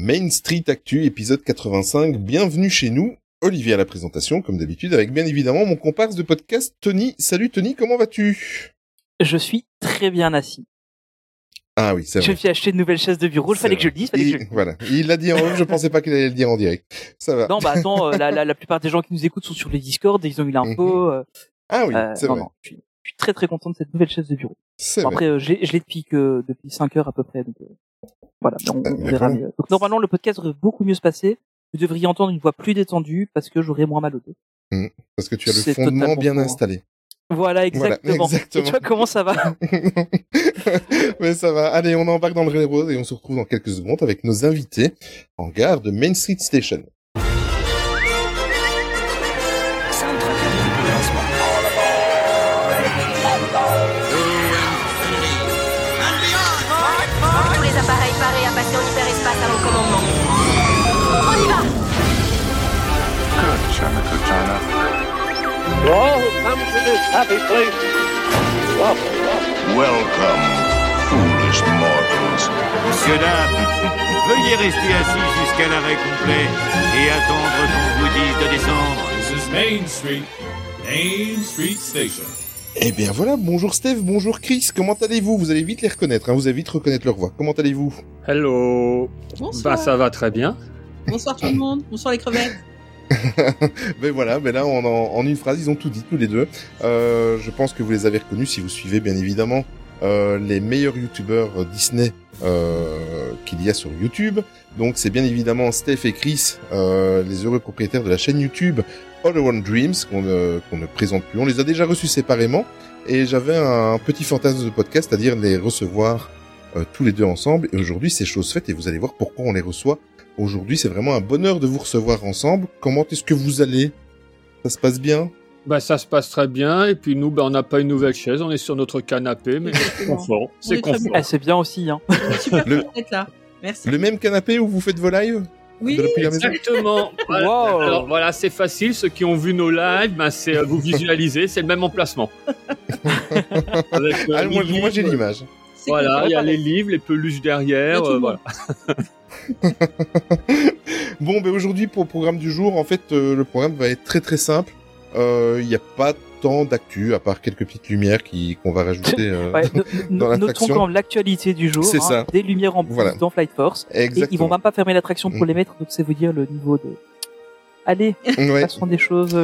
Main Street Actu, épisode 85. Bienvenue chez nous. Olivier à la présentation, comme d'habitude, avec bien évidemment mon comparse de podcast, Tony. Salut Tony, comment vas-tu? Je suis très bien assis. Ah oui, c'est Je vrai. me suis acheté une nouvelle chaise de bureau, il fallait que je le dise, fallait que je. Voilà, il l'a dit en off, je pensais pas qu'il allait le dire en direct. Ça va. Non, bah attends, euh, la, la, la plupart des gens qui nous écoutent sont sur les Discord, ils ont eu l'info. euh, Ah oui, euh, c'est vrai. non, je suis, je suis très très content de cette nouvelle chaise de bureau. Bon, après, euh, je l'ai depuis que depuis 5 heures à peu près, donc euh, voilà, on, on verra. euh, donc normalement, le podcast devrait beaucoup mieux se passer. Vous devriez entendre une voix plus détendue parce que j'aurai moins mal au dos. Parce que tu as le fondement bien faux. installé. Voilà, exactement. exactement. Et tu vois comment ça va Mais ça va. Allez, on embarque dans le railroad et on se retrouve dans quelques secondes avec nos invités en gare de Main Street Station. Happy place, welcome, foolish mortals. Monsieur, dames, veuillez rester assis jusqu'à l'arrêt complet et attendre qu'on vous dise de descendre. This is Main Street, Main Street Station. Eh bien voilà, bonjour Steve, bonjour Chris, comment allez-vous? Vous allez vite les reconnaître, hein, vous allez vite reconnaître leur voix. Comment allez-vous? Hello. Bonsoir. Bah ça va très bien. Bonsoir tout le monde. Bonsoir les crevettes. Ben voilà, ben là en, une phrase, ils ont tout dit tous les deux. Euh, je pense que vous les avez reconnus si vous suivez bien évidemment euh, les meilleurs youtubeurs euh, Disney euh, qu'il y a sur YouTube. Donc c'est bien évidemment Steph et Chris, euh, les heureux propriétaires de la chaîne YouTube All Around Dreams qu'on ne, qu'on ne présente plus. On les a déjà reçus séparément et j'avais un petit fantasme de podcast, c'est-à-dire les recevoir euh, tous les deux ensemble. Et aujourd'hui c'est chose faite et vous allez voir pourquoi on les reçoit Aujourd'hui, c'est vraiment un bonheur de vous recevoir ensemble. Comment est-ce que vous allez? Ça se passe bien? Bah ça se passe très bien et puis nous bah, on n'a pas une nouvelle chaise, on est sur notre canapé mais c'est confort. On C'est confort. Ah, C'est bien aussi, hein. Super Le- d'être là. Merci. Le même canapé où vous faites vos lives? Oui, Exactement. Voilà. Wow. Alors voilà, c'est facile. Ceux qui ont vu nos lives, bah, c'est euh, vous visualisez, c'est le même emplacement. Avec, euh, Ah, moi, j'ai livres, l'image. C'est Voilà, il y a les livres, les peluches derrière. Euh, le voilà. Bon, ben aujourd'hui pour le programme du jour, en fait, euh, le programme va être très très simple. Euh, Il n'y a pas tant d'actu à part quelques petites lumières qui qu'on va rajouter. euh, Ouais, Dans notons l'attraction. quand même l'actualité du jour. C'est hein, ça. Des lumières en plus Voilà. dans Flight Force. Et ils vont Exactement. même pas fermer l'attraction pour Mhm. les mettre, donc c'est vous dire le niveau de. Allez, Ouais. passons des choses.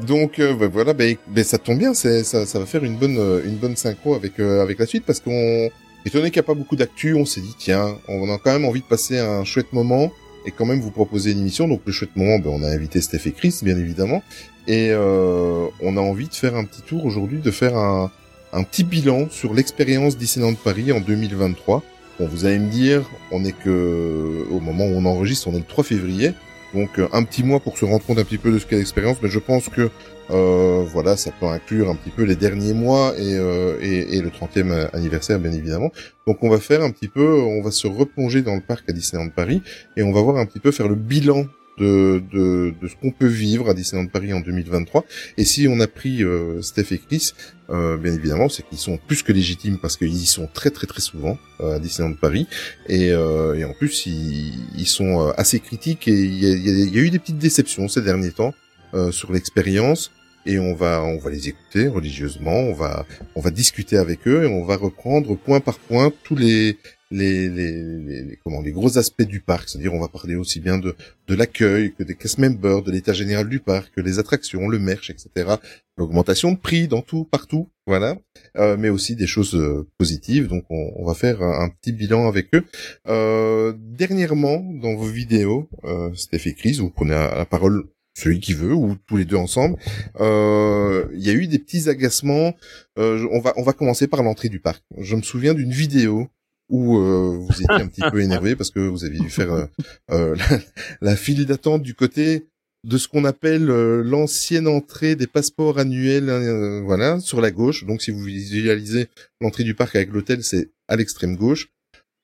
Donc euh, ben voilà, ben, ben, ça tombe bien, c'est ça, ça va faire une bonne une bonne synchro avec euh, avec la suite parce qu'on étant donné qu'il n'y a pas beaucoup d'actu, on s'est dit tiens, on a quand même envie de passer un chouette moment et quand même vous proposer une émission. Donc le chouette moment, ben, on a invité Steph et Chris bien évidemment et euh, on a envie de faire un petit tour aujourd'hui, de faire un un petit bilan sur l'expérience Disneyland Paris en 2023. Bon, vous allez me dire, on est que au moment où on enregistre, on est le 3 février. Donc euh, un petit mois pour se rendre compte un petit peu de ce qu'est l'expérience, mais je pense que euh, voilà, ça peut inclure un petit peu les derniers mois et, euh, et, le 30e anniversaire bien évidemment. Donc on va faire un petit peu, on va se replonger dans le parc à Disneyland Paris et on va voir un petit peu faire le bilan de, de, de ce qu'on peut vivre à Disneyland Paris en 2023. Et si on a pris euh, Steph et Chris, euh, bien évidemment, c'est qu'ils sont plus que légitimes parce qu'ils y sont très très très souvent euh, à Disneyland Paris et, euh, et en plus ils, ils sont euh, assez critiques et il y a, y a eu des petites déceptions ces derniers temps euh, sur l'expérience et on va on va les écouter religieusement on va on va discuter avec eux et on va reprendre point par point tous les les, les, les, comment les gros aspects du parc c'est-à-dire on va parler aussi bien de de l'accueil que des cast members de l'état général du parc que les attractions le merch etc l'augmentation de prix dans tout partout voilà euh, mais aussi des choses euh, positives donc on, on va faire un, petit bilan avec eux euh, dernièrement dans vos vidéos euh, Steph et Chris vous prenez la la parole celui qui veut ou tous les deux ensemble. Euh, Il y a eu des petits agacements. Euh, on va on va commencer par l'entrée du parc. Je me souviens d'une vidéo où euh, vous étiez un petit peu énervé parce que vous aviez dû faire euh, euh, la, la file d'attente du côté de ce qu'on appelle euh, l'ancienne entrée des passeports annuels, euh, voilà, sur la gauche. Donc si vous visualisez l'entrée du parc avec l'hôtel, c'est à l'extrême gauche.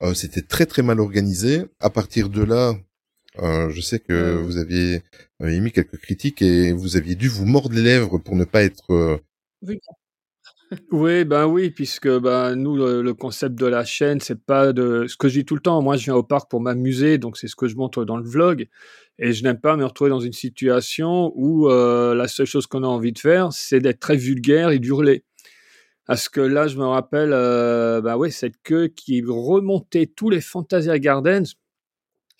Euh, C'était très très mal organisé. À partir de là, euh, je sais que vous aviez émis quelques critiques et vous aviez dû vous mordre les lèvres pour ne pas être euh, Vulgaire. Oui, ben oui, puisque ben nous le, concept de la chaîne, c'est pas de ce que je dis tout le temps. Moi, je viens au parc pour m'amuser, donc c'est ce que je montre dans le vlog. Et je n'aime pas me retrouver dans une situation où euh, la seule chose qu'on a envie de faire, c'est d'être très vulgaire et d'hurler. Parce que là, je me rappelle, euh, bah ouais, cette queue qui remontait tous les Fantasia Gardens,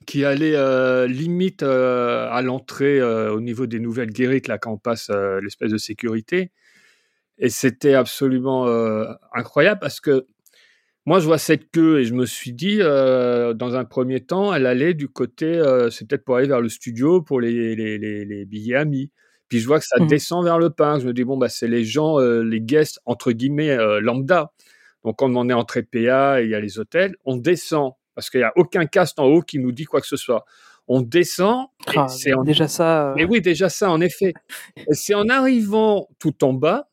qui allait euh, limite à l'entrée au niveau des nouvelles guérites, là, quand on passe l'espèce de sécurité. Et c'était absolument euh, incroyable parce que moi, je vois cette queue et je me suis dit, euh, dans un premier temps, elle allait du côté, euh, c'est peut-être pour aller vers le studio pour les, les, les, les billets amis. Puis je vois que ça Mhm. descend vers le parc. Je me dis, bon, bah, c'est les gens, euh, les guests, entre guillemets, lambda. Donc, quand on est entrée PA et il y a les hôtels, on descend parce qu'il n'y a aucun cast en haut qui nous dit quoi que ce soit. On descend. Ah, c'est en... Déjà ça. Mais oui, déjà ça, en effet. Et c'est en arrivant tout en bas,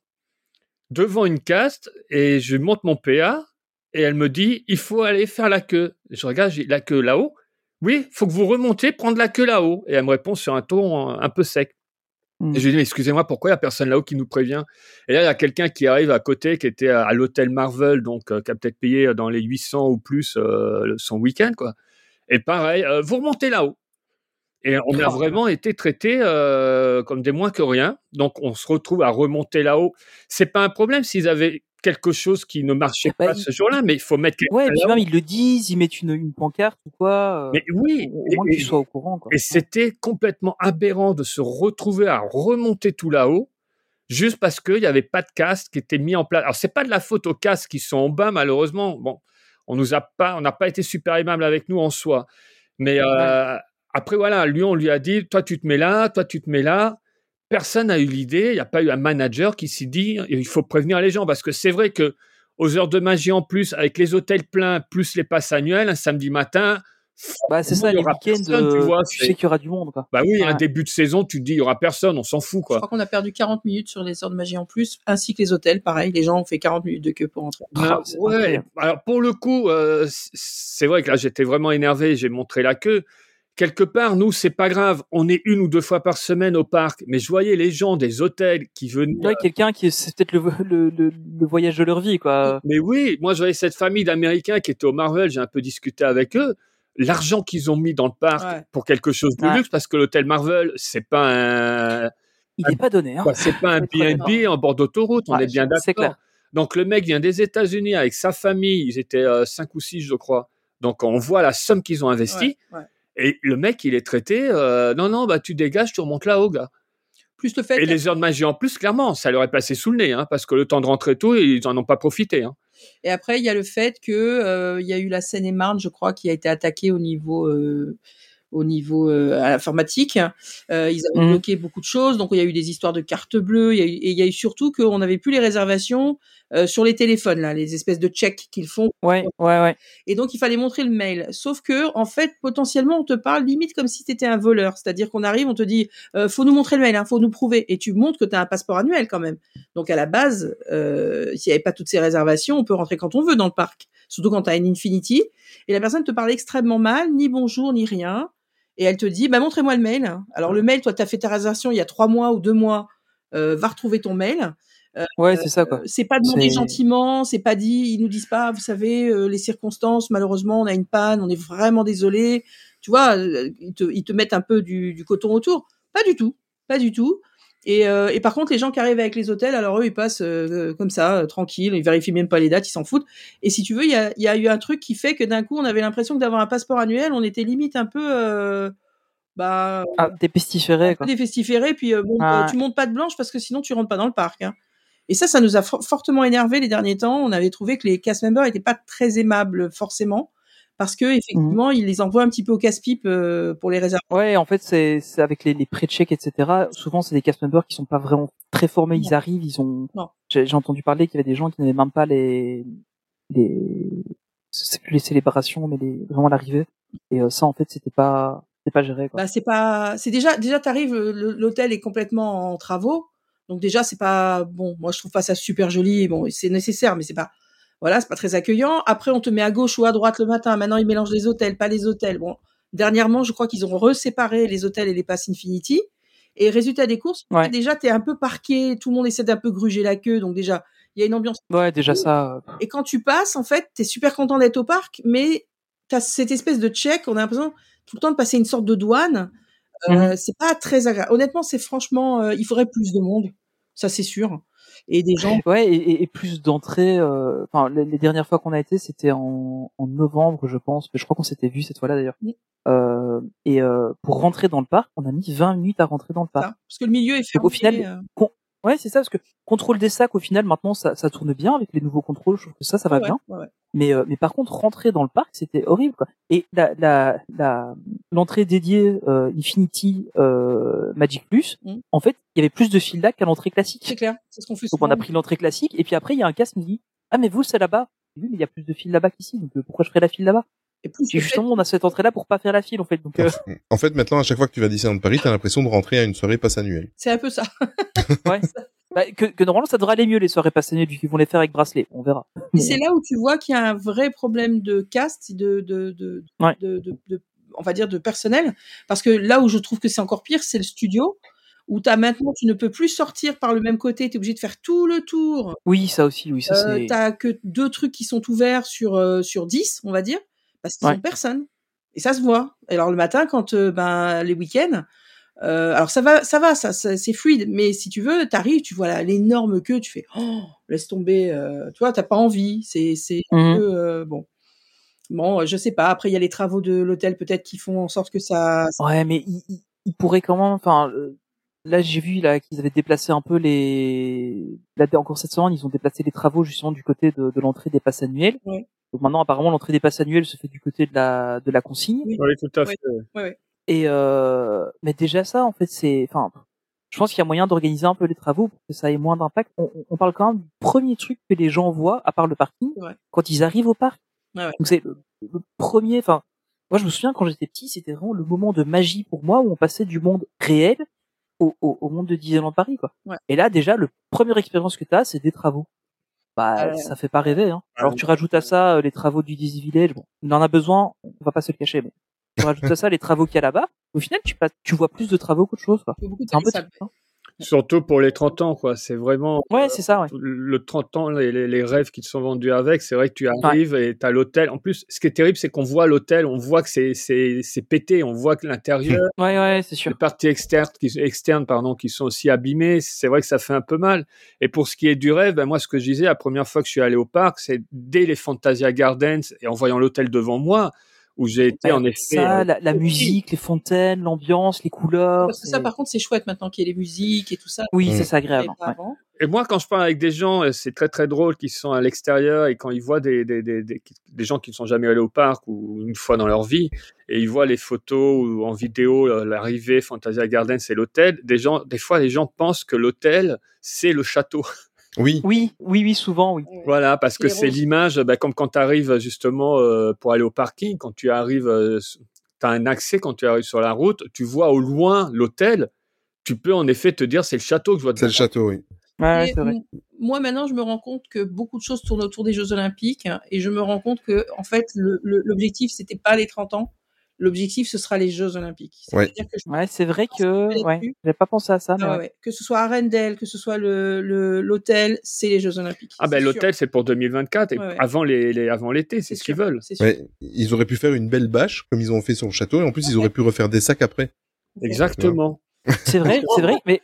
devant une caste, et je monte mon PA, et elle me dit, il faut aller faire la queue. Je regarde, j'ai la queue là-haut? Oui, faut que vous remontez, prendre la queue là-haut. Et elle me répond sur un ton euh, un peu sec. hmm. Et je lui dis, mais excusez-moi, pourquoi il n'y a personne là-haut qui nous prévient? Et là, il y a quelqu'un qui arrive à côté, qui était à, à l'hôtel Marvel, donc euh, qui a peut-être payé dans les 800 ou plus euh, son week-end, quoi. Et pareil, euh, vous remontez là-haut. Et on a vraiment été traités euh, comme des moins que rien. Donc, on se retrouve à remonter là-haut. C'est pas un problème s'ils avaient quelque chose qui ne marchait Bah, pas il- ce jour-là, mais il faut mettre quelqu'un Ouais, et puis même ils le disent, ils mettent une, une pancarte ou quoi. euh, Mais oui, au et- moins que et- tu sois au courant. Quoi. et c'était complètement aberrant de se retrouver à remonter tout là-haut, juste parce qu'il n'y avait pas de casque qui était mis en place. Alors, c'est pas de la faute aux casques qui sont en bas, malheureusement. Bon, on nous a pas, on n'a pas été super aimable avec nous en soi. Mais euh, après, voilà, lui, on lui a dit, toi, tu te mets là, toi, tu te mets là. Personne n'a eu l'idée. Il n'y a pas eu un manager qui s'est dit, il faut prévenir les gens, parce que c'est vrai que aux heures de magie en plus, avec les hôtels pleins, plus les passes annuelles, un samedi matin, Bah, c'est ça, il y les aura week-ends, personne, tu euh, vois, tu sais qu'il y aura du monde. Quoi. bah oui, un début de saison, tu te dis, il y aura personne, on s'en fout, Je quoi. crois qu'on a perdu 40 minutes sur les heures de magie en plus, ainsi que les hôtels. Pareil, les gens ont fait 40 minutes de queue pour entrer. Ah, Ah, c'est ouais, alors pour le coup, euh, c'est vrai que là, j'étais vraiment énervé, j'ai montré la queue. Quelque part, nous, c'est pas grave, on est une ou deux fois par semaine au parc, mais je voyais les gens des hôtels qui venaient. Ouais, quelqu'un qui c'est peut-être le, vo- le, le, le voyage de leur vie, quoi. Mais oui, moi, je voyais cette famille d'Américains qui étaient au Marvel, j'ai un peu discuté avec eux. L'argent qu'ils ont mis dans le parc Ouais. pour quelque chose de Ouais. luxe, parce que l'hôtel Marvel, c'est pas un, Il n'est pas donné. Hein. Bah, c'est pas un. B&B en bord d'autoroute, on Ouais, est bien c'est d'accord. clair. Donc le mec vient des États-Unis avec sa famille, ils étaient euh, cinq ou six, je crois. Donc on voit la somme qu'ils ont investie. Ouais, ouais. Et le mec, il est traité, euh, non, non, bah tu dégages, tu remontes là-haut, gars. Plus le fait Et les heures de magie en plus, clairement, ça leur est passé sous le nez, hein, parce que le temps de rentrer tôt, ils en ont pas profité. Hein. Et après, il y a le fait que euh, il y a eu la Seine-et-Marne, je crois, qui a été attaquée au niveau euh, au niveau euh, informatique. Euh, ils avaient Mhm. bloqué beaucoup de choses, donc il y a eu des histoires de cartes bleues. Il y a eu, et il y a eu surtout qu'on n'avait plus les réservations euh, sur les téléphones, là, les espèces de checks qu'ils font. Ouais, ouais, ouais. Et donc il fallait montrer le mail. Sauf que en fait, potentiellement, on te parle limite comme si tu étais un voleur. C'est-à-dire qu'on arrive, on te dit, euh, faut nous montrer le mail, hein, faut nous prouver, et tu montres que tu as un passeport annuel quand même. Donc à la base, euh, s'il n'y avait pas toutes ces réservations, on peut rentrer quand on veut dans le parc. Surtout quand tu as une Infinity. Et la personne te parle extrêmement mal, ni bonjour, ni rien. Et elle te dit, bah montrez-moi le mail. Alors le mail, toi, tu as fait ta réservation il y a trois mois ou deux mois. Euh, va retrouver ton mail. Ouais, c'est ça, quoi. Euh, c'est pas demandé gentiment, c'est pas dit, ils nous disent pas, vous savez, euh, les circonstances, malheureusement, on a une panne, on est vraiment désolé. Tu vois, euh, ils te, ils te mettent un peu du, du coton autour. Pas du tout, pas du tout. Et, euh, et par contre, les gens qui arrivent avec les hôtels, alors eux, ils passent euh, comme ça, euh, tranquille, ils vérifient même pas les dates, ils s'en foutent. Et si tu veux, il y a, il y a eu un truc qui fait que d'un coup, on avait l'impression que d'avoir un passeport annuel, on était limite un peu, bah, Ah, des pestiférés, quoi. des festiférés, puis bon, Ah euh, tu montes pas de blanche parce que sinon tu rentres pas dans le parc. Hein. Et ça, ça nous a for- fortement énervé les derniers temps. On avait trouvé que les cast members étaient pas très aimables forcément parce que effectivement, ils les envoient un petit peu au casse-pipe euh, pour les réserver. Ouais, en fait, c'est c'est avec les, les pré-checks, etc. Souvent, c'est des cast members qui sont pas vraiment très formés. Ils arrivent, ils ont. J'ai entendu parler qu'il y avait des gens qui n'avaient même pas les les c'est plus les célébrations, mais les vraiment l'arrivée. Et euh, ça, en fait, c'était pas c'était pas géré, quoi. Bah c'est pas, c'est déjà déjà t'arrives, l'hôtel est complètement en travaux, donc déjà c'est pas bon. Moi je trouve pas ça super joli. Bon, c'est nécessaire, mais c'est pas voilà, c'est pas très accueillant. Après on te met à gauche ou à droite le matin. Maintenant ils mélangent les hôtels, pas les hôtels. Bon, dernièrement je crois qu'ils ont reséparé les hôtels et les passes Infinity. Et résultat des courses, Ouais. déjà t'es un peu parqué, tout le monde essaie d'un peu gruger la queue, donc déjà Il y a une ambiance. Ouais, déjà ça. Et quand tu passes, en fait, t'es super content d'être au parc, mais t'as cette espèce de check. On a l'impression tout le temps de passer une sorte de douane. Euh, C'est pas très agréable. Honnêtement, c'est franchement, euh, il faudrait plus de monde. Ça, c'est sûr. Et des gens. Ouais, et, plus d'entrées. euh, Enfin, les, les dernières fois qu'on a été, c'était en, en novembre, je pense. Mais je crois qu'on s'était vu cette fois-là d'ailleurs. Oui. Euh, et euh, pour rentrer dans le parc, on a mis 20 minutes à rentrer dans le parc. ça, parce que le milieu est fermé. au final, euh, con- Ouais, c'est ça, parce que contrôle des sacs, au final, maintenant, ça, ça tourne bien avec les nouveaux contrôles. Je trouve que ça, ça va ouais, bien. ouais, ouais. Mais, euh, mais par contre, rentrer dans le parc, c'était horrible. Quoi. Et la, la, la, l'entrée dédiée euh, Infinity euh, Magic Plus, Mm. en fait, il y avait plus de files là qu'à l'entrée classique. C'est clair. C'est ce qu'on fait Donc on a pris l'entrée classique, et puis après, il y a un casque qui dit Ah, mais vous, c'est là-bas. Oui, mais il y a plus de files là-bas qu'ici, donc euh, pourquoi je ferais la file là-bas? Et plus Et le fait- justement, on a cette entrée-là pour pas faire la file, en fait. Donc, euh, En fait, maintenant, à chaque fois que tu vas à Disneyland Paris, t'as l'impression de rentrer à une soirée passe annuelle. c'est un peu ça. ouais. Bah, que, que normalement, ça devrait aller mieux, les soirées passionnées, vu qu'ils vont les faire avec bracelet. On verra. Et c'est là où tu vois qu'il y a un vrai problème de cast, de, de, de, Ouais. de, de- de- on va dire de personnel, parce que là où je trouve que c'est encore pire, c'est le studio, où t'as maintenant, tu ne peux plus sortir par le même côté, tu es obligé de faire tout le tour. Oui, ça aussi, oui, ça Euh, c'est. t'as que deux trucs qui sont ouverts sur euh, sur 10, on va dire, parce qu'ils Ouais. sont personne. Et ça se voit. Et alors le matin, quand euh, ben les week-ends, euh, alors ça va, ça va, ça, ça- c'est fluide. Mais si tu veux, t'arrives, tu vois là, l'énorme queue, tu fais, oh, laisse tomber. Euh, tu vois, t'as pas envie. C'est c'est un peu euh, bon. Bon, euh, je sais pas. Après, il y a les travaux de l'hôtel peut-être qui font en sorte que ça. Ouais, mais il, il- il pourrait quand même. Enfin, euh, là, j'ai vu là qu'ils avaient déplacé un peu les. Là, encore cette semaine, ils ont déplacé les travaux justement du côté de, de l'entrée des passes annuelles. Ouais. Donc maintenant, apparemment, l'entrée des passes annuelles se fait du côté de la de la consigne. Oui. Oui, tout à fait. Ouais, ouais. Et euh, mais déjà ça, en fait, c'est. Enfin, je pense qu'il y a moyen d'organiser un peu les travaux pour que ça ait moins d'impact. On, on- on parle quand même du premier truc que les gens voient, à part le parking, quand ils arrivent au parc. Ouais, ouais. Donc c'est le, le premier. Enfin, moi, je me souviens quand j'étais petit, c'était vraiment le moment de magie pour moi où on passait du monde réel au, au, au monde de Disneyland Paris, quoi. Ouais. Et là, déjà, le première expérience que tu as, c'est des travaux. Bah, Euh, ça fait pas rêver. Hein. Ah Alors oui. tu rajoutes à ça euh, les travaux du Disney Village. Bon, il en a besoin. On va pas se le cacher, mais tu rajoutes à ça les travaux qu'il y a là-bas. Au final, tu passes, tu vois plus de travaux qu'autre chose. Quoi. Beaucoup de un peu salissades. Surtout pour les 30 ans, quoi. C'est vraiment. Ouais, c'est ça. Ouais. le 30 ans, les, les- les rêves qui te sont vendus avec, c'est vrai que tu arrives et tu as l'hôtel. En plus, ce qui est terrible, c'est qu'on voit l'hôtel, on voit que c'est- c'est c'est pété, on voit que l'intérieur, Ouais, ouais, c'est sûr. les parties externes qui, externes pardon, qui sont aussi abîmées, c'est vrai que ça fait un peu mal. Et pour ce qui est du rêve, ben moi, ce que je disais, la première fois que je suis allé au parc, c'est dès les Fantasia Gardens et en voyant l'hôtel devant moi, où j'ai été Ouais, en effet. ça, euh, la, la musique, les fontaines, l'ambiance, les couleurs. Parce que ça, c'est- par contre, c'est chouette maintenant qu'il y ait les musiques et tout ça. Oui, Mm. c'est ça agréable. Et ouais. moi, quand je parle avec des gens, euh, c'est très très drôle qui sont à l'extérieur et quand ils voient des, des, des, des, des gens qui ne sont jamais allés au parc ou une fois dans leur vie et ils voient les photos ou en vidéo euh, l'arrivée Fantasia Gardens et l'hôtel, des gens, des fois les gens pensent que l'hôtel c'est le château. Oui. Oui, oui, oui, souvent, oui. Voilà, parce que c'est l'image, bah, comme quand tu arrives justement euh, pour aller au parking, quand tu arrives, tu as un accès quand tu arrives sur la route, tu vois au loin l'hôtel, tu peux en effet te dire c'est le château que je vois. C'est le château, oui. Ouais, Et c'est vrai. m- moi maintenant, je me rends compte que beaucoup de choses tournent autour des Jeux Olympiques hein, et je me rends compte que en fait, l'objectif c'était pas les 30 ans, l'objectif ce sera les Jeux Olympiques. Ouais. Je c'est vrai que, ouais, j'avais pas pensé à ça, mais Ah ouais, ouais. ouais. que ce soit Arendelle, que ce soit le le- l'hôtel, c'est les Jeux Olympiques. Ah ben l'hôtel c'est pour 2024 et Ouais, ouais. avant les, les- avant l'été, c'est ce qu'ils veulent. Ils auraient pu faire une belle bâche, comme ils ont fait sur le château, et en plus, ils auraient pu refaire des sacs après. Exactement. C'est vrai, c'est vrai, mais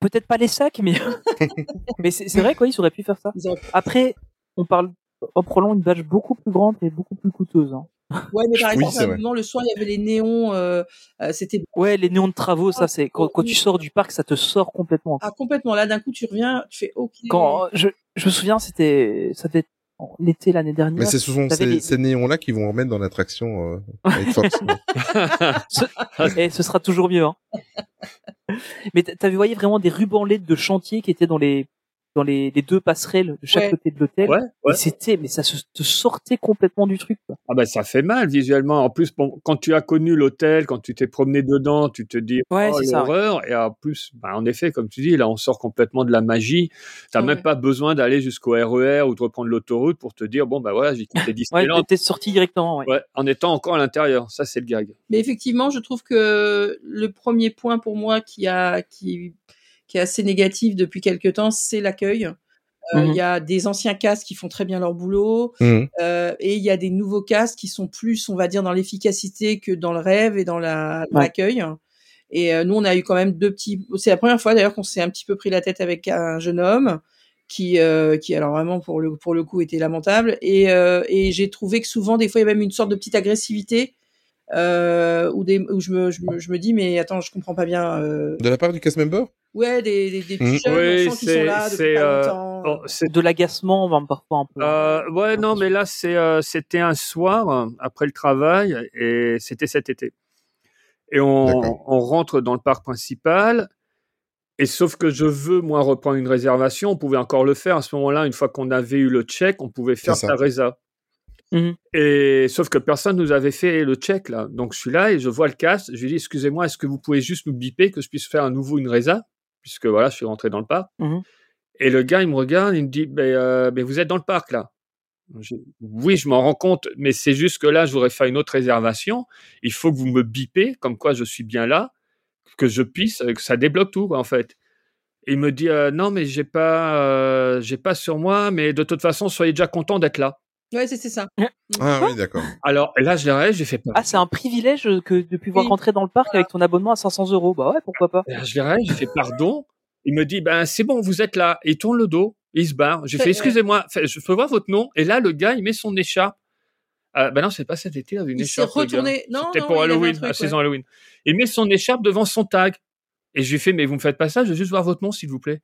peut-être pas les sacs, mais mais c'est vrai quoi, ils auraient pu faire ça. Après, on parle en prenant une bâche beaucoup plus grande et beaucoup plus coûteuse. Hein. Ouais, mais par exemple, moment, le soir, il y avait les néons, euh, euh, c'était Ouais, les néons de travaux, ça c'est quand, quand tu sors du parc, ça te sort complètement. ah, complètement. Là, d'un coup, tu reviens, tu fais OK. Quand je je me souviens, c'était ça devait être en l'été l'année dernière. Mais c'est ce T'avais ces, les- ces néons-là qui vont remettre dans l'attraction euh. Et ce sera toujours mieux. Hein. Mais t'a- t'avais voyé vraiment des rubans LED de chantier qui étaient dans les dans les, les deux passerelles de chaque Ouais. côté de l'hôtel. Ouais, ouais. C'était, mais ça se te sortait complètement du truc. Quoi. Ah ben ça fait mal visuellement. En plus, bon, quand tu as connu l'hôtel, quand tu t'es promené dedans, tu te dis Ouais, oh l'horreur. Et en plus, bah, en effet, comme tu dis, là on sort complètement de la magie. T'as Ouais. même pas besoin d'aller jusqu'au RER ou de reprendre l'autoroute pour te dire bon bah voilà j'ai quitté Ouais, Disneyland. t'es sorti directement. Ouais. Ouais, en étant encore à l'intérieur. Ça c'est le gag. Mais effectivement, je trouve que le premier point pour moi qui a qui qui est assez négatif depuis quelque temps, c'est l'accueil. Euh, Il Mhm. y a des anciens castes qui font très bien leur boulot. Mhm. Euh, et il y a des nouveaux castes qui sont plus, on va dire, dans l'efficacité que dans le rêve et dans la- dans Ouais. l'accueil. Et euh, nous, on a eu quand même deux petits. C'est la première fois d'ailleurs qu'on s'est un petit peu pris la tête avec un jeune homme qui, euh, qui alors vraiment pour le pour le coup était lamentable. Et, euh, et j'ai trouvé que souvent, des fois, il y avait même une sorte de petite agressivité euh, où, des, où je me, je me je me dis mais attends, je comprends pas bien. Euh... De la part du cast member? Ouais, des des, des Mhm. jeunes, Oui, c'est- sont là depuis pas euh, longtemps. Bon, c'est- De l'agacement, même parfois un peu. euh, ouais, non, mais là, c'est, euh, c'était un soir après le travail et c'était cet été. Et on, on rentre dans le parc principal. Et sauf que je veux, moi, reprendre une réservation. On pouvait encore le faire à ce moment-là. Une fois qu'on avait eu le check, on pouvait faire sa résa. Mhm. Et sauf que personne nous avait fait le check là. Donc je suis là et je vois le cast. Je lui dis excusez-moi, est-ce que vous pouvez juste nous biper que je puisse faire à nouveau une résa puisque voilà, je suis rentré dans le parc. Mhm. Et le gars il me regarde, il me dit ben, euh, vous êtes dans le parc là. Je- oui, je m'en rends compte, mais c'est juste que là je voudrais faire une autre réservation. Il faut que vous me bipez comme quoi je suis bien là, que je puisse, euh, que ça débloque tout en fait. Et il me dit euh, non mais j'ai pas, euh, j'ai pas sur moi, mais de toute façon soyez déjà content d'être là. Ouais, c'est c'est ça. Ah oui, d'accord. Alors là je l'ai j'ai fait peur. Ah, c'est un privilège que de pouvoir Oui. rentrer dans le parc avec ton abonnement à 500 euros. Bah ouais, pourquoi pas. Là, je l'ai j'ai fait pardon. Il me dit, ben, c'est bon, vous êtes là. Et il tourne le dos, il se barre. J'ai fait, excusez-moi, fait, je peux voir votre nom. Et là, le gars, il met son écharpe. Euh, ben non, c'est pas cet été, il avait une Il s'est écharpe. le gars. retourné. Non, C'était non, pour il Halloween, truc, la ouais. saison Halloween. Il met son écharpe devant son tag. Et je lui fais, mais vous me faites pas ça, je veux juste voir votre nom, s'il vous plaît.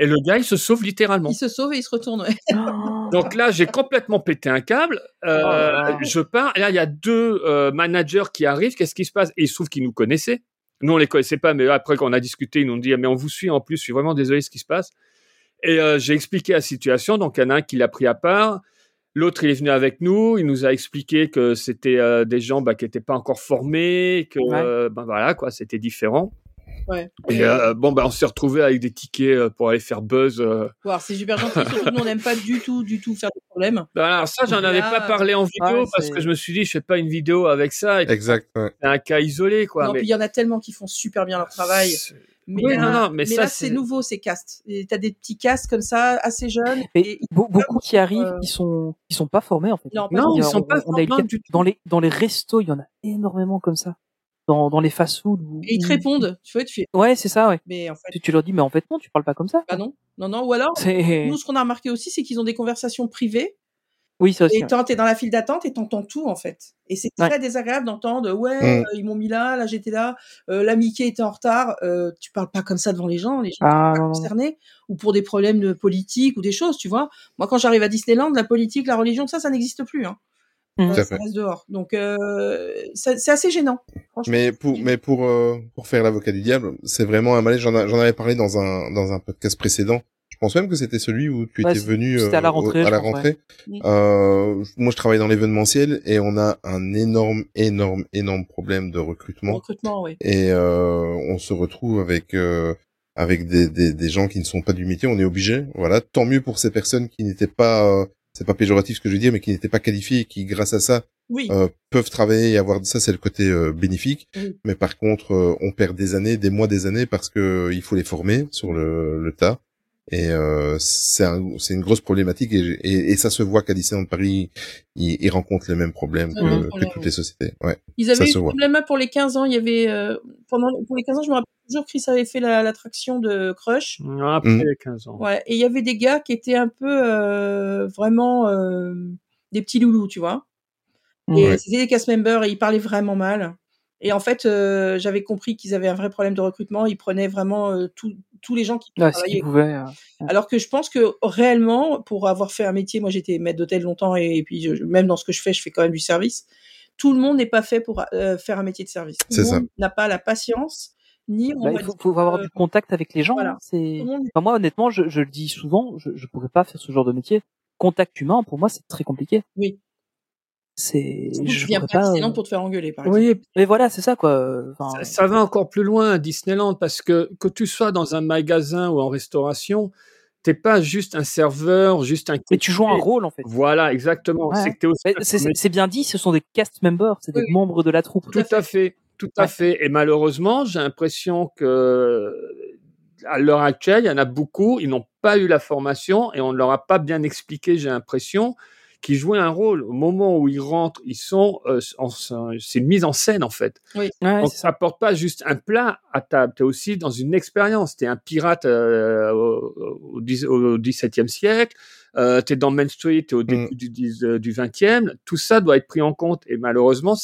Et le gars, il se sauve littéralement. Il se sauve et il se retourne. Ouais. Oh. Donc là, j'ai complètement pété un câble. Euh, Oh je pars. Et là, il y a deux euh, managers qui arrivent. Qu'est-ce qui se passe? Et il se trouve qu'ils nous connaissaient. Nous, on les connaissait pas, mais après, quand on a discuté, ils nous ont dit, Ah, mais on vous suit en plus. Je suis vraiment désolé de ce qui se passe. Et euh, j'ai expliqué la situation. Donc, il y en a un qui l'a pris à part. L'autre, il est venu avec nous. Il nous a expliqué que c'était euh, des gens bah, qui n'étaient pas encore formés, que Ouais. euh, ben voilà quoi, c'était différent. Ouais. Et euh, bon, bah, on s'est retrouvés avec des tickets euh, pour aller faire buzz. euh, c'est super gentil. Surtout que nous, on n'aime pas du tout, du tout faire des problèmes. Ben Alors ça, j'en avais Là, pas parlé en vidéo ouais, parce que je me suis dit, je fais pas une vidéo avec ça. Exact. ouais. C'est un cas isolé, quoi. non, mais puis il y en a tellement qui font super bien leur travail. C'est- Mais Oui, là, non, non, mais ça, là, c'est- nouveau, ces castes. T'as des petits castes comme ça, assez jeunes. Et Et be- beaucoup qui arrivent, euh, qui sont, qui sont pas formés en fait. Non, Non, ils sont on- pas on formés dans les dans les restos, il y en a énormément comme ça. Dans dans les fast-food. où- et ils te répondent. Tu vois, tu fais, Ouais, c'est ça, ouais. mais en fait, Tu, tu leur dis, mais en fait non, tu parles pas comme ça. bah non. Non, non. Ou alors, nous, ce qu'on a remarqué aussi, c'est qu'ils ont des conversations privées. oui, ça aussi. Et t'es dans la file d'attente et t'entends tout, en fait. Et c'est Ouais. très désagréable d'entendre, ouais, Mm. euh, ils m'ont mis là, là j'étais là, euh, la Mickey était en retard. Euh, tu parles pas comme ça devant les gens, les gens Ah, sont pas non. concernés. Ou pour des problèmes de politique ou des choses, tu vois. Moi, quand j'arrive à Disneyland, la politique, la religion, ça, ça n'existe plus. Hein. À ça fait. reste dehors. Donc, euh, c'est assez gênant. franchement. Mais pour, mais pour, euh, pour faire l'avocat du diable, c'est vraiment un malaise. J'en, avais parlé dans un, dans un podcast précédent. Je pense même que c'était celui où tu Ouais, étais venu c'était à la euh, rentrée, à la pense, rentrée. ouais. Euh, moi, je travaille dans l'événementiel et on a un énorme, énorme, énorme problème de recrutement. recrutement, oui. Et euh, on se retrouve avec euh, avec des, des, des gens qui ne sont pas du métier. On est obligé. Voilà. Tant mieux pour ces personnes qui n'étaient pas, euh, c'est pas péjoratif ce que je veux dire, mais qui n'étaient pas qualifiées et qui, grâce à ça, Oui. euh, peuvent travailler et avoir ça c'est le côté euh, bénéfique Oui. mais par contre euh, on perd des années des mois des années parce que euh, il faut les former sur le, le tas et euh, c'est un, une grosse problématique et, et, et ça se voit qu'à Disneyland Paris ils, ils rencontrent les mêmes problèmes que, problème, toutes oui. les sociétés ouais Ils avaient eu ce voit. problème-là pour les 15 ans. Il y avait, euh, pendant, pour les 15 ans, je me rappelle toujours, Chris avait fait la- l'attraction de Crush. Après Mm. les 15 ans. Ouais, et il y avait des gars qui étaient un peu euh, vraiment euh, des petits loulous, tu vois. Et Ouais. c'était des cast members et ils parlaient vraiment mal. Et en fait, euh, j'avais compris qu'ils avaient un vrai problème de recrutement. Ils prenaient vraiment euh, tous tous les gens qui travaillaient. qu'ils pouvaient. euh, Alors que je pense que réellement, pour avoir fait un métier, moi j'étais maître d'hôtel longtemps et, puis je- même dans ce que je fais, je fais quand même du service. Tout le monde n'est pas fait pour euh, faire un métier de service. Tout C'est le ça. monde n'a pas la patience ni on bah, va il faut, dire, faut avoir euh, du contact avec les gens. voilà. hein, C'est. Enfin, moi, honnêtement, je, je le dis souvent, je, je pourrais pas faire ce genre de métier. Contact humain, pour moi, c'est très compliqué. Oui. C'est. Je viens pas à. Disneyland euh, pour te faire engueuler, par exemple. Oui, Mais voilà, c'est ça, quoi. Enfin, ça, ça va encore plus loin à Disneyland parce que que tu sois dans un magasin ou en restauration, t'es pas juste un serveur, juste un. mais tu joues un rôle, en fait. Voilà, exactement. Ouais. C'est bien dit, ce sont des cast members, c'est des membres de la troupe. Tout à fait, tout à Ouais. fait. Et malheureusement, j'ai l'impression que à l'heure actuelle, il y en a beaucoup, ils n'ont pas eu la formation et on ne leur a pas bien expliqué, j'ai l'impression, qu'ils jouaient un rôle. Au moment où ils rentrent, ils sont, euh, en- c'est une mise en scène en fait. Oui. Ouais, Donc ça apporte pas juste un plat à table, tu es aussi dans une expérience. Tu es un pirate euh, au, XVIIe siècle, euh, tu es dans Main Street, tu es au début du, euh, du 20e. Tout ça doit être pris en compte et malheureusement,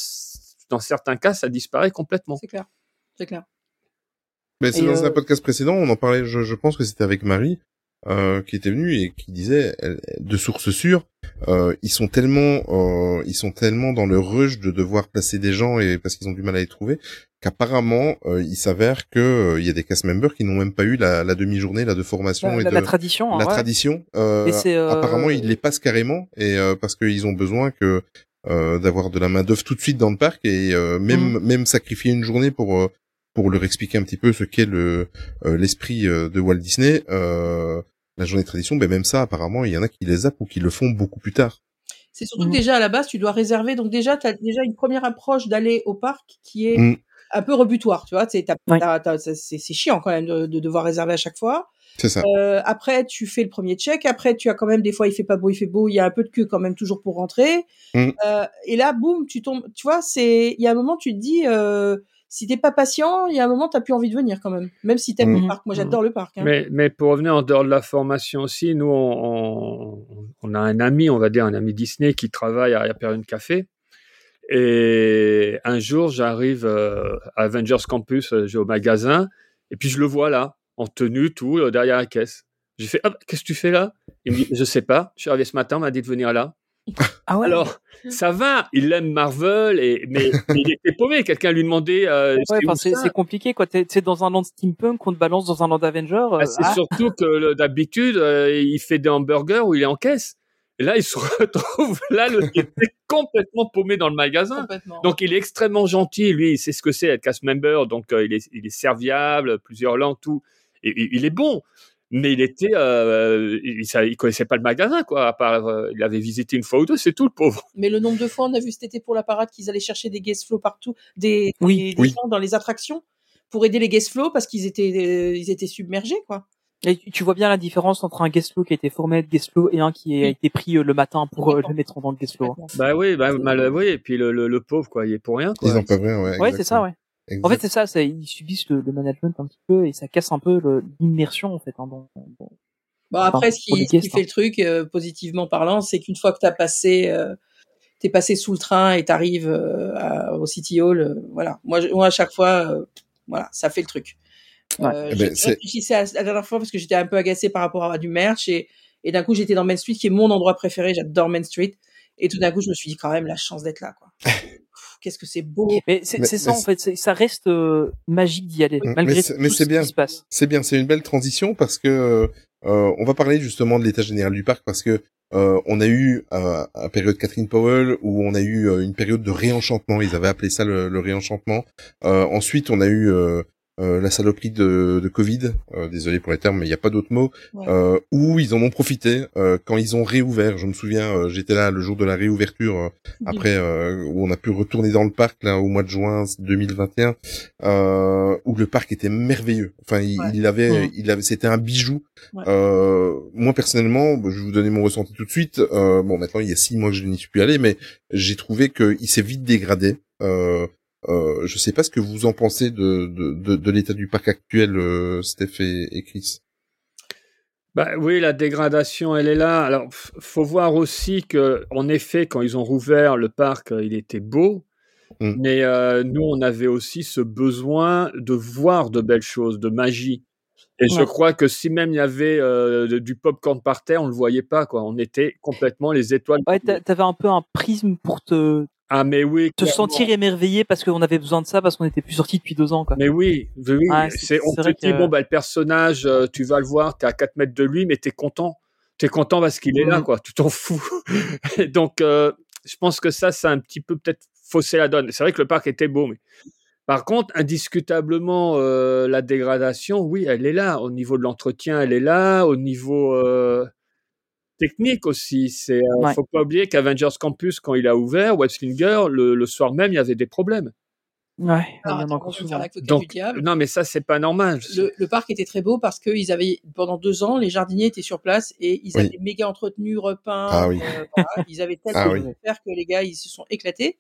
dans certains cas, ça disparaît complètement. C'est clair. C'est clair. Mais c'est dans euh, un podcast précédent, on en parlait, je, je pense que c'était avec Marie, euh, qui était venue et qui disait, elle- de sources sûres, euh, ils sont tellement, euh, ils sont tellement dans le rush de devoir placer des gens et parce qu'ils ont du mal à les trouver, qu'apparemment, euh, il s'avère que euh, il y a des cast members qui n'ont même pas eu la, la demi-journée là de formation la, et la- de la tradition. hein, la ouais. tradition. Euh, Et euh, Apparemment, ils les passent carrément et euh, parce qu'ils ont besoin que euh, d'avoir de la main d'œuvre tout de suite dans le parc et euh, même même sacrifier une journée pour euh, pour leur expliquer un petit peu ce qu'est le euh, l'esprit euh, de Walt Disney. Euh, la journée de tradition, ben même ça, apparemment, il y en a qui les zappent ou qui le font beaucoup plus tard. C'est surtout que déjà à la base, tu dois réserver. Donc déjà, tu as déjà une première approche d'aller au parc qui est Mm. un peu rebutoire. Tu vois, c'est t'as- Ouais. t'as- t'as- c'est c'est chiant quand même de, de devoir réserver à chaque fois. C'est ça. Euh, après, tu fais le premier check. Après, tu as quand même des fois, il fait pas beau, il fait beau. Il y a un peu de queue quand même toujours pour rentrer. Mm. Euh, et là, boum, tu tombes. Tu vois, c'est. Il y a un moment, tu te dis, euh, si t'es pas patient, il y a un moment, t'as plus envie de venir quand même. Même si t'aimes Mm. le parc. Moi, j'adore le parc. hein. Mais, mais pour revenir en dehors de la formation aussi, nous, on, on, on a un ami, on va dire un ami Disney qui travaille à Hyperion Café. Et un jour, j'arrive euh, à Avengers Campus, euh, j'ai au magasin, et puis je le vois là, en tenue, tout, euh, derrière la caisse. J'ai fait, ah, qu'est-ce que tu fais là? Il me dit, je sais pas, je suis arrivé ce matin, on m'a dit de venir là. Ah ouais? Alors, ça va, il aime Marvel, et, mais, mais il était paumé. Quelqu'un lui demandait, euh, Ouais, c'est compliqué quoi. T'es dans un land steampunk, on te balance dans un land Avenger. euh, Bah, c'est ah, surtout que d'habitude, euh, il fait des hamburgers où il est en caisse. Et là, il se retrouve là, le type est complètement paumé dans le magasin. Donc, il est extrêmement gentil. Lui, il sait ce que c'est être cast member. Donc, il, est, il est serviable, plusieurs langues, tout. Il est bon. Mais il était, euh, il, ça- il connaissait pas le magasin, quoi. À part, euh, il avait visité une fois ou deux, c'est tout, le pauvre. Mais le nombre de fois, on a vu cet été pour la parade qu'ils allaient chercher des guest flow partout, des, Oui. des, des Oui. gens dans les attractions pour aider les guest flow parce qu'ils étaient, euh, ils étaient submergés, quoi. Et tu- vois bien la différence entre un guest flow qui a été formé être guest flow et un qui a été pris euh, le matin pour euh, le mettre dans le guest flow. hein. Bah oui, bah, mal, oui. Et puis, le, le, le pauvre, quoi, il est pour rien, quoi. Ils en peuvent rien, ouais. Ouais, c'est ça, ouais. En fait, c'est ça, c'est- ils subissent le, le management un petit peu et ça casse un peu l'immersion en fait. Hein, dans, dans- Bon, après, ce qui, ce fait hein. le truc, euh, positivement parlant, c'est qu'une fois que t'as passé, euh, t'es passé sous le train et t'arrives euh, à- au City Hall, euh, voilà. Moi, je- moi, à chaque fois, euh, voilà, ça fait le truc. Ouais. Euh, Eh j'ai ben, c'est- réfléchissais à la dernière fois parce que j'étais un peu agacée par rapport à du merch et, et d'un coup, j'étais dans Main Street, qui est mon endroit préféré. J'adore Main Street. Et tout d'un coup, je me suis dit quand même la chance d'être là, quoi. Qu'est-ce que c'est beau. Mais c'est Mais- c'est ça mais en fait, ça reste euh, magique d'y aller Mais malgré c'est- tout mais ce c'est bien. qui se passe. C'est bien, c'est une belle transition parce que euh, on va parler justement de l'état général du parc parce que euh, on a eu euh, une période Catherine Powell où on a eu euh, une période de réenchantement. Ils avaient appelé ça le, le réenchantement. Euh, ensuite, on a eu euh, la saloperie de, de Covid. Euh, désolé pour les termes, mais il n'y a pas d'autre mot. Ouais. Euh, où ils en ont profité euh, quand ils ont réouvert. Je me souviens, euh, j'étais là le jour de la réouverture euh, après euh, où on a pu retourner dans le parc là au mois de juin 2021 euh, où le parc était merveilleux. Enfin, il, Ouais. il avait, il avait, c'était un bijou. Euh, moi personnellement, bah, je vais vous donner mon ressenti tout de suite. Euh, bon, maintenant il y a six mois que je n'y suis plus allé, mais j'ai trouvé qu'il s'est vite dégradé. Euh, euh, je sais pas ce que vous en pensez de de, de, de l'état du parc actuel, euh, Steph et, et Chris. Bah oui, la dégradation, elle est là. Alors, faut voir aussi que, en effet, quand ils ont rouvert le parc, euh, il était beau. Mm. Mais euh, nous, on avait aussi ce besoin de voir de belles choses, de magie. Et je crois que si même il y avait euh, du popcorn par terre, on le voyait pas, quoi. On était complètement les étoiles. Ouais, t'a- t'avais un peu un prisme pour te, ah, mais oui. te clairement. sentir émerveillé parce qu'on avait besoin de ça parce qu'on était plus sorti depuis deux ans quoi. Mais oui, oui, oui. Ouais, c'est- on te dit, que- bon, bah, le personnage, euh, tu vas le voir, t'es à 4 mètres de lui, mais t'es content. T'es content parce qu'il est là, Mhm. quoi. Tu t'en fous. Et donc, euh, je pense que ça, ça a un petit peu peut-être faussé la donne. C'est vrai que le parc était beau, mais par contre, indiscutablement, euh, la dégradation, oui, elle est là. Au niveau de l'entretien, elle est là. Au niveau euh, technique aussi, c'est. euh, Ouais. Faut pas oublier qu'Avengers Campus, quand il a ouvert, Web Slinger, le, le soir même, il y avait des problèmes. Ouais, Alors, il y en a attends, Donc, diable. non, mais ça, c'est pas normal. Le, le parc était très beau parce qu'ils avaient pendant deux ans les jardiniers étaient sur place et ils Oui. avaient méga entretenu, repeints. Ah oui. euh, voilà, ils avaient tellement Ah de oui. faire que les gars ils se sont éclatés.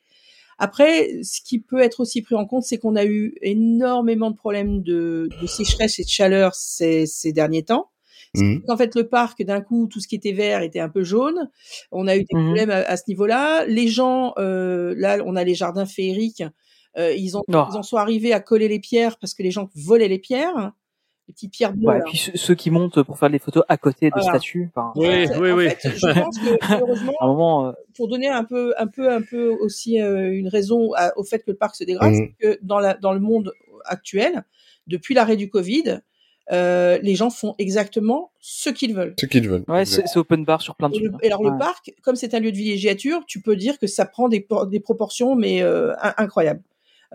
Après, ce qui peut être aussi pris en compte, c'est qu'on a eu énormément de problèmes de, de sécheresse et de chaleur ces, ces derniers temps. Mhm. En fait, le parc, d'un coup, tout ce qui était vert était un peu jaune. On a eu des Mhm. problèmes à, à ce niveau-là. Les gens, euh, là, on a les jardins féeriques. euh, ils, ont, Oh. ils en sont arrivés à coller les pierres parce que les gens volaient les pierres, les petites pierres bleues. Ouais, et puis ceux, ceux qui montent pour faire des photos à côté de Voilà. statues. Enfin, Oui, oui, en oui. fait, je pense que un moment, euh, pour donner un peu, un peu, un peu aussi euh, une raison à- au fait que le parc se dégrade, Mhm. c'est que dans, la, dans le monde actuel, depuis l'arrêt du Covid, euh, les gens font exactement ce qu'ils veulent. Ce qu'ils veulent. ouais, c'est open bar sur plein de trucs. et alors Ouais. le parc, comme c'est un lieu de villégiature, tu peux dire que ça prend des, por- des proportions mais euh, in- incroyables.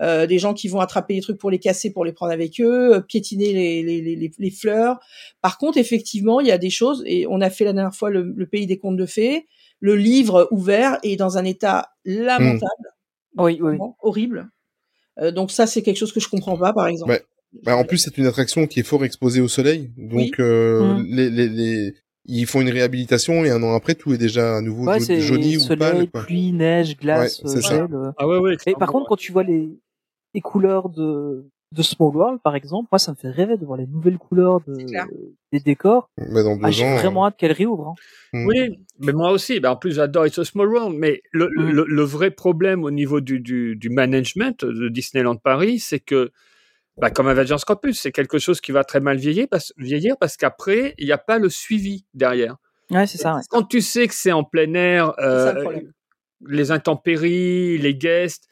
Euh, des gens qui vont attraper les trucs pour les casser, pour les prendre avec eux, euh, piétiner les, les, les, les- fleurs. Par contre, effectivement, il y a des choses, et on a fait la dernière fois le, le pays des contes de fées, le livre ouvert est dans un état lamentable, Oui, oui. vraiment horrible. Euh, donc ça, c'est quelque chose que je comprends pas, par exemple. Ouais. Bah, en plus, c'est une attraction qui est fort exposée au soleil, donc Oui. euh, les, les, les, ils font une réhabilitation et un an après, tout est déjà à nouveau Ouais, ja- c'est jauni ou soleil, pâle. Quoi. pluie, neige, glace, Ouais, c'est euh, ça. gel. euh. Ah ouais, ouais. Et par contre, quand tu vois les, les couleurs de, de Small World, par exemple, moi, ça me fait rêver de voir les nouvelles couleurs de, des décors. Bah, dans deux Ah, j'ai vraiment hâte qu'elle réouvre. hein. euh, Oui, mais moi aussi. Ben, en plus, j'adore It's a Small World. Mais le, le, le vrai problème au niveau du, du, du management de Disneyland Paris, c'est que, bah, comme Avengers Campus, c'est quelque chose qui va très mal vieillir parce, vieillir parce qu'après, il n'y a pas le suivi derrière. Ouais, c'est ça. Ouais. Quand tu sais que c'est en plein air, C'est ça le euh, les intempéries, les guests,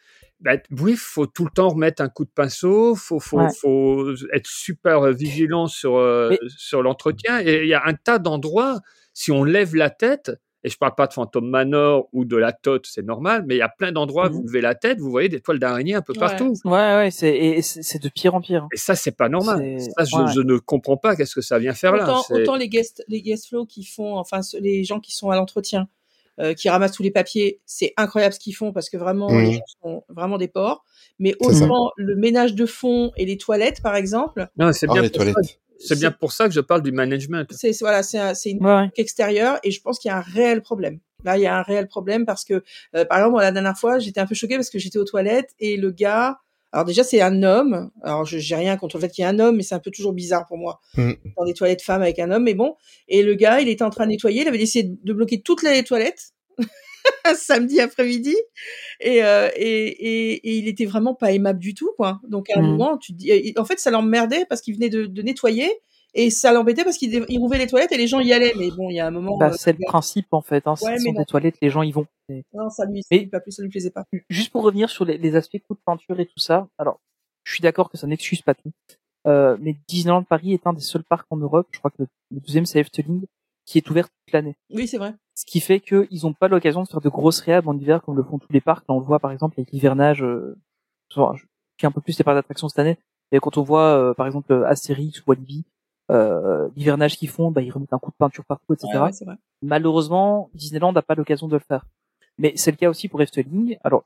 oui, faut tout le temps remettre un coup de pinceau, faut, faut, Ouais. faut être super vigilant sur, euh, Mais- sur l'entretien. Et il y a un tas d'endroits, si on lève la tête, et je parle pas de Phantom Manor ou de la Tote, c'est normal, mais il y a plein d'endroits, Mhm. vous levez la tête, vous voyez des toiles d'araignée un peu Ouais. partout. Ouais, ouais, c'est, et c'est de pire en pire. hein. Et ça, c'est pas normal. Ça, je, ouais. je ne comprends pas qu'est-ce que ça vient faire là. autant, les guest les guest flow qui font enfin les gens qui sont à l'entretien euh, qui ramassent tous les papiers c'est incroyable ce qu'ils font parce que vraiment les gens sont vraiment des porcs mais autant le ménage de fond et les toilettes par exemple Non, c'est Ah, bien, les pour ça- toilettes. C'est bien pour ça que je parle du management. c'est voilà c'est un- c'est une Ouais, extérieure et je pense qu'il y a un réel problème. Là il y a un réel problème parce que euh, par exemple moi, la dernière fois j'étais un peu choquée parce que j'étais aux toilettes et le gars alors déjà c'est un homme. Alors je j'ai rien contre le fait qu'il y ait un homme mais c'est un peu toujours bizarre pour moi. Mm. dans des toilettes femmes avec un homme mais bon. Et le gars il était en train de nettoyer il avait décidé de bloquer toutes les toilettes samedi après-midi et, euh, et, et, et il était vraiment pas aimable du tout quoi donc à un Mhm. moment tu dis en fait ça l'emmerdait parce qu'il venait de, de nettoyer et ça l'embêtait parce qu'il il rouvrait les toilettes et les gens y allaient mais bon il y a un moment Bah, euh, c'est le principe en fait. Hein. Ouais, sont des toilettes, les gens y vont. Non ça lui Mais- pas plus ça lui plaisait pas Juste pour revenir sur les, les aspects coup de peinture et tout ça. Alors, je suis d'accord que ça n'excuse pas tout. Euh, mais Disneyland Paris est un des seuls parcs en Europe, je crois que le, le deuxième c'est Efteling, qui est ouvert toute l'année. oui c'est vrai Ce qui fait qu'ils n'ont pas l'occasion de faire de grosses réhab en hiver comme le font tous les parcs. Là, on le voit par exemple avec l'hivernage. Euh, suis un peu plus les parcs d'attractions cette année. Et quand on voit euh, par exemple Astérix ou Walibi, euh, l'hivernage qu'ils font, bah, ils remettent un coup de peinture partout, etc. Ouais, ouais, vrai Malheureusement, Disneyland n'a pas l'occasion de le faire. Mais c'est le cas aussi pour Efteling. Alors,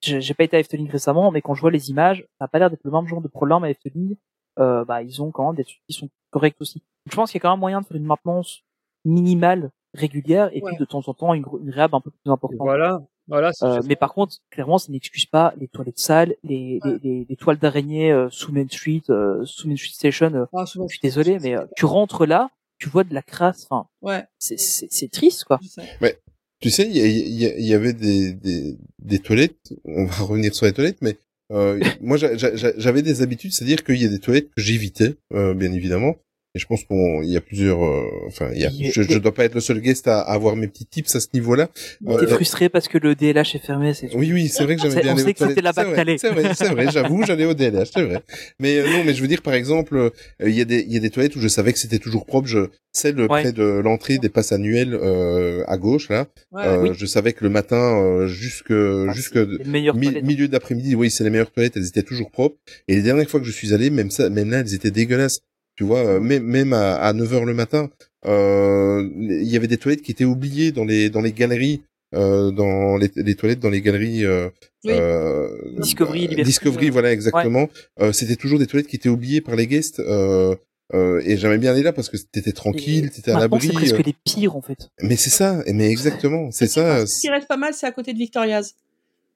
j'ai pas été à Efteling récemment, mais quand je vois les images, ça a pas l'air d'être le même genre de problème à Efteling. Euh, bah, ils ont quand même des trucs qui sont corrects aussi. Donc, je pense qu'il y a quand même moyen de faire une maintenance minimale, régulière, et Ouais. puis de temps en temps une, une réhab un peu plus importante. Voilà, voilà. c'est- Euh, mais par contre, clairement, ça n'excuse pas les toilettes sales, les, Ouais. les, les, les toiles d'araignée euh, sous Main Street, euh, sous Main Street Station. euh, Ah, souvent, je suis désolé, mais euh, tu rentres là, tu vois de la crasse. Enfin, ouais c'est- c'est c'est triste, quoi. je sais. Tu sais, il y, a- il y a- il y avait des, des, des toilettes. On va revenir sur les toilettes, mais euh, moi j'a- j'a- j'a- j'avais des habitudes, c'est-à-dire qu'il y a des toilettes que j'évitais, euh, bien évidemment. Et je pense qu'il y a plusieurs. euh, enfin, il y a, Il y a- je, je dois pas être le seul guest à, à avoir mes petits tips à ce niveau-là. T'es Euh, frustré parce que le DLH est fermé, c'est. Oui, oui, c'est vrai que C'est- bien on sait que c'était là-bas C'est que. C'est vrai, c'est vrai, j'avoue, j'allais au DLH, c'est vrai. Mais euh, non, mais je veux dire, par exemple, euh, il y a des, il y a des toilettes où je savais que c'était toujours propre. Je, celle Ouais. près de l'entrée des passes annuelles euh, à gauche, là, Ouais, euh, oui. je savais que le matin, euh, jusque, Ah, jusque mi- milieu d'après-midi, oui, c'est les meilleures toilettes, elles étaient toujours propres. Et les dernières fois que je suis allé, même ça, même là, elles étaient dégueulasses. Tu vois, euh, même, même à, à 9 heures le matin, euh, il y avait des toilettes qui étaient oubliées dans les, dans les galeries. euh, dans les, les toilettes dans les galeries euh, Oui. euh, Discovery, euh, Liberty, Discovery, voilà exactement. Euh, c'était toujours des toilettes qui étaient oubliées par les guests. Euh, euh, et j'aimais bien aller là parce que t'étais tranquille, t'étais à l'abri. c'est presque les pires en fait. Mais c'est ça, mais exactement, c'est ça. Ce qui reste pas mal, c'est à côté de Victoria's.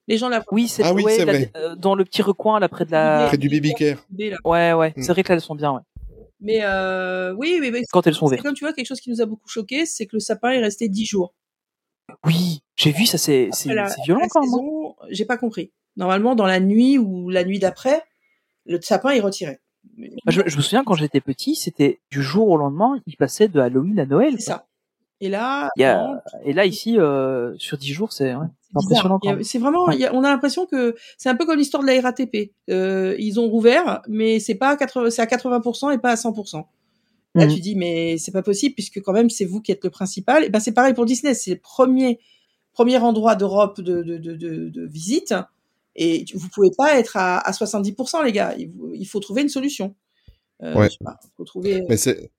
Les gens la Oui, c'est Ah oui, euh, dans le petit recoin là près de la. Près du baby care. là. Ouais, ouais. Mm. C'est vrai qu'elles sont bien. Ouais. Mais euh, oui, oui, oui. Quand elles sont vertes. comme tu vois, quelque chose qui nous a beaucoup choqué, c'est que le sapin est resté 10 jours. Oui, j'ai vu ça. C'est violent la quand même. hein. J'ai pas compris. Normalement, dans la nuit ou la nuit d'après, le sapin est retiré. Bah, je, je me souviens quand j'étais petit, c'était du jour au lendemain, il passait de Halloween à Noël. C'est ça. Et là, Il y a- Et là ici, euh, sur 10 jours, c'est ouais, impressionnant. C'est vraiment, Ouais. il y a- on a l'impression que c'est un peu comme l'histoire de la RATP. Euh, ils ont rouvert, mais c'est pas à 80, c'est à 80% et pas à 100%. Là, Mhm. tu dis, mais c'est pas possible puisque quand même c'est vous qui êtes le principal. Et ben c'est pareil pour Disney, c'est le premier premier endroit d'Europe de, de, de, de, de visite. Et vous pouvez pas être à, à 70%, les gars. Il, faut trouver une solution. Euh, Ouais. je sais pas, faut trouver. Mais c'est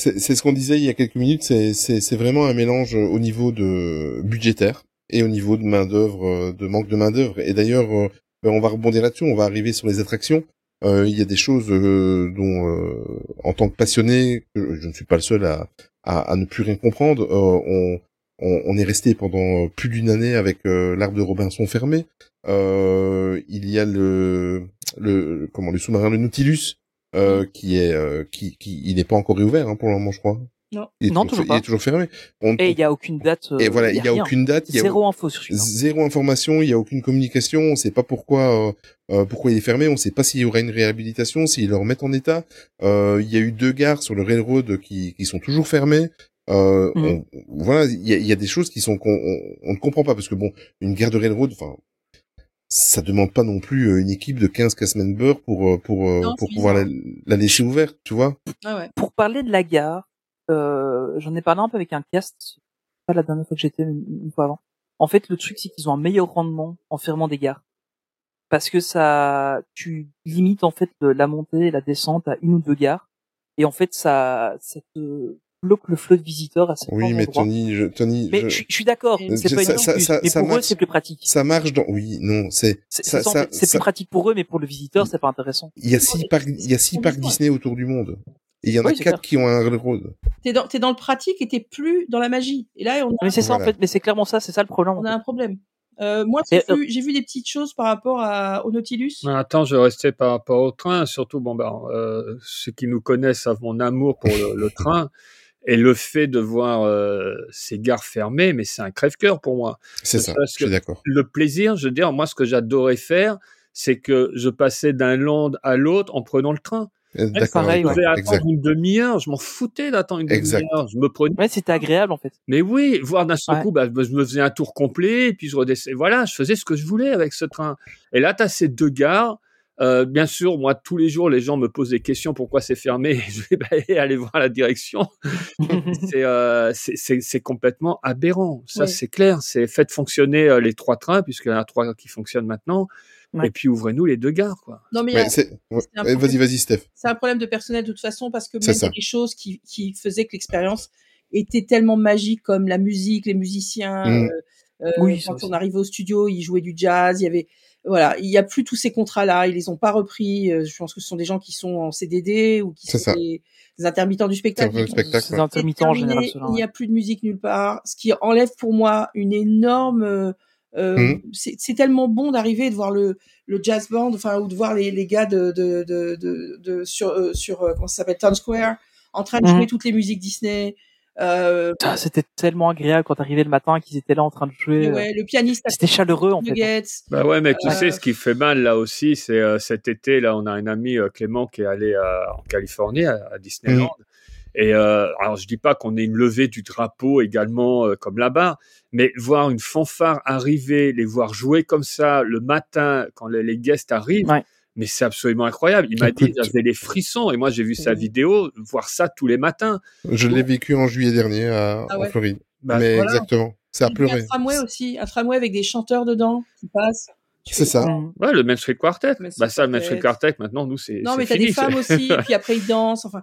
c'est ce qu'on disait il y a quelques minutes. C'est vraiment un mélange au niveau de budgétaire et au niveau de main d'œuvre, de manque de main d'œuvre. Et d'ailleurs, euh, ben, on va rebondir là-dessus. On va arriver sur les attractions. Euh, il y a des choses euh, dont, euh, en tant que passionné, je ne suis pas le seul à à, à ne plus rien comprendre. euh, on on, on est resté pendant plus d'une année avec euh, l'arbre de Robinson fermé. Euh, il y a le le comment le sous-marin le Nautilus euh, qui est euh, qui qui il n'est pas encore réouvert hein, pour le moment je crois. Non. Il est Non, toujours, toujours il pas. est toujours fermé. On- Et il y a aucune date. euh, et voilà, il y a rien. aucune date, il y a Zéro info sur celui-là. zéro information, il y a aucune communication, on sait pas pourquoi euh, euh, pourquoi il est fermé, on sait pas s'il y aura une réhabilitation, s'ils le remettent en état. Euh, il y a eu deux gares sur le railroad qui qui sont toujours fermées. Euh, on- voilà, il y a, il y a des choses qui sont qu'on on, on ne comprend pas parce que bon, une gare de railroad, enfin ça demande pas non plus euh, une équipe de 15 cast members pour euh, pour euh, Non, pour pouvoir la, la laisser ouverte, tu vois. Ah ouais. Pour parler de la gare, euh, j'en ai parlé un peu avec un cast, pas la dernière fois que j'étais, mais une une fois avant. En fait, le truc, c'est qu'ils ont un meilleur rendement en fermant des gares. Parce que ça, tu limites, en fait, la montée et la descente à une ou deux gares. Et en fait, ça, ça te bloque le flot de visiteurs à certains Oui, mais. Tony, je, Tony, Mais je- je, suis- je suis d'accord, Je- c'est pas une ça- ça- excuse, ça- mais pour eux, marche. c'est plus pratique. ça marche dans. Oui, non, c'est C'est plus pratique pour eux, mais pour le visiteur, c'est pas intéressant. Il y a six parcs, il y a six parcs. Disney autour du monde. Et il y en a Oui, quatre clair. qui ont un railroad. T'es dans, t'es dans le pratique et t'es plus dans la magie. Et là, on a, Mais c'est ça, en fait, mais c'est clairement ça, c'est ça le problème. on a un problème. Euh, moi, Et, j'ai vu, des petites choses par rapport à, au Nautilus. Mais Attends, je restais par rapport au train, surtout, bon, ben, euh, ceux qui nous connaissent savent mon amour pour le, le train. Et le fait de voir euh, ces gares fermées, mais c'est un crève-cœur pour moi. C'est ça. Parce Je suis que d'accord. le plaisir, je veux dire, moi, ce que j'adorais faire, c'est que je passais d'un land à l'autre en prenant le train. Euh, D'accord. pareil, Je toi. attendre Exact. une demi-heure, je m'en foutais d'attendre une demi-heure. Je me prenais. Ouais, c'était agréable, en fait. Mais oui, voir d'un seul Ouais. coup, bah, je me faisais un tour complet, et puis je redescendais. Voilà, je faisais ce que je voulais avec ce train. Et là, tu as ces deux gares. Euh, bien sûr, moi, tous les jours, les gens me posent des questions pourquoi c'est fermé. Et je vais bah, aller voir la direction. c'est euh, c'est- complètement aberrant. Ça, c'est clair. C'est faites fonctionner euh, les trois trains, puisqu'il y en a trois qui fonctionnent maintenant. Ouais. Et puis, ouvrez-nous les deux gares. Quoi. Non, mais c'est. ouais. Ouais, Vas-y, problème. vas-y, Steph. c'est un problème de personnel de toute façon parce que C'est même ça. des choses qui, qui faisaient que l'expérience était tellement magique comme la musique, les musiciens. Mm. euh, euh, Oui, quand on arrivait au studio, ils jouaient du jazz. Il y avait voilà, il y a plus tous ces contrats-là. Ils les ont pas repris. Euh, Je pense que ce sont des gens qui sont en CDD ou qui sont ça. des, des intermittents du spectacle. Intermittents spectacle, ouais. en général. Il n'y a plus de musique nulle part, ce qui enlève pour moi une énorme. euh, euh, Mhm. c'est tellement bon d'arriver et de voir le, le jazz band, enfin ou de voir les, les gars de, de, de, de, de- sur euh, sur euh, comment ça s'appelle Town Square en train de Mhm. jouer toutes les musiques Disney. Euh, Ah, C'était tellement agréable quand t'arrivais le matin qu'ils étaient là en train de jouer. euh, ouais, le pianiste C'était chaleureux, en fait. hein. Bah ouais, mais tu Euh, sais, ce qui fait mal là aussi, c'est euh, cet été, là, on a un ami, euh, Clément, qui est allé euh, en Californie, à, à Disneyland. Et euh, alors, je dis pas qu'on ait une levée du drapeau également euh, comme là-bas, mais voir une fanfare arriver, les voir jouer comme ça le matin quand les, les guests arrivent, Ouais. Mais c'est absolument incroyable. Il m'a dit, j'avais les frissons, et moi j'ai vu sa Mhm. vidéo, voir ça tous les matins. Je l'ai vécu en juillet dernier à, Ah ouais. en Floride. Bah, mais voilà. exactement. C'est à pleurer. Un tramway aussi, un tramway avec des chanteurs dedans qui passent. C'est ça. Mm. Ouais, le Main Street Quartet. Main Street Bah ça, le Main Quartet. Street Quartet, maintenant, nous, c'est Non, mais t'as des femmes aussi, et puis après ils dansent. Enfin,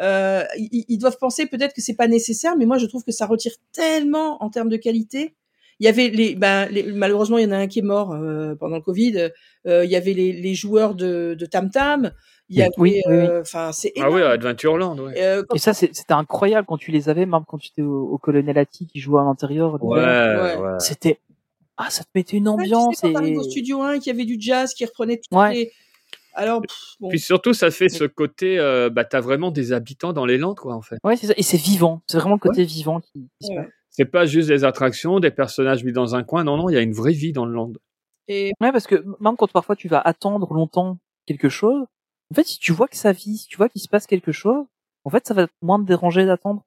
euh, ils, ils doivent penser peut-être que c'est pas nécessaire, mais moi je trouve que ça retire tellement en termes de qualité. Il y avait les, ben, les- malheureusement, il y en a un qui est mort euh, pendant le Covid. Euh, il y avait les, les joueurs de, de Tam Tam. Il y avait, Oui, oui, oui. euh, enfin, c'est Ah oui. Adventureland, ouais. Euh, quand- Et ça, c'était incroyable quand tu les avais, même quand tu étais au, au Colonel Atti qui jouait à l'intérieur. Ouais, Ouais. ouais. C'était, ah, ça te mettait une Ouais, tu sais, ambiance quand au studio 1, qu'il y avait du jazz qui reprenait toutes Ouais. les. Alors, pff, bon. Puis surtout, ça fait ce côté, euh, bah, t'as vraiment des habitants dans les Landes, quoi, en fait. ouais, c'est ça. Et c'est vivant. C'est vraiment le côté vivant qui, qui se Ouais. passe. C'est pas juste des attractions, des personnages mis dans un coin. Non, non, il y a une vraie vie dans le land. Et Ouais, parce que même quand parfois tu vas attendre longtemps quelque chose, en fait, si tu vois que ça vit, si tu vois qu'il se passe quelque chose, en fait, ça va moins te déranger d'attendre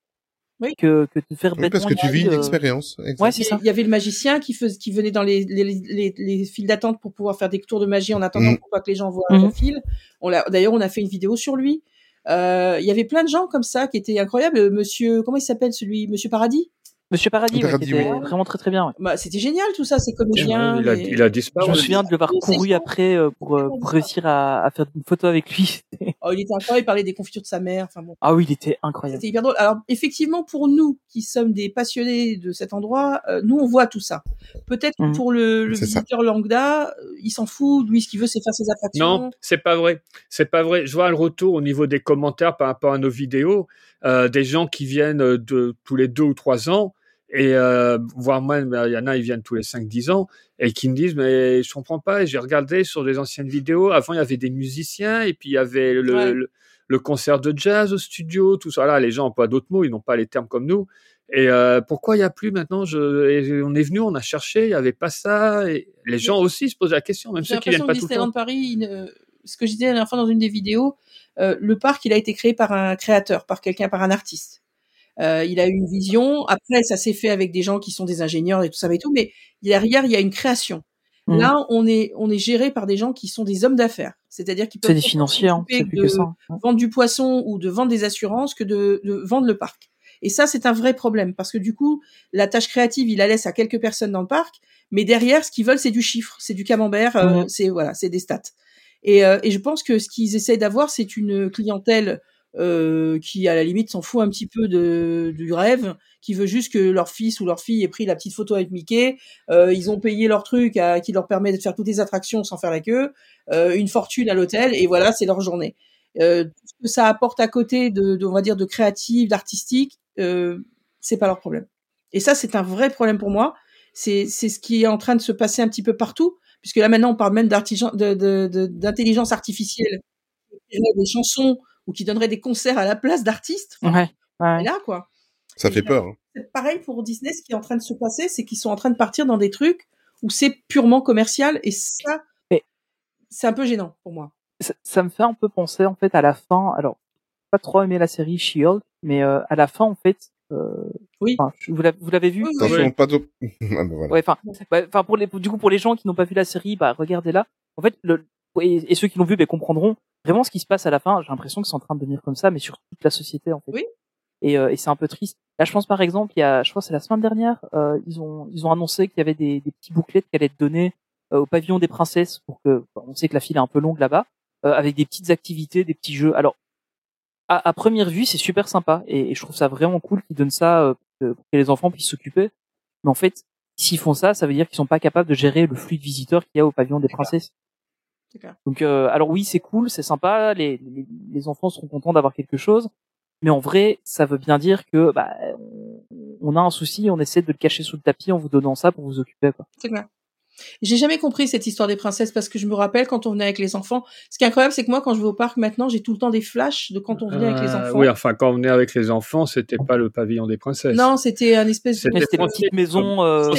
Oui. que, que de te faire Oui, parce que tu vis une euh, expérience. Ouais, c'est ça. il y avait le magicien qui, venait dans les, les, les, les files d'attente pour pouvoir faire des tours de magie en attendant Mhm. pour pas que les gens voient la file. On l'a, d'ailleurs, on a fait une vidéo sur lui. Euh, il y avait plein de gens comme ça qui étaient incroyables. Monsieur, comment il s'appelle celui Monsieur Paradis? Monsieur Paradis, ouais, Paradis, qui était oui. vraiment très très bien. ouais. bah, C'était génial tout ça, ces comédiens. il, a, les- il a disparu. Je me souviens de l'avoir couru après euh, pour, euh, pour réussir à, à faire une photo avec lui. Oh, il était incroyable, il parlait des confitures de sa mère. Enfin bon. ah oui, il était incroyable. C'était hyper drôle. Alors effectivement, pour nous qui sommes des passionnés de cet endroit, euh, nous on voit tout ça. Peut-être que Mhm. pour le, le C'est ça. visiteur lambda, il s'en fout. Lui, ce qu'il veut, c'est faire ses attractions. Non, c'est pas vrai. C'est pas vrai. Je vois le retour au niveau des commentaires par rapport à nos vidéos, euh, des gens qui viennent de tous les deux ou trois ans, et euh, voire même, il y en a, ils viennent tous les cinq, dix ans, et qui me disent, mais je comprends pas, j'ai regardé sur des anciennes vidéos, avant il y avait des musiciens, et puis il y avait le, Ouais. le, le concert de jazz au studio, tout ça. Là, les gens n'ont pas d'autres mots, ils n'ont pas les termes comme nous. Et euh, pourquoi il n'y a plus maintenant? Je, et On est venu, on a cherché, il n'y avait pas ça. Et les gens aussi se posent la question, même ceux qui viennent pas tout le Disneyland temps. Paris, ne- ce que je disais la dernière fois dans une des vidéos, euh, le parc, il a été créé par un créateur, par quelqu'un, par un artiste. Euh, il a eu une vision. Après, ça s'est fait avec des gens qui sont des ingénieurs et tout ça et tout, mais derrière, il y a une création. Mhm. Là, on est, on est géré par des gens qui sont des hommes d'affaires. C'est-à-dire qu'ils peuvent C'est des financiers, hein, c'est plus de que ça. hein. vendre du poisson ou de vendre des assurances que de, de vendre le parc. Et ça, c'est un vrai problème parce que du coup, la tâche créative, il la laisse à quelques personnes dans le parc, mais derrière, ce qu'ils veulent, c'est du chiffre, c'est du camembert, euh, Mhm. c'est voilà, c'est des stats. Et, euh, et je pense que ce qu'ils essayent d'avoir, c'est une clientèle euh, qui, à la limite, s'en fout un petit peu du rêve, qui veut juste que leur fils ou leur fille ait pris la petite photo avec Mickey. Euh, ils ont payé leur truc qui leur permet de faire toutes les attractions sans faire la queue, euh, une fortune à l'hôtel, et voilà, c'est leur journée. Tout ce que ça apporte à côté de, de on va dire, de créatif, d'artistique, c'est pas leur problème. Et ça, c'est un vrai problème pour moi. C'est ce qui est en train de se passer un petit peu partout, puisque là maintenant on parle même d'intelligence de, artificielle, des chansons ou qui donnerait des concerts à la place d'artistes. Enfin, Ouais, ouais. là, quoi. Ça fait peur. hein. C'est pareil pour Disney, ce qui est en train de se passer, c'est qu'ils sont en train de partir dans des trucs où c'est purement commercial, et ça, Mais- c'est un peu gênant pour moi. ça, ça me fait un peu penser en fait à la fin. Alors, pas trop aimé la série She-Hulk, mais euh, à la fin en fait. Euh, Oui. vous l'avez vu? Oui, oui. Attention, Oui. pas ah, ben voilà. Ouais, enfin pour les, du coup pour les gens qui n'ont pas vu la série, bah regardez-la. En fait, le, et, et ceux qui l'ont vu, bah, comprendront vraiment ce qui se passe à la fin. J'ai l'impression que c'est en train de devenir comme ça, mais sur toute la société en fait. Oui. Et, euh, et c'est un peu triste. Là, je pense par exemple, il y a, je crois que c'est la semaine dernière, euh, ils ont ils ont annoncé qu'il y avait des, des petits bouclettes qui allaient être donnés euh, au pavillon des princesses pour que on sait que la file est un peu longue là-bas, euh, avec des petites activités, des petits jeux. Alors à, à première vue, c'est super sympa et, et je trouve ça vraiment cool qu'ils donnent ça euh, pour, que, les enfants puissent s'occuper. Mais en fait, s'ils font ça, ça veut dire qu'ils sont pas capables de gérer le flux de visiteurs qu'il y a au pavillon des princesses. Clair. Donc, euh, alors oui, c'est cool, c'est sympa, les, les, les enfants seront contents d'avoir quelque chose, mais en vrai, ça veut bien dire que bah, on, a un souci, on essaie de le cacher sous le tapis en vous donnant ça pour vous occuper. Quoi. C'est clair. J'ai jamais compris cette histoire des princesses parce que je me rappelle quand on venait avec les enfants. Ce qui est incroyable, c'est que moi, quand je vais au parc maintenant, j'ai tout le temps des flashs de quand on venait avec les Euh, enfants. Oui, enfin, quand on venait avec les enfants, c'était pas le pavillon des princesses. Non, c'était un espèce de. C'était Mais c'était les France petites Télécom. maisons. Euh...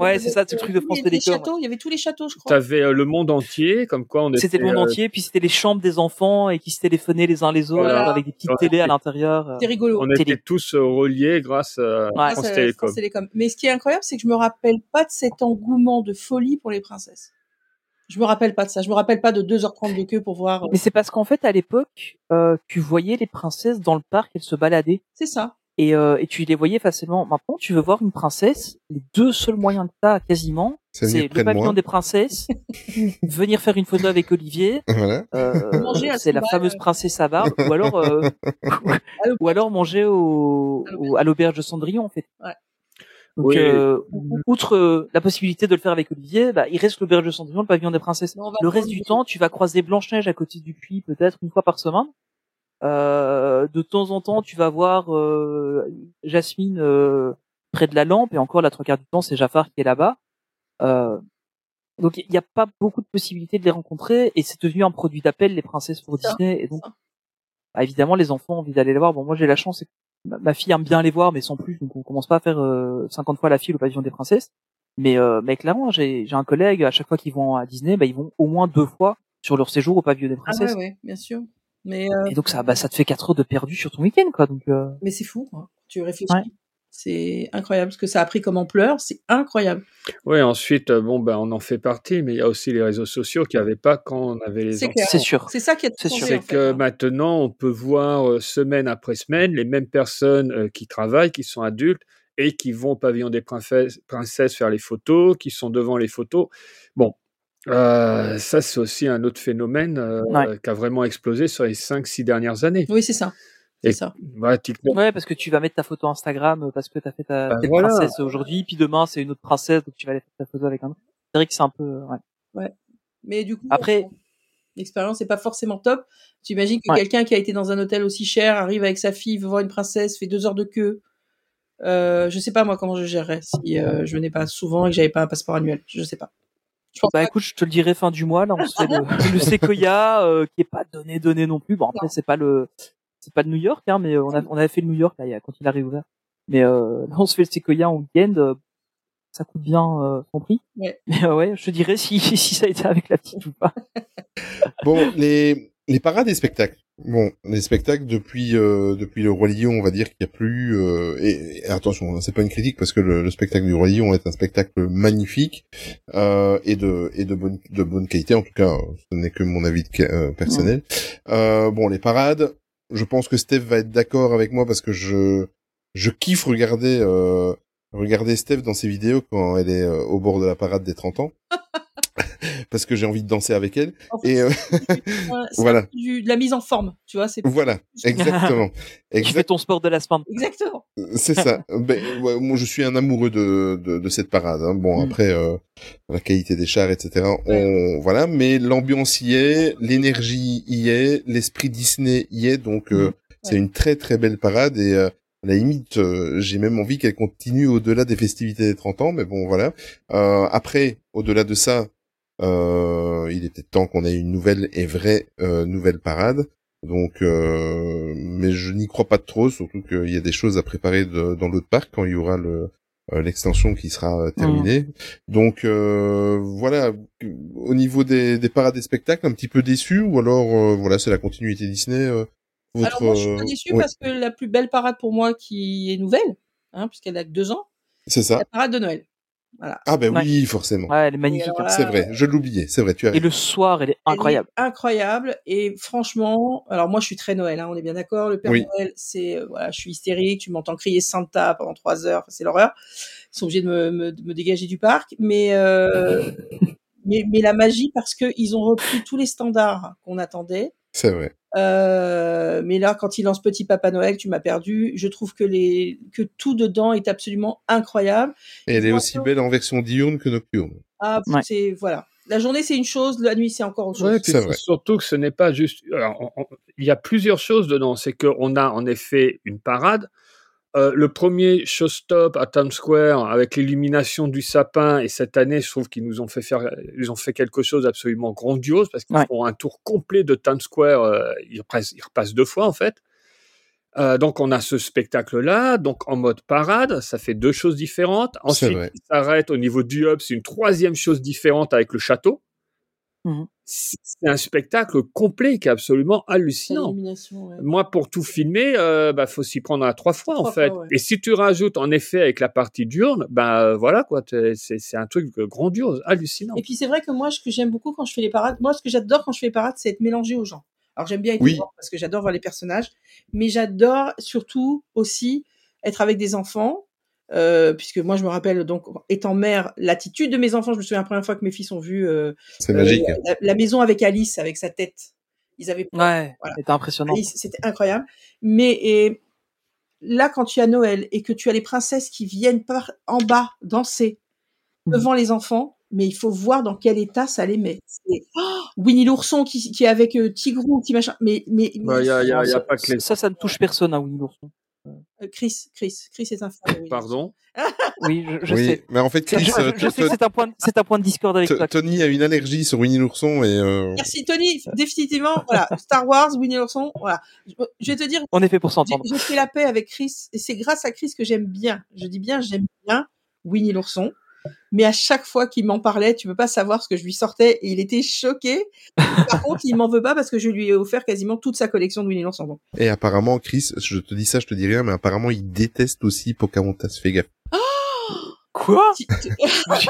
Ouais, c'est ça, c'est le truc de France Il y avait des Télécom. châteaux, il y avait tous les châteaux, je crois. T'avais euh, le monde entier, comme quoi on était. C'était le monde euh, entier, puis c'était les chambres des enfants et qui se téléphonaient les uns les autres Voilà. avec des petites Ouais. télés à l'intérieur. euh. C'était rigolo. on télé. était tous reliés grâce à Ouais. Télécom. France Télécom. Mais ce qui est incroyable, c'est que je me rappelle pas de cet engouement de folie pour les princesses. Je me rappelle pas de ça. Je me rappelle pas de 2h30 de queue pour voir. euh, Mais c'est parce qu'en fait, à l'époque, euh, tu voyais les princesses dans le parc, elles se baladaient. C'est ça. et, euh, et tu les voyais facilement. Maintenant, tu veux voir une princesse, les deux seuls moyens que t'as quasiment, C'est le pavillon moi. des princesses, venir faire une photo avec Olivier, Voilà. euh, Manger à c'est la fameuse euh. princesse à barbe, ou alors, euh, ou alors manger au, À l'auberge. au- à l'auberge de Cendrillon en fait. Ouais. Donc, Oui. euh, outre euh, la possibilité de le faire avec Olivier, bah, il reste l'auberge de Cendrillon, le pavillon des princesses. Le reste du temps, tu vas croiser Blanche-Neige à côté du puits peut-être une fois par semaine. Euh, de temps en temps, tu vas voir euh, Jasmine euh, près de la lampe, et encore la trois quarts du temps, c'est Jafar qui est là-bas. Euh, donc il n'y a pas beaucoup de possibilités de les rencontrer, et c'est devenu un produit d'appel les princesses pour Disney, et donc bah, évidemment les enfants ont envie d'aller les voir. Bon, moi j'ai la chance, ma, fille aime bien les voir, mais sans plus, donc on commence pas à faire euh, 50 fois la file au pavillon des princesses. Mais, euh, mais clairement, j'ai un collègue, à chaque fois qu'ils vont à Disney, bah, ils vont au moins deux fois sur leur séjour au pavillon des Ah princesses. ouais, ouais, bien sûr. Mais, euh, Et donc ça, bah, ça te fait quatre heures de perdu sur ton week-end, quoi. Donc euh, mais c'est fou, quoi. Tu réfléchis. Ouais. C'est incroyable ce que ça a pris comme ampleur. C'est incroyable. Oui, ensuite, euh, bon, ben, on en fait partie, mais il y a aussi les réseaux sociaux qu'il n'y avait pas quand on avait les C'est enfants. c'est sûr. C'est ça qui C'est changé, sûr. C'est en fait, que hein. maintenant, on peut voir euh, semaine après semaine les mêmes personnes euh, qui travaillent, qui sont adultes et qui vont au pavillon des princesses, princesses faire les photos, qui sont devant les photos. Bon, euh, ça, c'est aussi un autre phénomène euh, Ouais. qui a vraiment explosé sur les 5-6 dernières années. Oui, c'est ça. Et C'est ça. TikTok, Ouais, parce que tu vas mettre ta photo Instagram euh, parce que t'as fait ta Bah, voilà. princesse aujourd'hui, puis demain c'est une autre princesse, donc tu vas aller faire ta photo avec un autre. C'est vrai que c'est un peu, euh, ouais. Mais du coup, Après- l'expérience n'est pas forcément top. Tu imagines que Ouais. quelqu'un qui a été dans un hôtel aussi cher arrive avec sa fille, veut voir une princesse, fait deux heures de queue. Euh, je sais pas moi comment je gérerais si euh, je venais pas souvent et que j'avais pas un passeport annuel. Je sais pas. Je pense Bah pas écoute, je te le dirai fin du mois. Là, on se fait le, le Sequoia, euh, qui est pas donné donné non plus. Bon après c'est pas le, c'est pas le New York, hein, mais on a, on avait fait le New York là, il y a- quand il a réouvert. Mais euh, là, on se fait le Sequoia en week-end. euh, ça coûte bien euh, son prix. Ouais. Mais euh, ouais, je te dirai si si ça a été avec la petite ou pas. Bon, les, les parades et spectacles. Bon, les spectacles depuis euh, depuis le Roi Lion, on va dire qu'il y a plus. euh, et, et attention, c'est pas une critique parce que le, le spectacle du Roi Lion est un spectacle magnifique euh, et de et de bonne de bonne qualité. En tout cas, ce n'est que mon avis de, euh, personnel. Euh, bon, les parades. Je pense que Steph va être d'accord avec moi parce que je je kiffe regarder euh, regarder Steph dans ses vidéos quand elle est euh, au bord de la parade des 30 ans. parce que j'ai envie de danser avec elle. En fait, Et euh, Voilà. du- de la mise en forme, tu vois. C'est voilà, exactement. Tu fais Exact, ton sport de la semaine. exactement. c'est ça. Ben, ouais, moi, je suis un amoureux de, de, de cette parade. hein. Bon, Mm. après, euh, la qualité des chars, etc. On, voilà, mais l'ambiance y est, l'énergie y est, l'esprit Disney y est, donc euh, Mm. c'est une très très belle parade et euh, à la limite, euh, j'ai même envie qu'elle continue au-delà des festivités des 30 ans, mais bon, voilà. Euh, après, au-delà de ça, euh, il est peut-être temps qu'on ait une nouvelle et vraie euh, nouvelle parade. Donc, euh, mais je n'y crois pas trop, surtout qu'il y a des choses à préparer de- dans l'autre parc quand il y aura le l'extension qui sera terminée. Donc euh, voilà, au niveau des, des parades des spectacles, un petit peu déçu ou alors euh, voilà, c'est la continuité Disney. Euh, votre, Alors moi, je suis euh, pas déçue ouais, parce que la plus belle parade pour moi qui est nouvelle, hein, puisqu'elle a que deux ans, c'est ça. la parade de Noël. Voilà. Ah ben Ouais. oui, forcément. Ouais, elle est magnifique. hein. C'est vrai, je l'oubliais, c'est vrai, tu as Et le soir, elle est Elle est incroyable. incroyable. Et franchement, alors moi, je suis très Noël, hein, on est bien d'accord. Le Père Oui. Noël, c'est, euh, voilà, je suis hystérique. Tu m'entends crier Santa pendant trois heures, c'est l'horreur. Ils sont obligés de me, me, de me dégager du parc. Mais, euh, mais, mais la magie, parce que ils ont repris tous les standards qu'on attendait. C'est vrai. Euh, mais là, quand il lance Petit Papa Noël, tu m'as perdu. Je trouve que les, que tout dedans est absolument incroyable. Et elle est aussi belle en version diurne que nocturne. Ah, Ouais. c'est, voilà. La journée, c'est une chose. La nuit, c'est encore autre chose. Ouais, C'est surtout que ce n'est pas juste. alors, on- on- il y a plusieurs choses dedans. C'est qu'on a en effet une parade. Euh, le premier showstop à Times Square avec l'illumination du sapin et cette année, je trouve qu'ils nous ont fait faire, ils ont fait quelque chose d'absolument grandiose parce qu'ils Ouais. font un tour complet de Times Square. euh, ils, repassent, ils repassent deux fois en fait. Euh, donc on a ce spectacle-là, donc en mode parade, ça fait deux choses différentes. Ensuite, vrai. il s'arrête au niveau du hub, c'est une troisième chose différente avec le château. Mhm. C'est un spectacle complet qui est absolument hallucinant. ouais. Moi, pour tout filmer, euh, bah, faut s'y prendre à trois fois en fait. fois, ouais. Et si tu rajoutes en effet avec la partie diurne, bah euh, voilà quoi, c'est c'est un truc grandiose, hallucinant. Et puis c'est vrai que moi, ce que j'aime beaucoup quand je fais les parades, moi, ce que j'adore quand je fais les parades, c'est être mélangé aux gens. Alors j'aime bien être Oui. parce que j'adore voir les personnages, mais j'adore surtout aussi être avec des enfants, euh, puisque moi je me rappelle donc étant mère, l'attitude de mes enfants. Je me souviens la première fois que mes fils ont vu euh, C'est euh, magique. la, la maison avec Alice, avec sa tête. Ils avaient Ouais, Voilà. c'était impressionnant. Alice, c'était incroyable. Mais et là, quand tu as Noël et que tu as les princesses qui viennent par en bas danser Mhm. devant les enfants, mais il faut voir dans quel état ça les met. C'est oh, Winnie l'ourson qui, qui est avec euh, Tigrou, qui machin. Mais mais, mais- Bah, y a, y a- y a ça, pas que les. ça, ça ne touche personne, hein, Winnie l'ourson. Euh, Chris, Chris, Chris est un fan. Pardon? Oui, je, je oui, sais. mais en fait, Chris, je- euh, sais c'est un point, de- c'est un point de discorde avec toi. Tony a une allergie sur Winnie l'ourson et euh, Merci Tony, définitivement. Voilà, Star Wars, Winnie l'ourson. Voilà, je, je vais te dire, On est fait pour j'ai s'entendre. j'ai fait la paix avec Chris et c'est grâce à Chris que j'aime bien. Je dis bien, j'aime bien Winnie l'ourson. Mais à chaque fois qu'il m'en parlait, tu peux pas savoir ce que je lui sortais et il était choqué. Par contre, il m'en veut pas parce que je lui ai offert quasiment toute sa collection de Winnie l'ourson. Et apparemment Chris, je te dis ça, je te dis rien, mais apparemment il déteste aussi Pocahontas. Fais gaffe. Quoi tu- tu-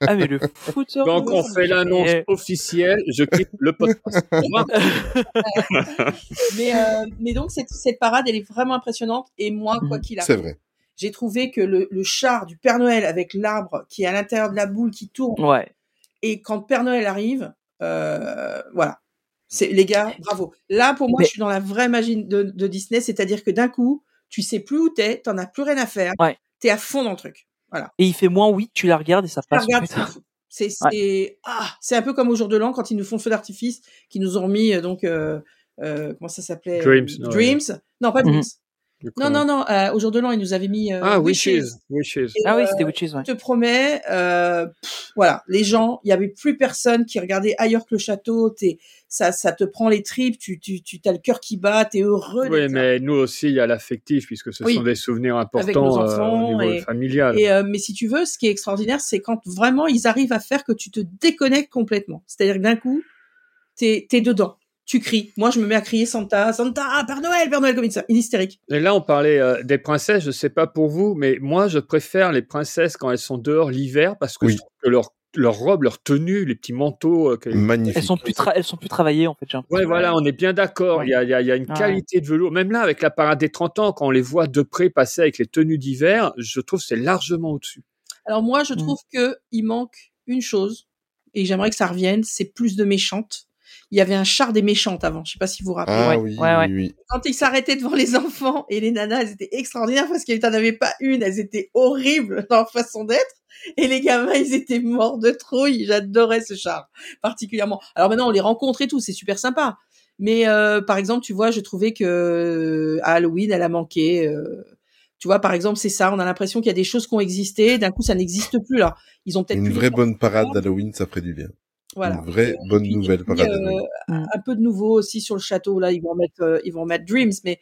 Ah mais le fouteur. Donc on fait l'annonce Eh. officielle. Je quitte le podcast. Mais, euh, mais donc cette, cette parade, elle est vraiment impressionnante. Et moi, quoi Mhm. qu'il C'est arrive, vrai. J'ai trouvé que le, le char du Père Noël avec l'arbre qui est à l'intérieur de la boule qui tourne Ouais. et quand Père Noël arrive, euh, voilà. C'est les gars, bravo. Là, pour moi, Mais- je suis dans la vraie magie de, de Disney, c'est-à-dire que d'un coup, tu sais plus où t'es, t'en as plus rien à faire, Ouais. t'es à fond dans le truc. Voilà. Et il fait moins oui, tu la regardes et ça passe. c'est. C'est ah, c'est un peu comme au jour de l'an quand ils nous font feu d'artifice, qui nous ont remis euh, donc euh, euh, comment ça s'appelait? Dreams, non, Dreams. Non, pas Mhm. Dreams. Non, non, non. euh, au jour de l'an, ils nous avaient mis euh, Ah, Wishes. Wishes. Wishes. Et, Ah oui, euh, c'était Witches, ouais. je te promets, euh, pff, voilà, les gens, il y avait plus personne qui regardait ailleurs que le château. Ça, ça te prend les tripes. Tu, tu, tu as le cœur qui bat. T'es heureux. Oui, mais nous aussi, il y a l'affectif, puisque ce Oui. sont des souvenirs nos importants euh, enfants au niveau et- familial. Et euh, mais si tu veux, ce qui est extraordinaire, c'est quand vraiment ils arrivent à faire que tu te déconnectes complètement. C'est-à-dire que d'un coup, t'es, t'es dedans. Tu cries. Moi, je me mets à crier Santa, Santa, Père Noël, Père Noël, comme une, une hystérique. Et là, on parlait euh, des princesses, je sais pas pour vous, mais moi, je préfère les princesses quand elles sont dehors l'hiver, parce que Oui. je trouve que leur, leur robe, leur tenue, les petits manteaux... euh. Elles sont plus, elles sont plus travaillées en fait. Ouais, voilà, on est bien d'accord. Ouais. Il, y a, il, y a, il y a une qualité de velours. Même là, avec la parade des 30 ans, quand on les voit de près passer avec les tenues d'hiver, je trouve que c'est largement au-dessus. Alors moi, je Mm. trouve que il manque une chose et j'aimerais que ça revienne, c'est plus de méchantes. Il y avait un char des méchantes avant. Je sais pas si vous vous rappelez. Ah Ouais, oui, ouais, ouais. oui, oui. Quand ils s'arrêtaient devant les enfants et les nanas, elles étaient extraordinaires parce qu'il n'en avait pas une. Elles étaient horribles dans leur façon d'être. Et les gamins, ils étaient morts de trouille. J'adorais ce char particulièrement. Alors maintenant, on les rencontre et tout, c'est super sympa. Mais euh, par exemple, tu vois, je trouvais que euh, à Halloween, elle a manqué. euh, tu vois, par exemple, c'est ça. On a l'impression qu'il y a des choses qui ont existé. D'un coup, ça n'existe plus là. Ils ont peut-être Une vraie bonne parade d'Halloween, ça ferait du bien. Voilà. Une vraie bonne puis- nouvelle puis, euh, d'Halloween. Mm. un peu de nouveau aussi sur le château. Là, ils vont mettre, euh, ils vont mettre Dreams, mais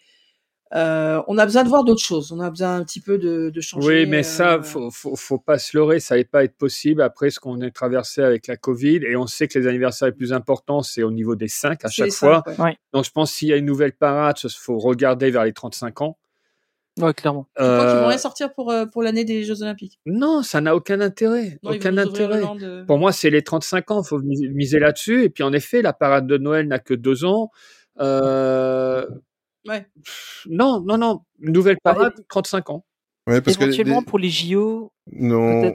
euh, on a besoin de voir d'autres choses. On a besoin un petit peu de, de changer. Oui, mais euh, ça, faut, faut, faut pas se leurrer, ça n'allait pas être possible après ce qu'on a traversé avec la Covid. Et on sait que les anniversaires les plus importants, c'est au niveau des 5 à chaque fois. cinq, ouais. Donc je pense qu'il y a une nouvelle parade, il faut regarder vers les 35 ans. Ouais, clairement. Tu crois qu'ils vont Euh, rien sortir pour, euh, pour l'année des Jeux Olympiques non, ça n'a aucun intérêt. Non, aucun intérêt. de- Pour moi, c'est les 35 ans, il faut mis- miser là-dessus. Et puis en effet, la parade de Noël n'a que deux ans. Euh, Ouais. Non, non, non. Une nouvelle parade, 35 ans. Ouais, parce que Éventuellement les- pour les JO, non.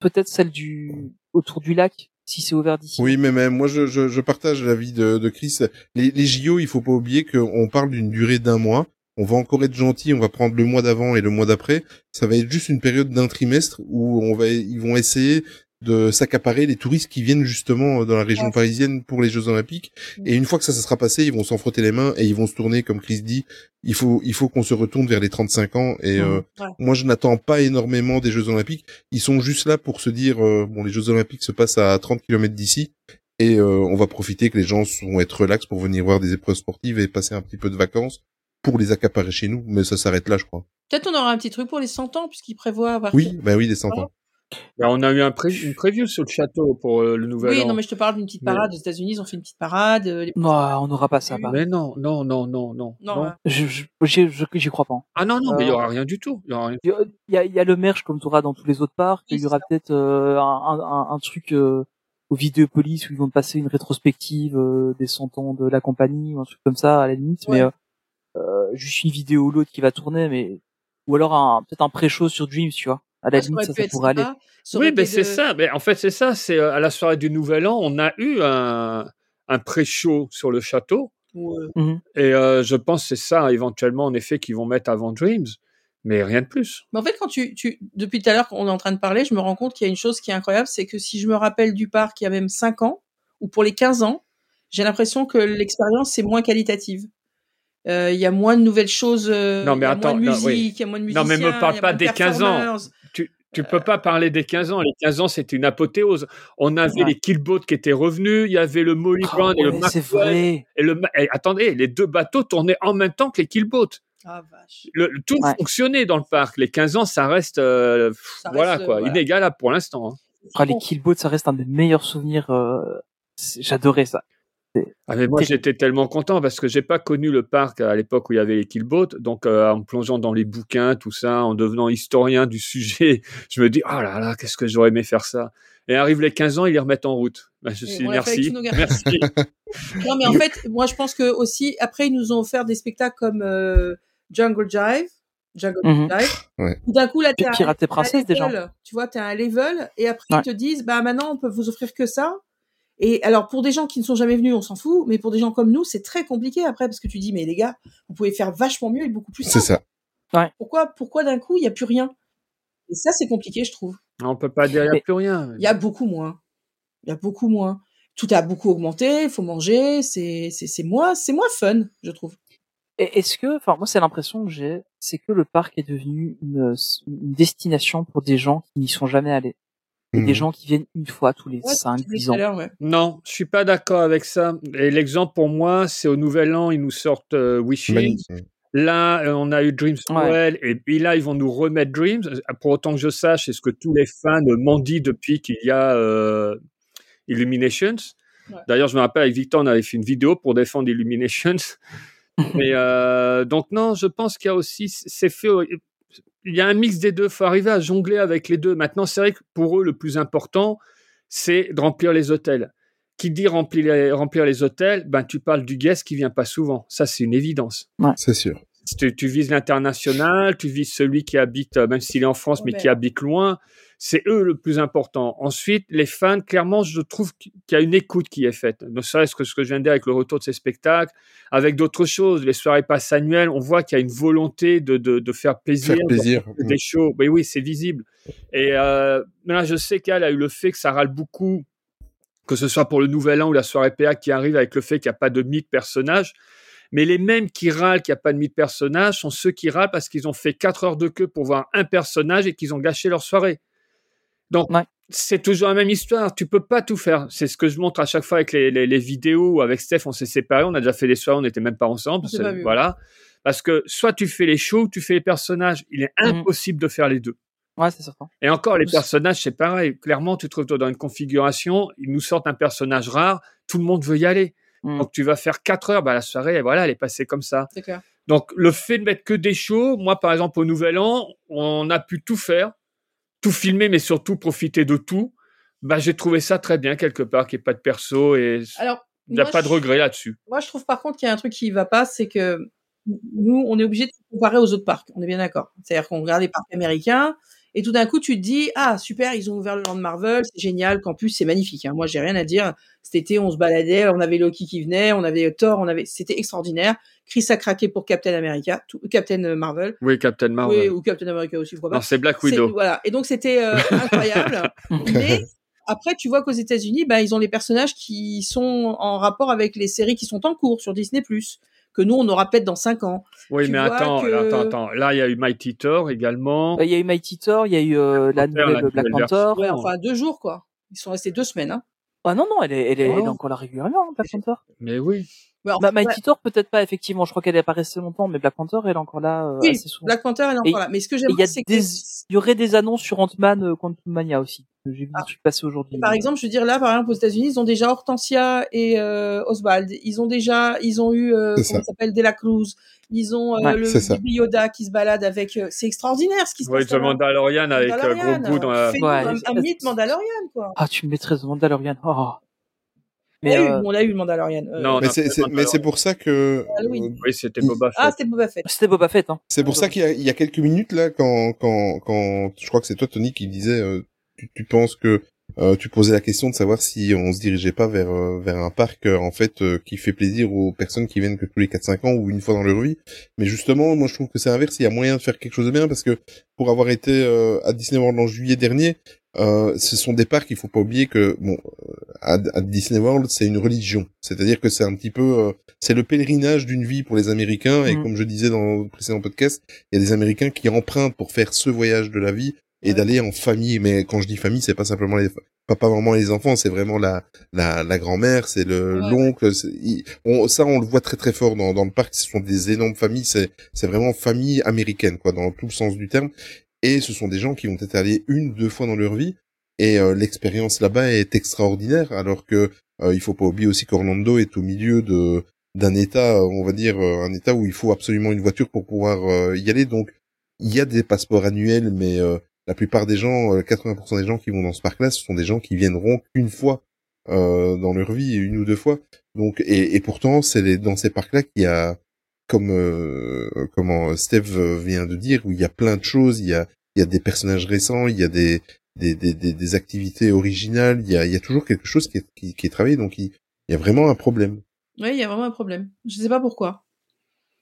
peut-être celle du autour du lac si c'est ouvert d'ici. Oui, mais même moi, je, je, je partage l'avis de, de Chris. Les, les JO, il faut pas oublier qu'on parle d'une durée d'un mois. On va encore être gentil, on va prendre le mois d'avant et le mois d'après. Ça va être juste une période d'un trimestre où on va, ils vont essayer de s'accaparer les touristes qui viennent justement dans la région Ouais. parisienne pour les Jeux Olympiques. Et une fois que ça, ça sera passé, ils vont s'en frotter les mains et ils vont se tourner, comme Chris dit. Il faut, il faut qu'on se retourne vers les 35 ans. Et Mhm. euh, Ouais. moi, je n'attends pas énormément des Jeux Olympiques. Ils sont juste là pour se dire, euh, bon, les Jeux Olympiques se passent à 30 km d'ici. Et euh, on va profiter que les gens vont être relax pour venir voir des épreuves sportives et passer un petit peu de vacances pour les accaparer chez nous. Mais ça s'arrête là, je crois. Peut-être on aura un petit truc pour les 100 ans, puisqu'ils prévoient avoir. Oui, bah oui, les 100 ans. Ben, on a eu un pré- une preview sur le château pour euh, le nouvel Oui, an. non, mais je te parle d'une petite Mais- parade. Aux États-Unis, ils ont fait une petite parade. euh, les- Non, on n'aura pas ça. Oui. bah. Mais non, non, non, non, non. Non, hein. Je je- j'y je- j'y crois pas. Ah non, non, mais il y Euh, aura rien du tout. Il y aura rien. Il y a- il y a, le merch comme tu auras dans tous les autres parcs. Oui, il y aura peut-être euh, un, un, un truc euh, au Vidéopolis où ils vont te passer une rétrospective euh, des 100 ans de la compagnie ou un truc comme ça à la limite. Ouais. Mais euh, euh, juste une vidéo ou l'autre qui va tourner, mais ou alors un peut-être un pré-show sur Dreams, tu vois. À la ça limite, ça, ça pourrait aller. Oui, ben été c'est de- ça. Mais en fait, c'est ça. C'est euh, à la soirée du Nouvel An, on a eu un, un pré-show sur le château. Euh, Mhm. Et euh, je pense que c'est ça, éventuellement, en effet, qu'ils vont mettre avant Dreams, mais rien de plus. Mais en fait, quand tu, tu, depuis tout à l'heure qu'on est en train de parler, je me rends compte qu'il y a une chose qui est incroyable, c'est que si je me rappelle du parc il y a même 5 ans, ou pour les 15 ans, j'ai l'impression que l'expérience est moins qualitative. Euh, Il y a moins de nouvelles choses, euh, Non, mais il y a attends, moins de musique, oui. il y a moins de Non, mais me parle pas des 15 ans. Tu, tu peux pas parler des 15 ans. Les 15 ans, c'était une apothéose. On avait Ouais. les killboats qui étaient revenus, il y avait le Molly Ah Brown et le vrai. Et le, et attendez, les deux bateaux tournaient en même temps que les killboats. Ah, vache. Le, le- tout Ouais. fonctionnait dans le parc. Les 15 ans, ça reste, euh, pff, Ça reste, voilà euh, quoi, voilà. inégalable pour l'instant. hein. Ah, les killboats, ça reste un des meilleurs souvenirs. euh, J'adorais ça. Ah mais moi j'étais tellement content parce que j'ai pas connu le parc à l'époque où il y avait les killboats, donc euh, en me plongeant dans les bouquins, tout ça, en devenant historien du sujet, je me dis oh là là qu'est-ce que j'aurais aimé faire ça. Et arrivent les 15 ans, ils les remettent en route. Ben, je suis merci, merci. Non, mais en fait, moi, je pense que aussi, après, ils nous ont offert des spectacles comme euh, Jungle Jive. Jungle Mhm. Jive. Ouais. Où D'un coup, là, t'es et à Princesses, déjà. level, Tu vois, t'es à un level, et après, Ouais. ils te disent, bah, maintenant, on peut vous offrir que ça. Et alors, pour des gens qui ne sont jamais venus, on s'en fout, mais pour des gens comme nous, c'est très compliqué après, parce que tu dis, mais les gars, vous pouvez faire vachement mieux et beaucoup plus C'est ça. Pourquoi, pourquoi d'un coup, il n'y a plus rien? Et ça, c'est compliqué, je trouve. On peut pas dire il y a plus rien. Il y a beaucoup moins. Il y a beaucoup moins. Tout a beaucoup augmenté, il faut manger, c'est, c'est, c'est moins, c'est moins fun, je trouve. Et Est-ce que, enfin, moi, c'est l'impression que j'ai, c'est que le parc est devenu une, une destination pour des gens qui n'y sont jamais allés. Et Mhm. des gens qui viennent une fois tous les Ouais, 5, tu disais 10 tout à ans. ouais. Non, je suis pas d'accord avec ça. Et l'exemple pour moi, c'est au Nouvel An, ils nous sortent euh, Wishing. Là, euh, on a eu Dreams Ouais. Noël, et puis là, ils vont nous remettre Dreams. Pour autant que je sache, c'est ce que tous les fans m'ont dit depuis qu'il y a euh, Illuminations. Ouais. D'ailleurs, je me rappelle avec Victor, on avait fait une vidéo pour défendre Illuminations. Mais euh, donc non, je pense qu'il y a aussi, c'est fait, il y a un mix des deux. faut arriver à jongler avec les deux. Maintenant, c'est vrai que pour eux, le plus important, c'est de remplir les hôtels. Qui dit remplir les, remplir les hôtels, ben tu parles du guest qui vient pas souvent. Ça, c'est une évidence. C'est sûr. Tu, tu vises l'international, tu vises celui qui habite, euh, même s'il est en France, mais qui habite loin. C'est eux le plus important. Ensuite, les fans, clairement, je trouve qu'il y a une écoute qui est faite. Ne serait-ce que ce que je viens de dire avec le retour de ces spectacles, avec d'autres choses, les soirées passes annuelles, on voit qu'il y a une volonté de, de, de faire plaisir, Faire plaisir. de- des shows. Mais oui, c'est visible. Et euh, là, je sais qu'elle a eu le fait que ça râle beaucoup, que ce soit pour le Nouvel An ou la soirée PA qui arrive avec le fait qu'il n'y a pas de mythe personnage. Mais les mêmes qui râlent qu'il n'y a pas de mythe personnage sont ceux qui râlent parce qu'ils ont fait quatre heures de queue pour voir un personnage et qu'ils ont gâché leur soirée. Donc, Ouais. c'est toujours la même histoire. Tu peux pas tout faire. C'est ce que je montre à chaque fois avec les, les, les vidéos. Avec Steph, on s'est séparés. On a déjà fait des soirées, on n'était même pas ensemble. Pas voilà. Parce que soit tu fais les shows, ou tu fais les personnages. Il est Mhm. impossible de faire les deux. Ouais, c'est certain. Et encore, les personnages, c'est pareil. Clairement, tu te retrouves dans une configuration, ils nous sortent un personnage rare, tout le monde veut y aller. Mm. Donc, tu vas faire quatre heures, bah, la soirée, voilà, elle est passée comme ça. C'est clair. Donc, le fait de mettre que des shows, moi, par exemple, au Nouvel An, on a pu tout faire, tout filmer, mais surtout profiter de tout. Bah, j'ai trouvé ça très bien, quelque part, qu'il n'y ait pas de perso et Alors, il n'y a pas de regret là-dessus. Moi, je trouve par contre qu'il y a un truc qui va pas, c'est que nous, on est obligé de se comparer aux autres parcs. On est bien d'accord. C'est-à-dire qu'on regarde les parcs américains et tout d'un coup, tu te dis, ah, super, ils ont ouvert le land Marvel, c'est génial, Campus, c'est magnifique. Hein. Moi, j'ai rien à dire. Cet été, on se baladait, on avait Loki qui venait, on avait Thor, on avait, c'était extraordinaire. Chris a craqué pour Captain America, tout, Captain Marvel. Oui, Captain Marvel. Oui, ou Captain America aussi, pourquoi pas. non, c'est Black Widow. Voilà. Et donc c'était euh, incroyable. Mais après, tu vois qu'aux États-Unis, bah, ils ont les personnages qui sont en rapport avec les séries qui sont en cours sur Disney+, que nous, on aura peut-être dans cinq ans. Oui, tu mais attends, que- attends, attends. Là, il y a eu Mighty Thor également. Bah, Il y a eu Mighty Thor, il y a eu euh, la nouvelle Black Panther. Ouais, enfin, deux jours, quoi. Ils sont restés deux semaines. Hein. Ah non, non, elle est, elle est, elle est encore là régulièrement, hein, Black Panther. Mais oui. Ouais, enfin, Bah, Mighty ouais, Thor, peut-être pas, effectivement. Je crois qu'elle est pas restée longtemps, mais Black Panther, elle est encore là euh, Oui, assez souvent. Black Panther, elle est Et- encore là. Mais ce que Et j'aime, il y a c'est des, que... il y aurait des annonces sur Ant-Man euh, Quantum Mania aussi. J'ai vu Ah. passer aujourd'hui. Par exemple, je veux dire là, par exemple, aux États-Unis, ils ont déjà Hortensia et euh, Oswald. Ils ont déjà, ils ont eu, euh, comment s'appelle, De La Cruz. Ils ont euh, Ouais, le. Baby Yoda qui se balade avec. euh, c'est extraordinaire ce qui se Oui, passe. Là-bas. Mandalorian avec Mandalorian, Grogu dans la... Ouais. un, un mythe Mandalorian, quoi. Ah, tu me mettrais The Mandalorian. Oh. On Mais, l'a eu, euh, on l'a eu le Mandalorian. Euh, Non, Mais c'est, c'est- mais c'est pour ça que Halloween. euh, Oui, c'était Boba Fett. Ah, c'était Boba Fett. c'était Boba Fett, hein. c'est pour ça qu'il y a, il y a quelques minutes là quand quand quand je crois que c'est toi Tony qui disait euh, tu, tu penses que euh, tu posais la question de savoir si on se dirigeait pas vers euh, vers un parc euh, en fait euh, qui fait plaisir aux personnes qui viennent que tous les 4-5 ans ou une fois dans leur vie. Mais justement, moi je trouve que c'est inverse. Il y a moyen de faire quelque chose de bien parce que pour avoir été euh, à Disney World en juillet dernier, euh, ce sont des parcs. Il faut pas oublier que bon, à, à Disney World c'est une religion. C'est-à-dire que c'est un petit peu euh, c'est le pèlerinage d'une vie pour les Américains. Et Mhm. comme je disais dans le précédent podcast, il y a des Américains qui empruntent pour faire ce voyage de la vie et d'aller en famille. Mais quand je dis famille, c'est pas simplement les papa, maman et les enfants, c'est vraiment la la, la grand-mère, c'est le Ouais. l'oncle. c'est- il- on- ça, on le voit très très fort dans dans le parc. Ce sont des énormes familles. C'est c'est vraiment famille américaine, quoi, dans tout le sens du terme. Et ce sont des gens qui vont être allés une, deux fois dans leur vie. Et euh, l'expérience là-bas est extraordinaire, alors que euh, il faut pas oublier aussi qu'Orlando est au milieu de d'un état, on va dire euh, un état où il faut absolument une voiture pour pouvoir euh, y aller. Donc il y a des passeports annuels, mais euh, la plupart des gens, euh, 80% des gens qui vont dans ce parc-là, ce sont des gens qui viendront qu'une fois euh, dans leur vie, une ou deux fois. Donc et, et pourtant c'est dans ces parcs-là qu'il y a comme euh, comment Steve vient de dire, où il y a plein de choses, il y a il y a des personnages récents, il y a des des, des, des, des activités originales, il y a, il y a toujours quelque chose qui est, qui, qui est travaillé, donc il, il y a vraiment un problème. Oui, il y a vraiment un problème. Je sais pas pourquoi.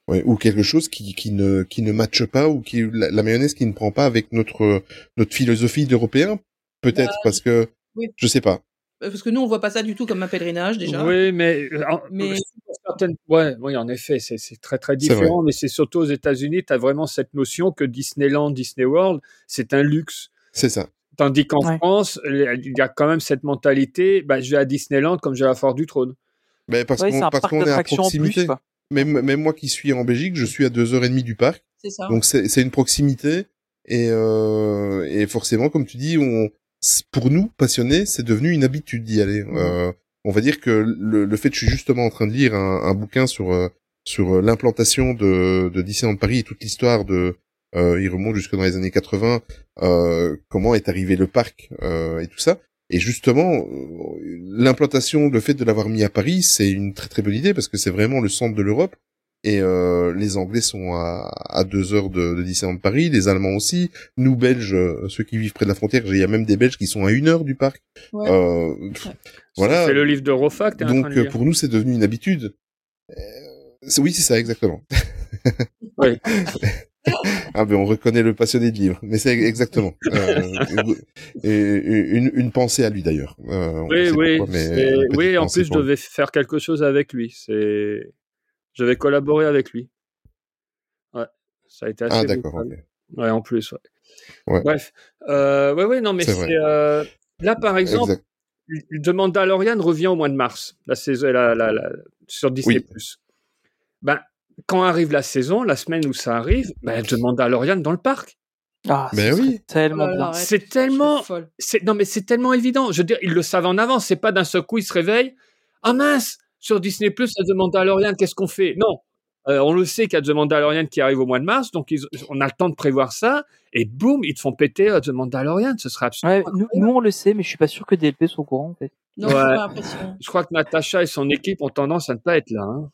Ouais, ou quelque chose qui, qui ne qui ne matche pas ou qui la, la mayonnaise qui ne prend pas avec notre notre philosophie d'européen peut-être parce que oui. je sais pas Euh, Parce que nous, on voit pas ça du tout comme un pèlerinage déjà. Oui, mais, euh, en- Mais- certaines- ouais, oui, en effet, c'est très très différent, mais c'est surtout aux États-Unis, tu as vraiment cette notion que Disneyland, Disney World, c'est un luxe. c'est ça Tandis qu'en Ouais. France, il y a quand même cette mentalité, bah, je vais à Disneyland comme je vais à la Foire du Trône. mais parce Ouais, qu'on qu'on est à proximité plus, même même moi qui suis en Belgique je suis à deux heures et demie du parc C'est ça. donc c'est une proximité et euh, et forcément comme tu dis on pour nous passionnés c'est devenu une habitude d'y aller. Mhm. Euh, on va dire que le, le fait que je suis justement en train de lire un, un bouquin sur euh, sur euh, l'implantation de, de Disneyland Paris et toute l'histoire de euh, il remonte jusque dans les années 80 euh, comment est arrivé le parc euh, et tout ça. Et justement l'implantation le fait de l'avoir mis à Paris c'est une très très bonne idée parce que c'est vraiment le centre de l'Europe et euh, les Anglais sont à, à deux heures de, de Disneyland Paris, les Allemands aussi. Nous Belges, euh, ceux qui vivent près de la frontière, il y a même des Belges qui sont à une heure du parc. Ouais. Euh, pff, Voilà. C'est le livre de Rofa que tu es en Donc train de euh, pour nous, c'est devenu une habitude. Euh, oui, c'est ça exactement. Oui. ah ben on reconnaît le passionné de livres, mais c'est exactement euh, et- une, une pensée à lui d'ailleurs. Euh, Oui, oui, pourquoi, mais oui, en plus, je devais faire quelque chose avec lui. C'est, je vais collaborer avec lui. Ouais, ça a été assez. Ah d'accord. brutal. ok. Ouais, en plus, ouais. Ouais. Bref, euh, ouais, ouais, non, mais C'est euh, là, par exemple, Exact. The Mandalorian revient au mois de mars, la saison, la, la, la- sur Disney+. Ben, quand arrive la saison, la semaine où ça arrive, ben, The Mandalorian dans le parc. Ah, Ben oui. Tellement Oh C'est tellement, non mais c'est tellement évident. Je veux dire, ils le savent en avance. C'est pas d'un seul coup ils se réveillent. Ah mince, sur Disney Plus, ça demande Mandalorian. Qu'est-ce qu'on fait? Non, Euh, on le sait qu'il y a The Mandalorian qui arrive au mois de mars, donc ils- on a le temps de prévoir ça. Et boum, ils te font péter euh, The Mandalorian. Ce serait absolument. Ouais, nous, nous, on le sait, mais je suis pas sûr que DLP soit au courant, en fait. Non, Ouais. pas l'impression. Je crois que Natasha et son équipe ont tendance à ne pas être là. hein.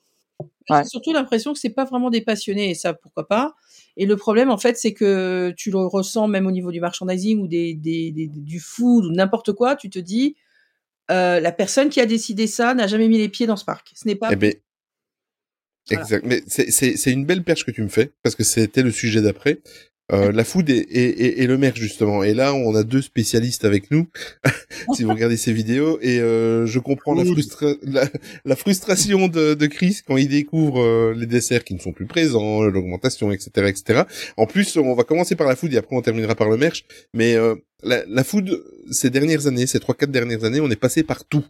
Ouais. J'ai surtout l'impression que c'est pas vraiment des passionnés, et ça, pourquoi pas. Et le problème, en fait, c'est que tu le ressens même au niveau du merchandising ou des, des, des- du food ou n'importe quoi. Tu te dis, euh, la personne qui a décidé ça n'a jamais mis les pieds dans ce parc. Ce n'est pas. Eh ben, Voilà. exact. Mais c'est- c'est c'est une belle perche que tu me fais parce que c'était le sujet d'après. Euh, la food et, et, et, le merch justement. Et là, on a deux spécialistes avec nous. si vous regardez ces vidéos, et euh, je comprends la, Food. frustra- la, la frustration de, de Chris quand il découvre euh, les desserts qui ne sont plus présents, l'augmentation, etc., etc. En plus, on va commencer par la food et après on terminera par le merch. Mais euh, la, la food, ces dernières années, ces trois quatre dernières années, on est passé par tout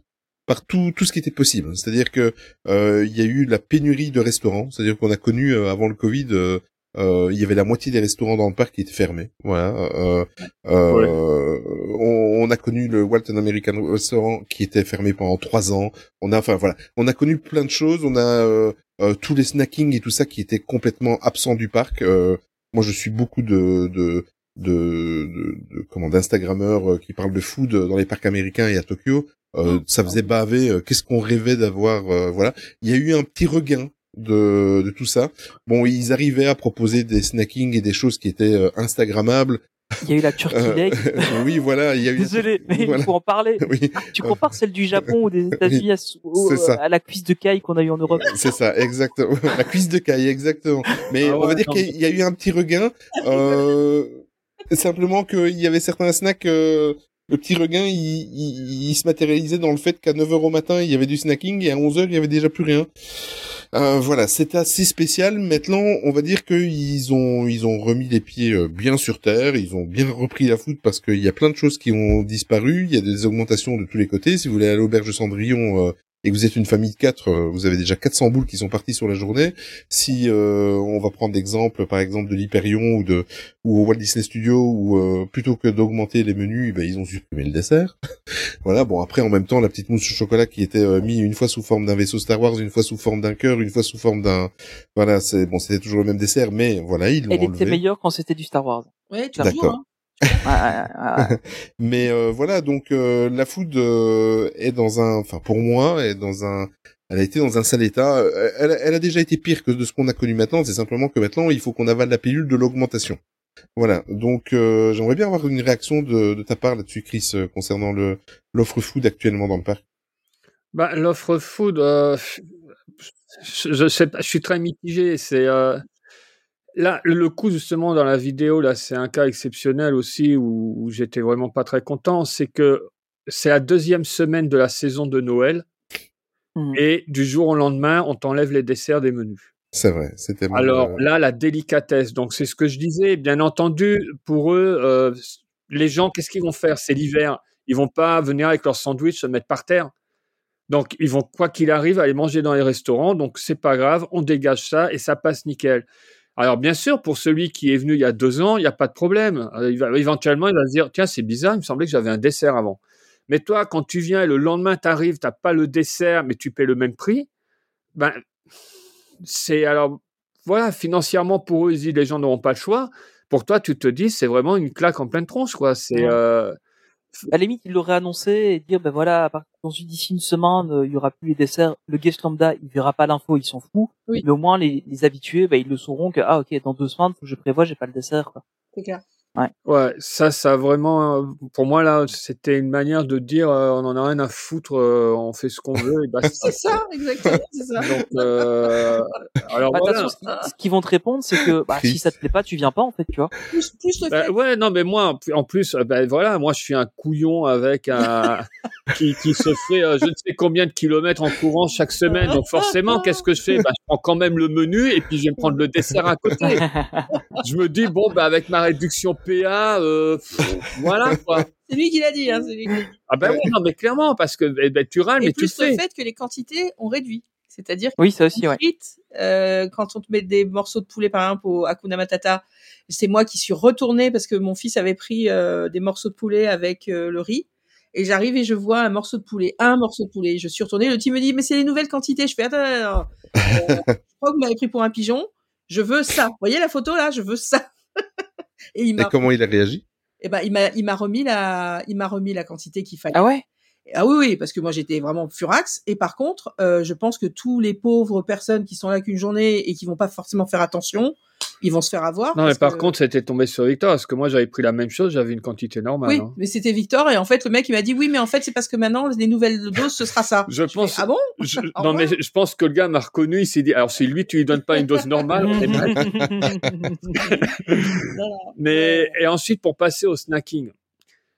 par tout, tout ce qui était possible. C'est-à-dire que euh, il y a eu la pénurie de restaurants. C'est-à-dire qu'on a connu euh, avant le Covid, euh, euh, il y avait la moitié des restaurants dans le parc qui étaient fermés. Voilà. Euh, euh, on, on a connu le Walton American Restaurant qui était fermé pendant trois ans. On a, enfin voilà, on a connu plein de choses. On a euh, euh, tous les snacking et tout ça qui étaient complètement absents du parc. Euh, moi, je suis beaucoup de, de de, de, de comment d'instagrammeurs qui parlent de food dans les parcs américains et à Tokyo euh, ça faisait baver qu'est-ce qu'on rêvait d'avoir euh, voilà il y a eu un petit regain de, de tout ça bon ils arrivaient à proposer des snacking et des choses qui étaient euh, instagrammables Il y a eu la Turkey Euh, Leg. oui, voilà, il y a eu. Désolé, mais il Voilà. faut en parler. Oui, Tu compares celle du Japon ou des États-Unis à, la cuisse de caille qu'on a eu en Europe. c'est ça, exactement. La cuisse de caille, exactement. Mais Ah on va dire qu'il y a eu un petit regain. Euh, simplement qu'il y avait certains snacks. euh, le petit regain, il, il, il se matérialisait dans le fait qu'à 9h au matin, il y avait du snacking et à 11h, il y avait déjà plus rien. Euh, voilà, c'est assez spécial. Maintenant, on va dire qu'ils ont ils ont remis les pieds euh, bien sur terre, ils ont bien repris la foot parce qu'il y a plein de choses qui ont disparu. Il y a des augmentations de tous les côtés. Si vous voulez à l'auberge de Cendrillon euh, et que vous êtes une famille de quatre, euh, vous avez déjà 400 boules qui sont parties sur la journée. Si euh, on va prendre l'exemple, par exemple, de l'Hyperion ou de ou au Walt Disney Studio, où euh, plutôt que d'augmenter les menus, ben, ils ont supprimé le dessert. voilà. Bon, après, en même temps, la petite mousse au chocolat qui était euh, mise une fois sous forme d'un vaisseau Star Wars, une fois sous forme d'un cœur, une fois sous forme d'un, voilà, c'est bon, c'était toujours le même dessert, mais voilà, ils l'ont Elle était meilleure quand c'était du Star Wars. Ouais, toujours. D'accord. Hein. Ouais, ouais, ouais. Mais euh, voilà, donc euh, la food euh, est dans un, enfin pour moi, est dans un, elle a été dans un sale état. Euh, Elle, a- elle a déjà été pire que de ce qu'on a connu maintenant. C'est simplement que maintenant, il faut qu'on avale la pilule de l'augmentation. Voilà. Donc euh, j'aimerais bien avoir une réaction de, de ta part là-dessus, Chris, euh, concernant le l'offre food actuellement dans le parc. Bah, l'offre food, euh, je, je sais pas, je suis très mitigé. C'est euh, là le- coup justement dans la vidéo là, c'est un cas exceptionnel aussi où, où j'étais vraiment pas très content. C'est que c'est la deuxième semaine de la saison de Noël Mhm. et du jour au lendemain, on t'enlève les desserts des menus. C'est vrai. C'était. Alors euh, là, la délicatesse. Donc c'est ce que je disais. Bien entendu, pour eux, euh, les gens, qu'est-ce qu'ils vont faire? C'est l'hiver. Ils vont pas venir avec leur sandwich se mettre par terre. Donc ils vont quoi qu'il arrive aller manger dans les restaurants. Donc c'est pas grave, on dégage ça et ça passe nickel. Alors bien sûr, pour celui qui est venu il y a deux ans, il n'y a pas de problème. Euh, il va, éventuellement, il va se dire tiens c'est bizarre, il me semblait que j'avais un dessert avant. Mais toi, quand tu viens et le lendemain t'arrives, t'as pas le dessert, mais tu paies le même prix, ben c'est alors voilà, financièrement pour eux, ils disent les gens n'auront pas le choix. Pour toi, tu te dis c'est vraiment une claque en pleine tronche quoi. C'est euh, À la limite, ils l'auraient annoncé et dire, ben voilà, dans une- d'ici une semaine, euh, il y aura plus les desserts. Le guest lambda, il verra pas l'info, il s'en fout. Oui. Mais au moins, les, les habitués, ben, ils le sauront que, ah, ok, dans deux semaines, faut que je prévois, j'ai pas le dessert, quoi. C'est clair. Ouais, ça, ça vraiment, euh, pour moi là, c'était une manière de dire, euh, on en a rien à foutre, euh, on fait ce qu'on veut et. C'est ça, exactement, c'est ça. Donc, euh, alors Bah, voilà. façon, ce qui- ce qu'ils vont te répondre, c'est que, bah, si ça te plaît pas, tu viens pas, en fait, tu vois. Plus, plus le Bah, fait. ouais, non, mais moi, en plus- ben voilà, moi, je suis un couillon avec un qui, qui se fait euh, je ne sais combien de kilomètres en courant chaque semaine. Donc forcément, qu'est-ce que je fais? Bah, Je prends quand même le menu et puis je vais me prendre le dessert à côté. Je me dis bon, bah avec ma réduction PA, euh, pff, voilà quoi. C'est lui qui l'a dit, hein, c'est lui qui l'a dit. Ah ben ouais, non, mais clairement, parce que eh ben, tu râles, Et mais tu le plus le fais. fait que les quantités ont réduit. C'est-à-dire que oui, ça aussi, ouais. frites, euh, quand on te met des morceaux de poulet, par exemple, au Hakuna Matata, c'est moi qui suis retournée parce que mon fils avait pris euh, des morceaux de poulet avec euh, le riz. Et j'arrive et je vois un morceau de poulet, un morceau de poulet. Je suis retournée, le type me dit, mais c'est les nouvelles quantités. Je fais, attends, attends, attends. Euh, je crois que vous m'avez pris pour un pigeon. Je veux ça. Vous voyez la photo là? Je veux ça. Et il Et m'a, comment il a réagi? Eh ben, il m'a, il m'a remis la, il m'a remis la quantité qu'il fallait. Ah ouais? Ah oui, oui, parce que moi j'étais vraiment furax. Et par contre, euh, je pense que tous les pauvres personnes qui sont là qu'une journée et qui vont pas forcément faire attention, ils vont se faire avoir. Non, mais par que- contre, c'était tombé sur Victor, parce que moi, j'avais pris la même chose, j'avais une quantité normale. oui, hein. mais c'était Victor et en fait le mec il m'a dit oui, mais en fait c'est parce que maintenant les nouvelles doses ce sera ça. Je pense. fais, ah bon? je- non, mais je pense que le gars m'a reconnu, il s'est dit, alors si lui, tu lui donnes pas une dose normale, ben, Non, non. Mais et ensuite pour passer au snacking.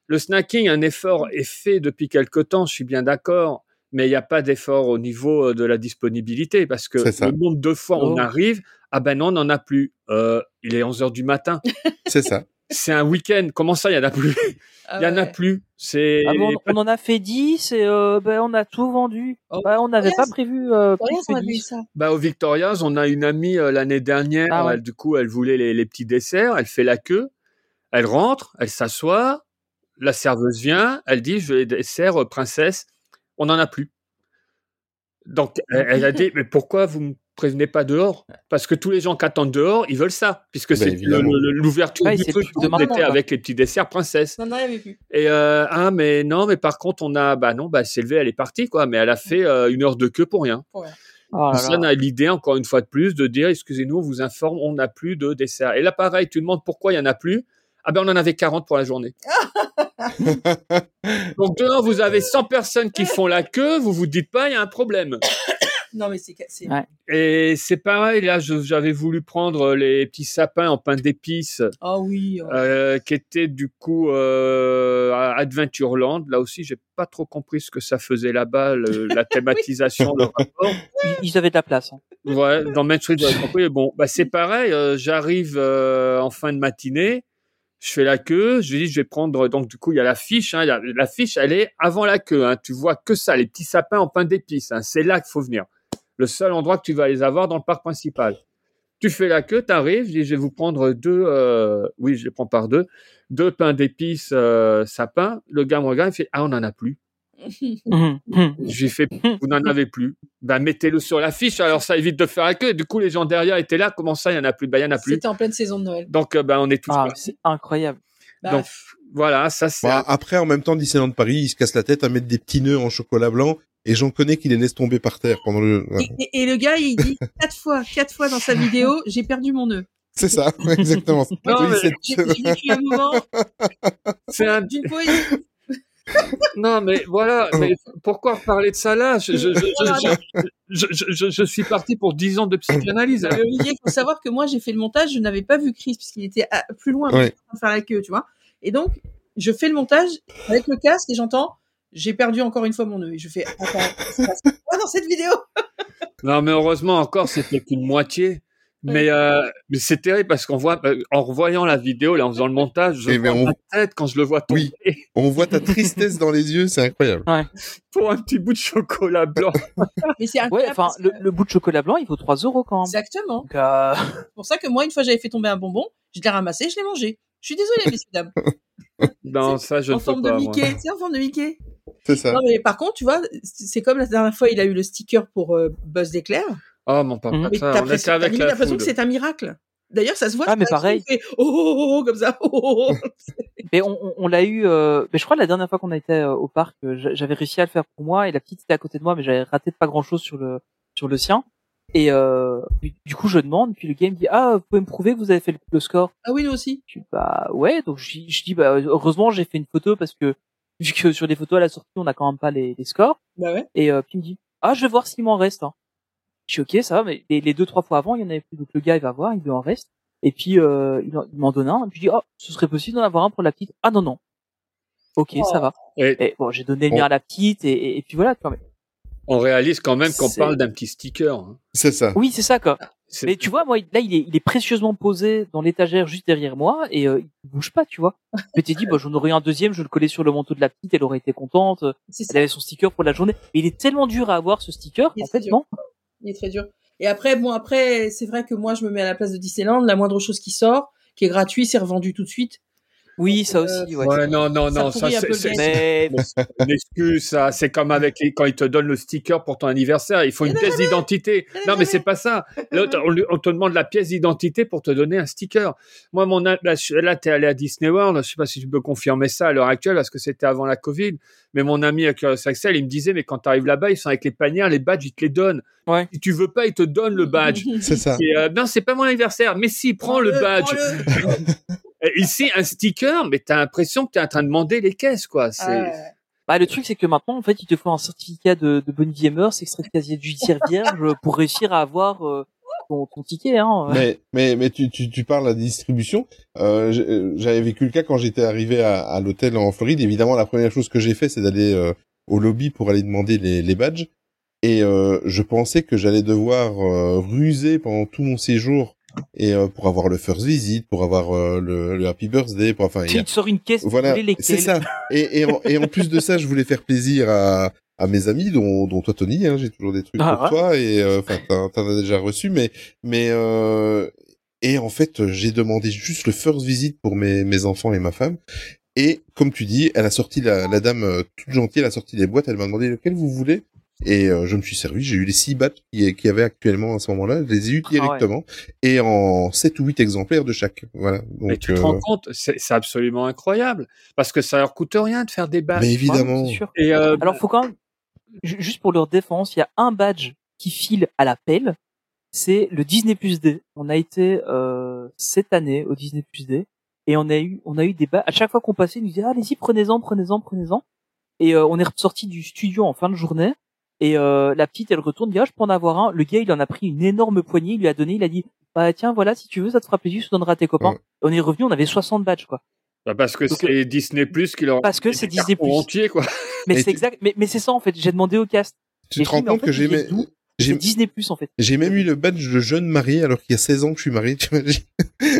Le snacking, un effort est fait depuis quelque temps, je suis bien d'accord, mais il n'y a pas d'effort au niveau euh, de la disponibilité parce que le nombre de fois on Oh. arrive, ah ben non, on n'en a plus. Euh, il est 11 heures du matin. C'est ça. C'est un week-end. Comment ça, il y en a plus? Ah Il y en a plus. C'est Ah bon, on en a fait 10 et euh, ben, on a tout vendu. Oh. Bah, on n'avait Yes. pas prévu euh, que a vu 10. ça. Bah, au Victoria's, on a une amie euh, l'année dernière. Ah ouais. elle, du coup, elle voulait les, les petits desserts. Elle fait la queue. Elle rentre. Elle s'assoit. La serveuse vient. Elle dit Je veux les desserts, euh, princesse. On n'en a plus. Donc, elle, a dit Mais pourquoi vous me prévenez pas dehors? Parce que tous les gens qui attendent dehors, ils veulent ça. Puisque Ben, c'est l'ouverture Ouais, du c'est maintenant, était quoi. avec les petits desserts, princesse. Non, non, il y avait plus. Et euh, ah, mais non, mais par contre, on a. Bah non, bah, elle s'est levée, elle est partie, quoi. Mais elle a fait euh, une heure de queue pour rien. Oh là là. Personne n'a l'idée, encore une fois de plus, de dire excusez-nous, on vous informe, on n'a plus de dessert. Et là, pareil, tu demandes pourquoi il n'y en a plus. Ah ben on en avait 40 pour la journée. Donc dehors, vous avez 100 personnes qui font la queue, vous vous dites pas, il y a un problème. Non, mais c'est. Ouais. Et c'est pareil, là, j'avais voulu prendre les petits sapins en pain d'épices, Ah oui. oh. euh, qui étaient du coup euh, à Adventureland. Là aussi, j'ai pas trop compris ce que ça faisait là-bas, le- la thématisation, le rapport. Ils, ils avaient de la place. hein. Ouais, dans Main Street, j'avais compris. Bon, bah c'est pareil. euh, J'arrive euh, en fin de matinée, je fais la queue. Je dis, je vais prendre. Donc du coup, il y a la fiche. Hein, la fiche, elle est avant la queue. Hein, tu vois que ça, les petits sapins en pain d'épices. Hein, c'est là qu'il faut venir. Le seul endroit que tu vas les avoir dans le parc principal. Tu fais la queue, t'arrives. Je dis, je vais vous prendre deux. euh, oui, je les prends par deux. Deux pains d'épices euh, sapins. Le gars me regarde, il fait, ah, on en a plus. Mhm, mhm. J'ai fait, vous n'en avez plus. Ben, mettez-le sur l'affiche, alors ça évite de faire la queue. Du coup, les gens derrière étaient là. Comment ça, il y en a plus? Ben, il y en a plus. C'était en pleine saison de Noël. Donc, ben, on est tous Ah, là. c'est incroyable. Bah, Donc, voilà, ça, c'est, Bah, après, en même temps, Disneyland Paris, il se casse la tête à mettre des petits nœuds en chocolat blanc, et j'en connais qui les laissent tomber par terre pendant le. et, et- et le gars, il dit quatre fois, quatre fois dans sa vidéo, j'ai perdu mon nœud. C'est ça, exactement. C'est- un non, mais voilà, mais pourquoi parler de ça là? Je, je, je, Voilà. je, je, je- je- je suis parti pour 10 ans de psychanalyse. Olivier, il faut savoir que moi, j'ai fait le montage, je n'avais pas vu Chris puisqu'il était à- plus loin Ouais. en train de faire la queue, tu vois. Et donc, je fais le montage avec le casque et j'entends, j'ai perdu encore une fois mon. Et je fais, attends, ça se passe quoi dans cette vidéo Non, mais heureusement encore, c'était qu'une moitié. Mais, euh, mais c'est terrible parce qu'on voit, euh, en revoyant la vidéo, là, en faisant le montage, je Eh ben, vois on- ma tête quand je le vois tomber Oui. On voit ta tristesse dans les yeux, c'est incroyable. pour un petit bout de chocolat blanc. Mais c'est incroyable. enfin, le, que- le bout de chocolat blanc, il vaut 3 euros quand même. Exactement. Euh, C'est pour ça que moi, une fois, j'avais fait tomber un bonbon, je l'ai ramassé, je l'ai mangé. Je suis désolée, messieurs, dames. Non, ça, je en ne forme de pas. moi. Mickey. C'est en forme de Mickey. C'est ça. Non, mais par contre, tu vois, c'est comme la dernière fois, il a eu le sticker pour euh, Buzz d'éclair. Oh, mon papa. Mais ça, t'as on était t'as avec la l'impression que c'est un miracle. D'ailleurs, ça se voit. Ah, mais pareil. fait oh, oh, oh, oh, comme ça. Oh, oh, oh. mais on, on, on l'a eu. Euh, mais je crois la dernière fois qu'on a été euh, au parc, euh, j'a- j'avais réussi à le faire pour moi et la petite était à côté de moi, mais j'avais raté de pas grand chose sur le sur le sien. Et euh, du coup, je demande, puis le gars me dit ah, vous pouvez me prouver que vous avez fait le, le score? Ah oui, nous aussi. Je dis bah ouais, donc je, dis- je dis bah heureusement j'ai fait une photo parce que vu que sur des photos à la sortie on a quand même pas les, les scores. Bah ouais. Et euh, puis il me dit ah je vais voir s'il m'en reste. Hein. Je suis ok ça va, mais les, les deux trois fois avant il y en avait plus. Donc le gars il va voir, il lui en reste. Et puis euh, il en- il m'en donne un. Et puis je dis oh ce serait possible d'en avoir un pour la petite. Ah non non. Ok Oh. ça va. Et Et bon j'ai donné le mien à la petite et, et, et puis voilà. tu vois, mais- on réalise quand même qu'on parle d'un petit sticker. hein. C'est ça. Oui c'est ça quoi. C'est- Mais tu vois moi là il est, il est précieusement posé dans l'étagère juste derrière moi et euh, il bouge pas tu vois. Je t'ai dit bah j'en aurais un deuxième, je le collais sur le manteau de la petite, elle aurait été contente. C'est Elle ça. avait son sticker pour la journée. Mais il est tellement dur à avoir ce sticker. En fait, dur. non. Il est très dur. Et après, bon, après, c'est vrai que moi, je me mets à la place de Disneyland. La moindre chose qui sort, qui est gratuit, c'est revendu tout de suite. Oui, ça Euh, aussi, ouais. Ouais, non, non, Ça non, ça, c'est. Mais une excuse, ça. C'est comme avec les, quand ils te donnent le sticker pour ton anniversaire. Il faut une pièce d'identité. Non, mais c'est pas ça. Là, on, te demande la pièce d'identité pour te donner un sticker. Moi, mon, là, là t'es allé à Disney World. Je sais pas si tu peux confirmer ça à l'heure actuelle parce que c'était avant la Covid. Mais mon ami à Curious Axel, il me disait, mais quand t'arrives là-bas, ils sont avec les panières, les badges, ils te les donnent. Ouais. Si tu veux pas, ils te donnent le badge. C'est ça. Et, euh, non, c'est pas mon anniversaire. Mais si, prends le badge. Ici, un sticker, mais t'as l'impression que t'es en train de demander les caisses, quoi. C'est, Ah, ouais. bah, le truc, c'est que maintenant, en fait, il te faut un certificat de, de bonne vie et mœurs, extrait de casier judiciaire vierge pour réussir à avoir euh, ton, ton ticket. Hein. Mais mais mais tu tu tu parles à la distribution. Euh, j'ai- euh, J'avais vécu le cas quand j'étais arrivé à, à l'hôtel en Floride. Évidemment, la première chose que j'ai fait, c'est d'aller euh, au lobby pour aller demander les, les badges. Et euh, je pensais que j'allais devoir euh, ruser pendant tout mon séjour et euh, pour avoir le first visit, pour avoir euh, le, le happy birthday, pour enfin y a- sort une caisse, voilà, tu c'est ça. Et, et, en, et en plus de ça, je voulais faire plaisir à, à mes amis, dont, dont toi, Tony. Hein, J'ai toujours des trucs Ah pour ouais. toi, et euh, enfin, t'en as déjà reçu, mais mais euh, et en fait, j'ai demandé juste le first visit pour mes mes enfants et ma femme. Et comme tu dis, elle a sorti la, la dame euh, toute gentille, elle a sorti les boîtes, elle m'a demandé lequel vous voulez. Et euh, je me suis servi, j'ai eu les six badges qui qu'il y avait actuellement à ce moment-là, je les ai eu Ah ouais. directement et en sept ou huit exemplaires de chaque. Voilà. mais Donc, tu te euh, rends compte, c'est, absolument incroyable. Parce que ça leur coûte rien de faire des badges. mais évidemment. Ouais, sûr. Et, euh, Alors, faut quand même, ju- juste pour leur défense, il y a un badge qui file à la pelle. C'est le Disney Plus D. On a été euh, cette année au Disney Plus D. Et on a eu, on a eu des bas. À chaque fois qu'on passait, ils nous disaient, ah, allez-y, prenez-en, prenez-en, prenez-en. Et euh, on est ressorti du studio en fin de journée. Et euh, la petite, elle retourne, dit, ah, je peux en avoir un. Le gars, il en a pris une énorme poignée, il lui a donné, il a dit, bah tiens, voilà, si tu veux, ça te fera plaisir, je te donnerai à tes copains. Ouais. On est revenu, on avait 60 badges, quoi. Bah, parce que c'est Disney Plus qui leur Parce que c'est Disney+. entiers, quoi. Mais c'est tu- exact. Mais, mais c'est ça en fait. J'ai demandé au cast. Tu te rends en compte fait, que j'ai j'ai, Disney Plus en fait. j'ai même eu le badge de jeune marié alors qu'il y a 16 ans que je suis marié, tu imagines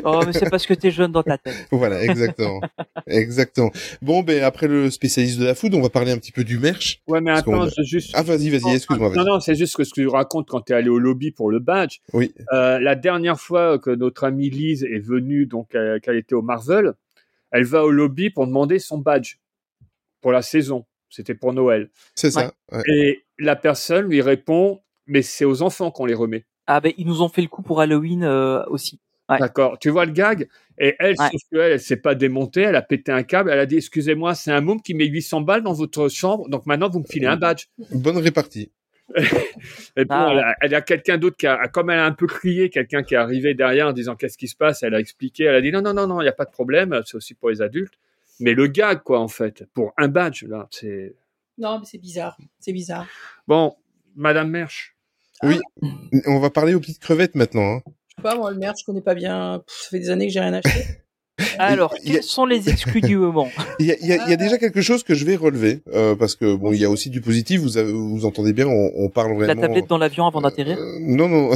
Oh, mais c'est parce que t'es jeune dans ta tête. Voilà, exactement. exactement. Bon, ben, après le spécialiste de la food, on va parler un petit peu du merch. Ouais, mais attends, a- je juste. Ah, vas-y, vas-y, excuse-moi, Non, vas-y. non, c'est juste que ce que tu racontes quand tu es allé au lobby pour le badge. Oui. Euh, la dernière fois que notre amie Lise est venue, donc euh, qu'elle était au Marvel, elle va au lobby pour demander son badge pour la saison. C'était pour Noël. C'est ça. ouais. Et la personne lui répond, mais c'est aux enfants qu'on les remet. Ah ben ils nous ont fait le coup pour Halloween euh, aussi. Ouais. D'accord. Tu vois le gag? Et elle, Ouais. sauf qu'elle, elle s'est pas démontée, elle a pété un câble, elle a dit, excusez-moi, c'est un môme qui met 800 balles dans votre chambre, donc maintenant vous me filez un badge. Bonne répartie. Et bon, Ah. elle a, elle a quelqu'un d'autre qui a, comme elle a un peu crié, quelqu'un qui est arrivé derrière en disant qu'est-ce qui se passe, elle a expliqué, elle a dit non, non, non, non, il n'y a pas de problème, c'est aussi pour les adultes. Mais le gag, quoi, en fait, pour un badge, là, c'est. Non, mais c'est bizarre. C'est bizarre. Bon, Madame Mersch. On va parler aux petites crevettes maintenant. Hein. Je sais pas, moi, le merde, je connais pas bien. Pff, ça fait des années que j'ai rien acheté. Alors il y a- quels sont les exclus du moment? Il y a, il y a- il y a déjà quelque chose que je vais relever euh, parce que bon, il y a aussi du positif. Vous, avez- vous entendez bien, on, on parle La vraiment. tablette dans l'avion avant d'atterrir? Euh, non, non,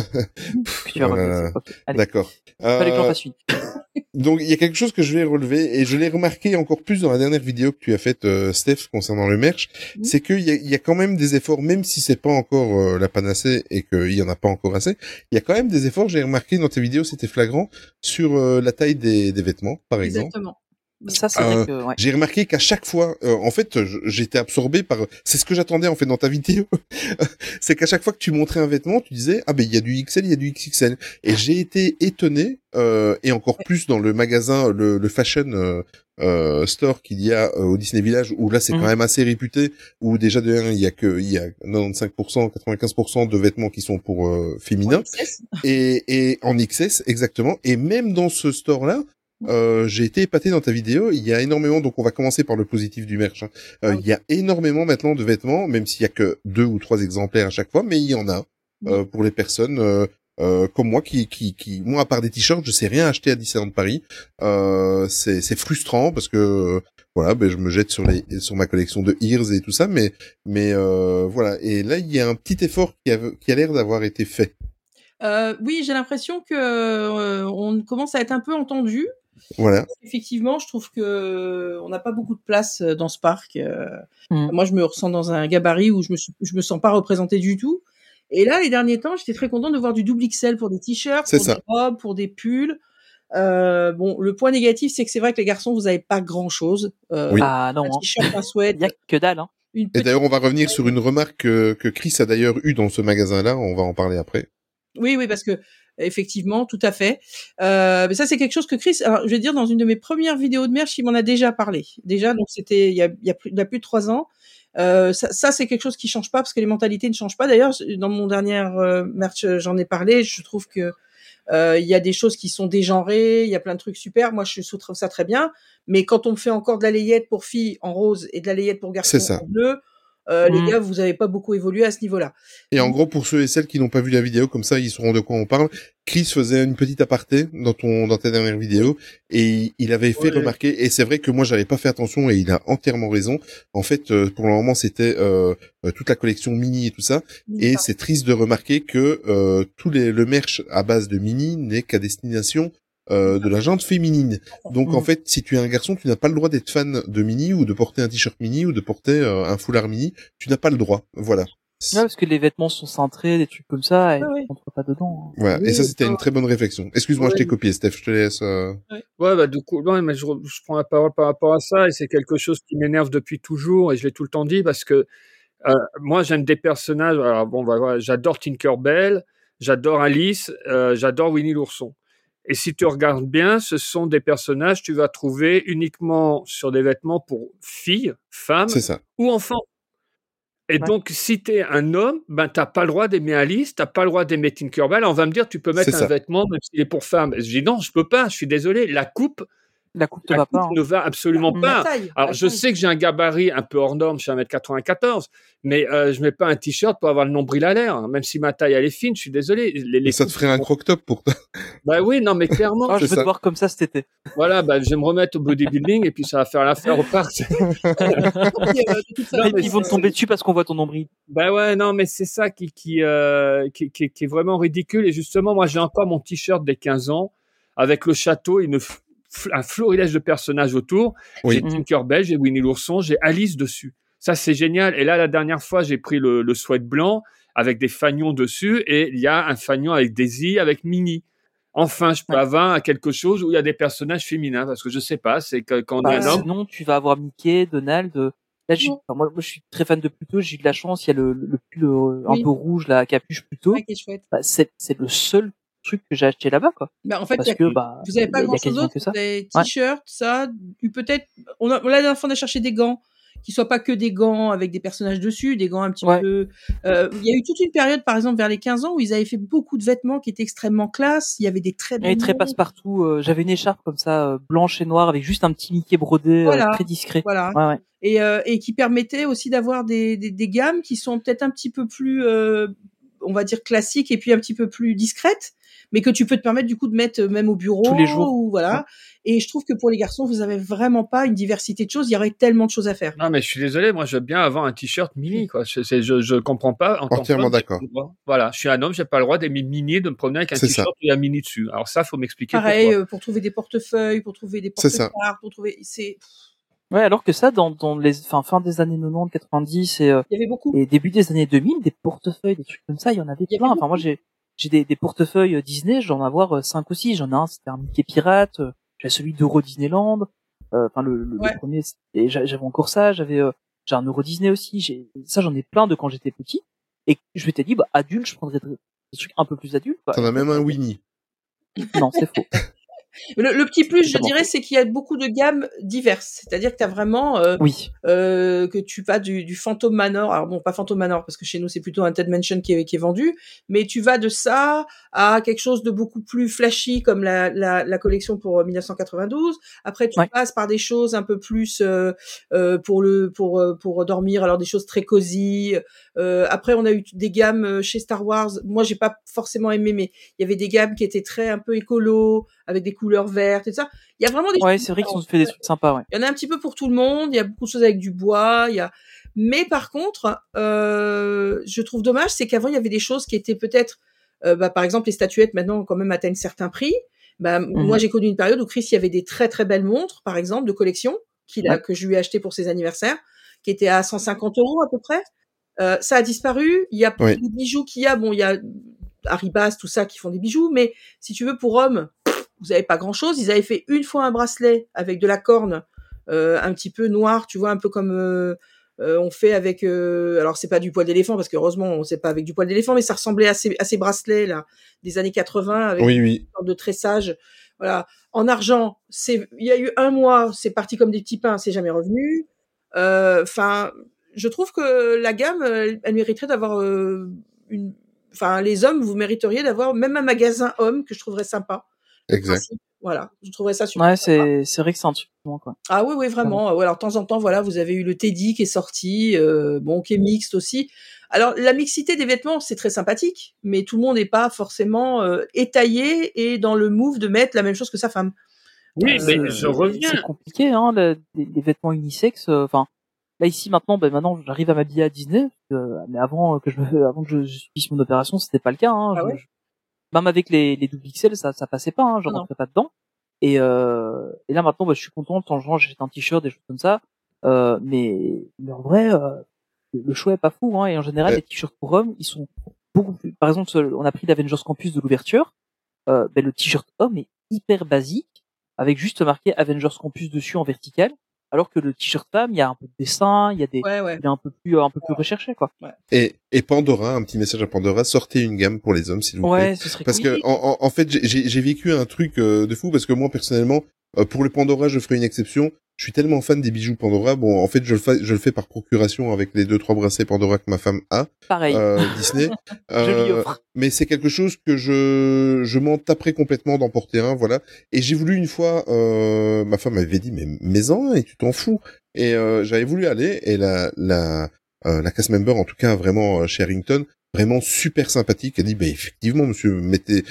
d'accord. fallait Euh, une. donc il y a quelque chose que je vais relever et je l'ai remarqué encore plus dans la dernière vidéo que tu as faite, euh, Steph, concernant le merch, Mhm. c'est qu'il y a, y a quand même des efforts, même si c'est pas encore euh, la panacée et qu'il y en a pas encore assez, il y a quand même des efforts. J'ai remarqué dans tes vidéos, c'était flagrant sur euh, la taille des, des vêtements, par exemple. Exactement. Ça c'est euh, vrai que ouais. J'ai remarqué qu'à chaque fois, euh, en fait, j'étais absorbé par. C'est ce que j'attendais en fait dans ta vidéo. c'est qu'à chaque fois que tu montrais un vêtement, tu disais ah ben il y a du XL, il y a du XXL. Et j'ai été étonné euh, et encore plus dans le magasin, le, le fashion euh, euh, store qu'il y a euh, au Disney Village où là c'est Mhm. quand même assez réputé. Où déjà de il y a que il y a 95%, 95% de vêtements qui sont pour euh, féminins et, et en XS exactement. Et même dans ce store là, euh, j'ai été épaté dans ta vidéo. Il y a énormément, donc on va commencer par le positif du merch. hein. Euh, il y a énormément maintenant de vêtements, même s'il y a que deux ou trois exemplaires à chaque fois, mais il y en a euh, pour les personnes euh, euh, comme moi qui, qui, qui, moi à part des t-shirts, je sais rien acheter à Disneyland Paris. Euh, c'est, c'est frustrant parce que voilà, ben je me jette sur les, sur ma collection de Ears et tout ça, mais, mais euh, voilà. Et là, il y a un petit effort qui a, qui a l'air d'avoir été fait. Euh, oui, j'ai l'impression que euh, on commence à être un peu entendu. Voilà. Effectivement, je trouve que euh, on n'a pas beaucoup de place euh, dans ce parc. euh. Mm. Moi, je me ressens dans un gabarit où je me suis, je me sens pas représentée du tout. Et là, les derniers temps, j'étais très contente de voir du double XL pour des t-shirts, C'est pour ça. des robes, pour des pulls. Euh, bon, le point négatif, c'est que c'est vrai que les garçons, vous avez pas grand chose. Euh, Oui. Ah non, Un hein. t-shirt, un sweat, il y a que dalle. Hein. une Et d'ailleurs, on va revenir sur une remarque que, que Chris a d'ailleurs eue dans ce magasin-là. On va en parler après. Oui, oui, parce que effectivement, tout à fait. Euh, mais ça, c'est quelque chose que Chris, alors, je vais dire, dans une de mes premières vidéos de merch, il m'en a déjà parlé. Déjà, donc c'était il y a, il y a plus, il y a plus de trois ans. Euh, ça, ça c'est quelque chose qui change pas parce que les mentalités ne changent pas. D'ailleurs, dans mon dernier euh, merch, euh, j'en ai parlé. Je trouve que euh, il y a des choses qui sont dégenrées, il y a plein de trucs super. Moi, je trouve ça très bien. Mais quand on me fait encore de la layette pour filles en rose et de la layette pour garçons en bleu, euh, les Mm. gars, vous avez pas beaucoup évolué à ce niveau-là. Et en gros, pour ceux et celles qui n'ont pas vu la vidéo, comme ça, ils sauront de quoi on parle. Chris faisait une petite aparté dans ton, dans ta dernière vidéo, et il avait fait Ouais. remarquer, et c'est vrai que moi, j'avais pas fait attention, et il a entièrement raison. En fait, euh, pour le moment, c'était euh, euh, toute la collection mini et tout ça, et c'est triste de remarquer que euh, tous les le merch à base de mini n'est qu'à destination euh, de la jante féminine. Donc en Mm. fait, si tu es un garçon, tu n'as pas le droit d'être fan de mini ou de porter un t-shirt mini ou de porter euh, un foulard mini. Tu n'as pas le droit. Voilà. Ouais, parce que les vêtements sont cintrés, des trucs comme ça, et Ouais, ouais. on rentre pas dedans. hein. Voilà. Oui, et ça, c'était une très bonne réflexion. Excuse-moi, je t'ai copié, Steph. Je te laisse. euh, Ouais, bah, du coup, non, mais je, re- je prends la parole par rapport à ça, et c'est quelque chose qui m'énerve depuis toujours, et je l'ai tout le temps dit, parce que euh, moi, j'aime des personnages. Alors, bon, bah, voilà, j'adore Tinkerbell, j'adore Alice, euh, j'adore Winnie l'ourson. Et si tu regardes bien, ce sont des personnages que tu vas trouver uniquement sur des vêtements pour filles, femmes ou enfants. Et Ouais. donc, si tu es un homme, ben, tu n'as pas le droit d'aimer Alice, tu n'as pas le droit d'aimer Tinkerbell. On va me dire, tu peux mettre un ça. vêtement même s'il est pour femme. Je dis non, je peux pas, je suis désolé. La coupe, La coupe La va pas. hein. ne va absolument pas. Taille, Alors, je taille. sais que j'ai un gabarit un peu hors norme, je suis 1m94, mais euh, je mets pas un t-shirt pour avoir le nombril à l'air. hein. Même si ma taille, elle est fine, je suis désolé. Les, ça te ferait un croc-top pour toi. Bah oui, non, mais clairement. Ah, je veux ça. te voir comme ça cet été. voilà, bah, je vais me remettre au bodybuilding et puis ça va faire l'affaire au parc. Euh, façon, Et puis, ils vont te tomber dessus parce qu'on voit ton nombril. Bah ouais, non, mais c'est ça qui qui, euh, qui, qui, qui est vraiment ridicule. Et justement, moi, j'ai encore mon t-shirt des 15 ans avec le château et une f- f- un florilège de personnages autour. Oui. J'ai Tinkerbell, j'ai Winnie l'ourson, j'ai Alice dessus. Ça, c'est génial. Et là, la dernière fois, j'ai pris le, le sweat blanc avec des fagnons dessus et il y a un fagnon avec Daisy, avec Minnie. Enfin, je peux Ouais. avoir quelque chose où il y a des personnages féminins parce que je sais pas, c'est que quand on Bah, est un homme, sinon, tu vas avoir Mickey, Donald. euh, Là, j'ai- enfin, moi, moi, je suis très fan de Pluto. J'ai eu de la chance. Il y a le, le pull euh, un Oui. peu rouge, la capuche Pluto. ouais. Bah, c'est le seul truc que j'ai acheté là-bas, quoi. Bah, en fait, y Parce a- que bah, vous avez pas grand chose d'autre. ça. Des Ouais. t-shirts, ça, ou peut-être, on a, la dernière fois, on a cherché des gants qui soient pas que des gants avec des personnages dessus, des gants un petit Ouais. peu, euh, il y a eu toute une période, par exemple, vers les 15 ans où ils avaient fait beaucoup de vêtements qui étaient extrêmement classe. Il y avait des très Et très passe-partout. euh, J'avais une écharpe comme ça, euh, blanche et noire, avec juste un petit Mickey brodé, euh, Voilà. très discret. Voilà. Ouais, ouais. et, euh, et qui permettait aussi d'avoir des, des, des gammes qui sont peut-être un petit peu plus, euh, on va dire classiques et puis un petit peu plus discrètes, mais que tu peux te permettre du coup de mettre euh, même au bureau Tous les jours. ou voilà. Et je trouve que pour les garçons, vous avez vraiment pas une diversité de choses. Il y aurait tellement de choses à faire. Non, mais je suis désolé, moi, je veux bien avoir un t-shirt mini, quoi. Je, je, je comprends pas. En Entièrement d'accord. Voilà, je suis un homme, j'ai pas le droit d'aimer mini, de me promener avec un t-shirt y a mini dessus. Alors ça, faut m'expliquer Pareil pourquoi. euh, pour trouver des portefeuilles, pour trouver des C'est ça. porte-cartes, pour trouver. C'est. Ouais, alors que ça, dans, dans les, fin des années 90, 90 et, euh, Il y avait beaucoup. et début des années 2000, des portefeuilles, des trucs comme ça, il y en avait Il y avait plein. Enfin, moi, j'ai, j'ai des, des portefeuilles euh, Disney, j'en ai avoir euh, cinq ou six. J'en ai un, c'était un Mickey pirate. euh, J'ai celui d'Euro Disneyland. Enfin, le, le, le Ouais. premier, j'a- j'avais encore ça. J'avais, euh, j'ai un Euro Disney aussi. J'ai, ça, j'en ai plein de quand j'étais petit. Et je m'étais dit, bah, adulte, je prendrais des trucs un peu plus adultes. T'en as même un Winnie. Non, c'est faux. Le, le petit plus, je dirais, c'est qu'il y a beaucoup de gammes diverses. C'est-à-dire que tu as vraiment euh, Oui. euh, que tu vas du, du Phantom Manor, alors bon, pas Phantom Manor, parce que chez nous, c'est plutôt un Ted Mansion qui est, qui est vendu, mais tu vas de ça à quelque chose de beaucoup plus flashy, comme la, la, la collection pour euh, 1992. Après, tu Ouais. passes par des choses un peu plus euh, euh, pour le pour euh, pour dormir, alors des choses très cosy. Euh, après, on a eu des gammes euh, chez Star Wars. Moi, j'ai pas forcément aimé, mais il y avait des gammes qui étaient très un peu écolo, avec des couleurs vertes et tout ça. Il y a vraiment des Ouais, c'est vrai qu'ils ont fait des trucs sympas, ouais. Il y en a un petit peu pour tout le monde. Il y a beaucoup de choses avec du bois. Il y a, mais par contre, euh, je trouve dommage, c'est qu'avant il y avait des choses qui étaient peut-être, euh, bah, par exemple les statuettes maintenant quand même atteignent certains prix. Bah, Moi j'ai connu une période où Chris il y avait des très très belles montres, par exemple de collection qu'il a Ouais. que je lui ai acheté pour ses anniversaires, qui étaient à 150 euros à peu près. Euh, ça a disparu. Il y a Oui. les bijoux qu'il y a. Bon, il y a Haribas, tout ça qui font des bijoux, mais si tu veux pour hommes, vous avez pas grand chose. Ils avaient fait une fois un bracelet avec de la corne, euh, un petit peu noir, tu vois, un peu comme euh, euh, on fait avec. Euh, alors c'est pas du poil d'éléphant parce que heureusement on sait pas avec du poil d'éléphant, mais ça ressemblait à ces, à ces bracelets là des années 80 avec Oui, une oui. sorte de tressage. Voilà. En argent, c'est il y a eu un mois, c'est parti comme des petits pains, c'est jamais revenu. Euh, Enfin, je trouve que la gamme, elle, elle mériterait d'avoir une. Enfin, les hommes, vous mériteriez d'avoir même un magasin homme que je trouverais sympa. Exact. Voilà, je trouverais ça super. Ouais, c'est, c'est vrai que c'est un truc, bon, quoi. Ah oui, oui, vraiment. Ouais, alors, de temps en temps, voilà, vous avez eu le Teddy qui est sorti, euh, bon, qui est mixte aussi. Alors, la mixité des vêtements, c'est très sympathique, mais tout le monde n'est pas forcément euh, étayé et dans le move de mettre la même chose que sa femme. Oui, Euh, mais je reviens. C'est compliqué, hein, le- les, les vêtements unisexes. euh, Enfin, là ici maintenant, ben maintenant, j'arrive à m'habiller à Disney. euh, mais avant que je avant que je, je subisse mon opération, c'était pas le cas. Hein, Ah Je- ouais? je- même avec les, les double XL, ça, ça passait pas. Hein, je rentrais pas dedans. Et, euh, et là maintenant, bah, je suis content. De temps en temps, j'achète un t-shirt, des choses comme ça. Euh, mais, mais en vrai, euh, le le choix est pas fou. Hein, et en général, Ouais. les t-shirts pour hommes, ils sont beaucoup plus. Par exemple, on a pris l'Avengers Campus de l'ouverture. Euh, ben, le t-shirt homme est hyper basique avec juste marqué Avengers Campus dessus en vertical, alors que le t-shirt femme, il y a un peu de dessin, il y a des, Ouais, ouais. il est un peu plus, un peu plus recherché, quoi. Et, et Pandora, un petit message à Pandora, sortez une gamme pour les hommes, s'il vous plaît. Ouais, ce serait Parce cool. que en, en, fait, j'ai- j'ai j'ai vécu un truc euh, de fou parce que moi personnellement, Euh, pour le Pandora, je ferai une exception. Je suis tellement fan des bijoux Pandora. Bon, en fait, je le fais, je le fais par procuration avec les deux trois bracelets Pandora que ma femme a. Pareil. Euh, Disney. Je lui Euh, offre. mais c'est quelque chose que je je m'en taperai complètement d'en porter un, voilà. Et j'ai voulu une fois, euh, ma femme m'avait dit mais mets-en un et tu t'en fous. Et euh, j'avais voulu aller et la la euh, la cast member en tout cas vraiment chez Harrington, vraiment super sympathique. Elle dit bah effectivement monsieur mettez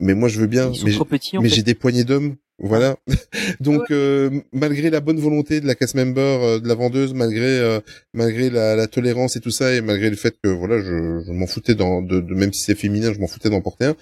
mais moi je veux bien Ils sont mais trop petits, en mais j'ai des poignées d'hommes. Voilà. Donc euh, malgré la bonne volonté de la cast member, euh, de la vendeuse, malgré euh, malgré la, la tolérance et tout ça, et malgré le fait que voilà, je, je m'en foutais dans, de, de même si c'est féminin, je m'en foutais d'en porter un.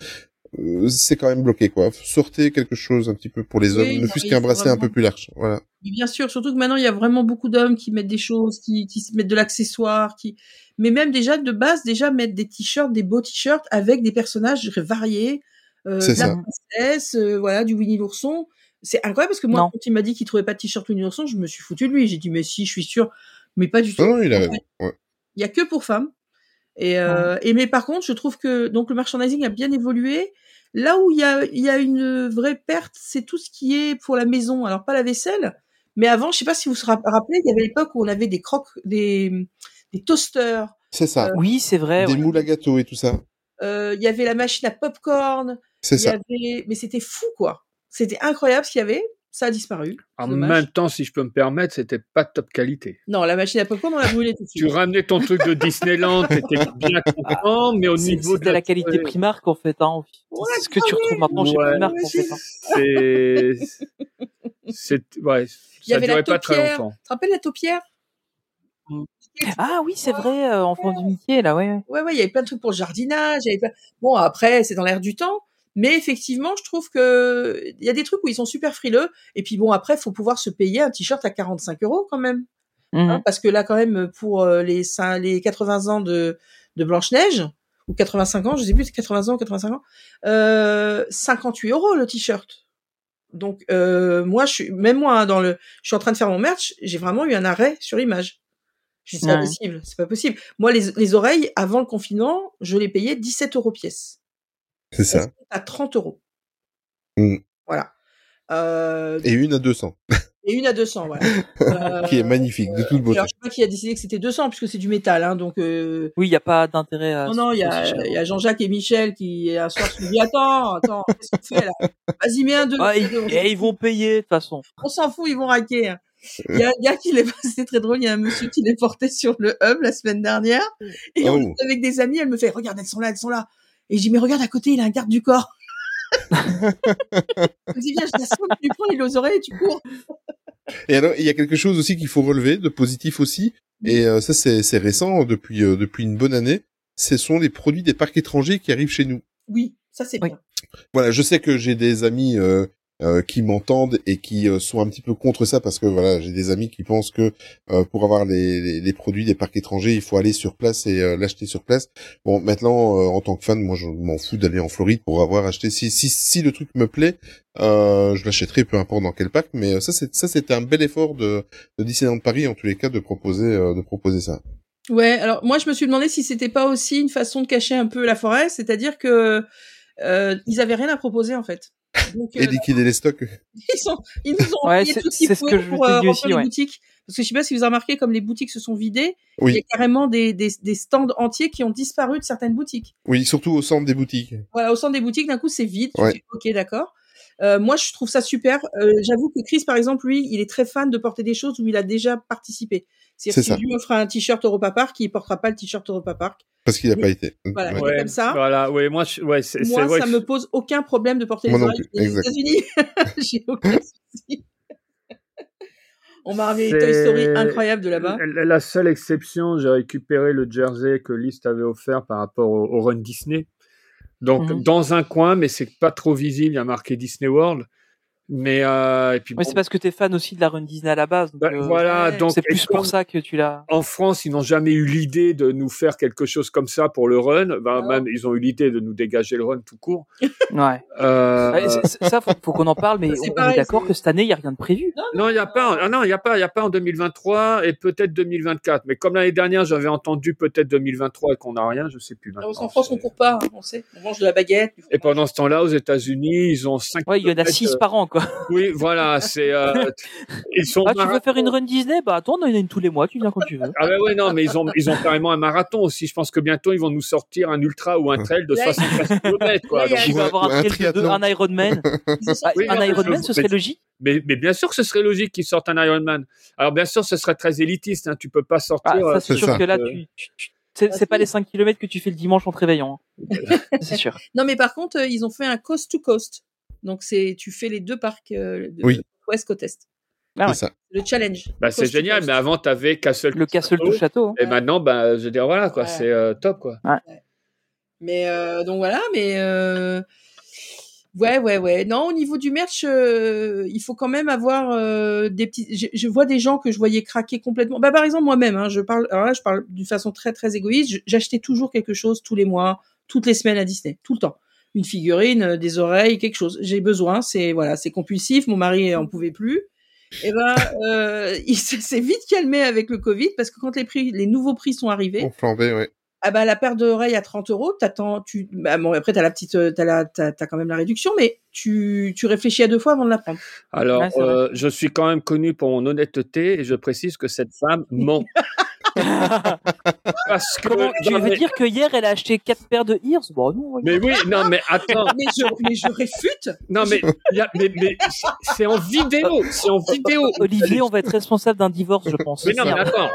euh, c'est quand même bloqué quoi. Sortez quelque chose un petit peu pour les Oui, hommes, ne fût-ce qu'un bracelet un peu plus large. Voilà. Bien sûr, surtout que maintenant il y a vraiment beaucoup d'hommes qui mettent des choses, qui, qui se mettent de l'accessoire, qui. Mais même déjà de base, déjà mettre des t-shirts, des beaux t-shirts avec des personnages variés, euh, la ça. princesse, euh, voilà, du Winnie l'ourson. C'est incroyable parce que moi, Non. quand il m'a dit qu'il trouvait pas de t-shirt Winnie l'ourson, je me suis foutu de lui. J'ai dit mais si, je suis sûr, mais pas du tout. Non, non, il a En raison. fait, Ouais. Il y a que pour femmes. Et, euh, et mais par contre, je trouve que donc le merchandising a bien évolué. Là où il y a, il y a une vraie perte, c'est tout ce qui est pour la maison. Alors pas la vaisselle, mais avant, je sais pas si vous vous ra- rappelez, il y avait l'époque où on avait des croques, des, des toasters. C'est ça. Oui, c'est vrai. Des ouais. moules à gâteau et tout ça. euh, Il y avait la machine à popcorn. C'est Il y ça. avait, mais c'était fou quoi. C'était incroyable ce qu'il y avait. Ça a disparu. En même temps, si je peux me permettre, c'était pas de top qualité. Non, la machine à popcorn, on l'a brûlée tout de Tu suite. ramenais ton truc de Disneyland, t'étais bien content, mais au niveau de C'était la qualité Ouais. Primark en fait. Hein. Ouais, C'est ce que tu retrouves maintenant chez Ouais. Primark en fait. hein. c'est, c'est, ouais, Il y ça avait la pas très longtemps. Tu te rappelles la taupière? Ah oui, c'est vrai, euh, enfant du Mickey là, ouais. ouais. Ouais, ouais, il y avait plein de trucs pour le jardinage. il y avait plein- Bon, après, c'est dans l'air du temps. Mais effectivement, je trouve que il y a des trucs où ils sont super frileux. Et puis bon, après, faut pouvoir se payer un t-shirt à 45 euros quand même. Mhm. Hein, parce que là, quand même, pour euh, les, les 80 ans de, de Blanche-Neige, ou 85 ans, je sais plus, c'est 80 ans ou 85 ans, euh, 58 euros le t-shirt. Donc, euh, moi, je suis, même moi, hein, dans le, je suis en train de faire mon merch, j'ai vraiment eu un arrêt sur l'image. Je dis, c'est pas possible, c'est pas possible. Moi, les, les oreilles, avant le confinement, je les payais 17 euros pièce. C'est ça. À 30 euros. Mm. Voilà. Euh, Et une à 200. et une à 200, voilà. Euh, qui est magnifique, de toute beauté. alors, je sais pas qui a décidé que c'était 200, puisque c'est du métal, hein, donc, euh, Oui, il n'y a pas d'intérêt à. Non, non, il y a, y Jean-Jacques et Michel qui, un soir, se sont dit, attends, attends, qu'est-ce qu'on fait, là? Vas-y, mets un deux. Ah, ils, on et ils vont payer de toute façon. on s'en fout, ils vont raquer. hein. Il y a un gars qui l'est c'était très drôle, il y a un monsieur qui l'est porté sur le hub la semaine dernière, et on était avec des amis, elle me fait, regarde, elles sont là, elles sont là. Et je dis, mais regarde à côté, il a un garde du corps. je me dis, viens, je t'assomme, tu lui prends, il est aux oreilles et tu cours. Et alors, il y a quelque chose aussi qu'il faut relever, de positif aussi, et euh, ça c'est c'est récent, depuis euh, depuis une bonne année. Ce sont les produits des parcs étrangers qui arrivent chez nous. Oui, ça c'est Oui. bien. Voilà, je sais que j'ai des amis euh, euh, qui m'entendent et qui euh, sont un petit peu contre ça parce que voilà, j'ai des amis qui pensent que euh, pour avoir les, les, les produits des parcs étrangers, il faut aller sur place et euh, l'acheter sur place. Bon, maintenant, euh, en tant que fan, moi, je m'en fous d'aller en Floride pour avoir acheté. Si si si le truc me plaît, euh, je l'achèterai, peu importe dans quel parc. Mais ça, c'est ça, c'était un bel effort de, de Disneyland Paris en tous les cas de proposer de proposer ça. Ouais, alors moi je me suis demandé si c'était pas aussi une façon de cacher un peu la forêt, c'est-à-dire que ils avaient rien à proposer en fait. Donc, Et euh, liquider les stocks. ils, sont, ils nous ont Ouais, tout ce qu'il c'est ce faut que je pour euh, aussi, les ouais. boutiques. Parce que je sais pas si vous avez remarqué, comme les boutiques se sont vidées, Oui. il y a carrément des, des, des stands entiers qui ont disparu de certaines boutiques. Oui, surtout au centre des boutiques. Voilà, au centre des boutiques, d'un coup, c'est vide. Tu ok, d'accord. Euh, moi, je trouve ça super. Euh, J'avoue que Chris, par exemple, lui, il est très fan de porter des choses où il a déjà participé. C'est C'est-à-dire ça. qu'il lui offre un t-shirt Europa Park, il portera pas le t-shirt Europa Park. Parce qu'il n'a pas été. Voilà. Ouais. Comme ça. Voilà, ouais, moi, je- ouais, c'est, c'est Moi, vrai ça que me pose aucun problème de porter Moi les oreilles des. États-Unis. J'ai aucun souci. On m'a ramené C'est- Toy Story incroyables de là-bas. La, la seule exception, j'ai récupéré le jersey que List avait offert par rapport au, au Run Disney. Donc, Mhm. dans un coin, mais c'est pas trop visible, il y a marqué Disney World. Mais, euh, et puis, Ouais, bon, c'est parce que t'es fan aussi de la Run Disney à la base. donc, bah, euh, voilà, ouais. donc, c'est plus pour ça que tu l'as. En France, ils n'ont jamais eu l'idée de nous faire quelque chose comme ça pour le run. Ben, même, ils ont eu l'idée de nous dégager le run tout court. Ouais. Euh, ça, faut, faut qu'on en parle, mais C'est on, pareil, est d'accord que cette année, il y a rien de prévu. Non, il n'y a pas. Ah non, il y a pas. Il y a pas en 2023 et peut-être 2024. Mais comme l'année dernière, j'avais entendu peut-être 2023 et qu'on n'a rien, je sais plus. Ah, maintenant. qu'en France, on court pas, hein, on sait. On mange de la baguette. Et pendant ce temps-là, aux États-Unis, ils ont cinq. Ouais, il y en a kilomètres, 6 euh, par an, quoi. Quoi. Oui, voilà, c'est. euh, ils sont. Ah, tu veux faire une run Disney? Bah attends, on en a une tous les mois, tu viens quand tu veux. Ah ouais, ouais, non, mais ils ont, ils ont carrément un marathon aussi. Je pense que bientôt, ils vont nous sortir un ultra ou un trail de Là, 75 km, quoi. là, il avoir un, un trail de un Ironman. Ah, Oui, un mais- Ironman, ce serait logique? mais, mais bien sûr que ce serait logique qu'ils sortent un Ironman. Alors, bien sûr, ce serait très élitiste. Hein. Tu peux pas sortir. Ah, euh, ça, c'est c'est sûr ça. que là, euh, tu, tu- tu- c'est Ah, pas les 5 km que tu fais le dimanche en te réveillant. hein. c'est sûr. Non, mais par contre, euh, ils ont fait un coast to coast. Donc, c'est, tu fais les deux parcs, euh, de Oui. ouest côte est. Ah ouais. C'est ça. Le challenge. Bah, c'est génial, coast. mais avant, t'avais Castle. Le Castle to Château. hein. Et maintenant, bah, je veux dire, voilà, quoi, Ouais. c'est euh, top, quoi. Mais euh, donc voilà, mais euh, ouais, ouais, ouais. Non, au niveau du merch, euh, il faut quand même avoir euh, des petits. Je, je vois des gens que je voyais craquer complètement. Bah par exemple moi-même, hein, je parle. Alors là, je parle d'une façon très très égoïste. J'achetais toujours quelque chose tous les mois, toutes les semaines à Disney, tout le temps. Une figurine, euh, des oreilles, quelque chose. J'ai besoin. C'est voilà, c'est compulsif. Mon mari en pouvait plus. Et ben, euh, il s'est vite calmé avec le Covid parce que quand les prix, les nouveaux prix sont arrivés, On flambait, ouais. ah bah la paire d'oreilles à 30 euros, t'attends, tu, bah bon après t'as la petite, euh, t'as la, t'as, t'as quand même la réduction, mais tu, tu réfléchis à deux fois avant de la prendre. Alors, euh, je suis quand même connu pour mon honnêteté et je précise que cette femme ment. Parce que. Comment tu veux dire que hier elle a acheté 4 paires de Ears Bon non. mais oui, non, mais attends. Mais je, mais je réfute. Non, mais, il y a- mais, mais c'est- en vidéo. C'est en vidéo. Olivier, on va être responsable d'un divorce, je pense. Mais non, mais attends.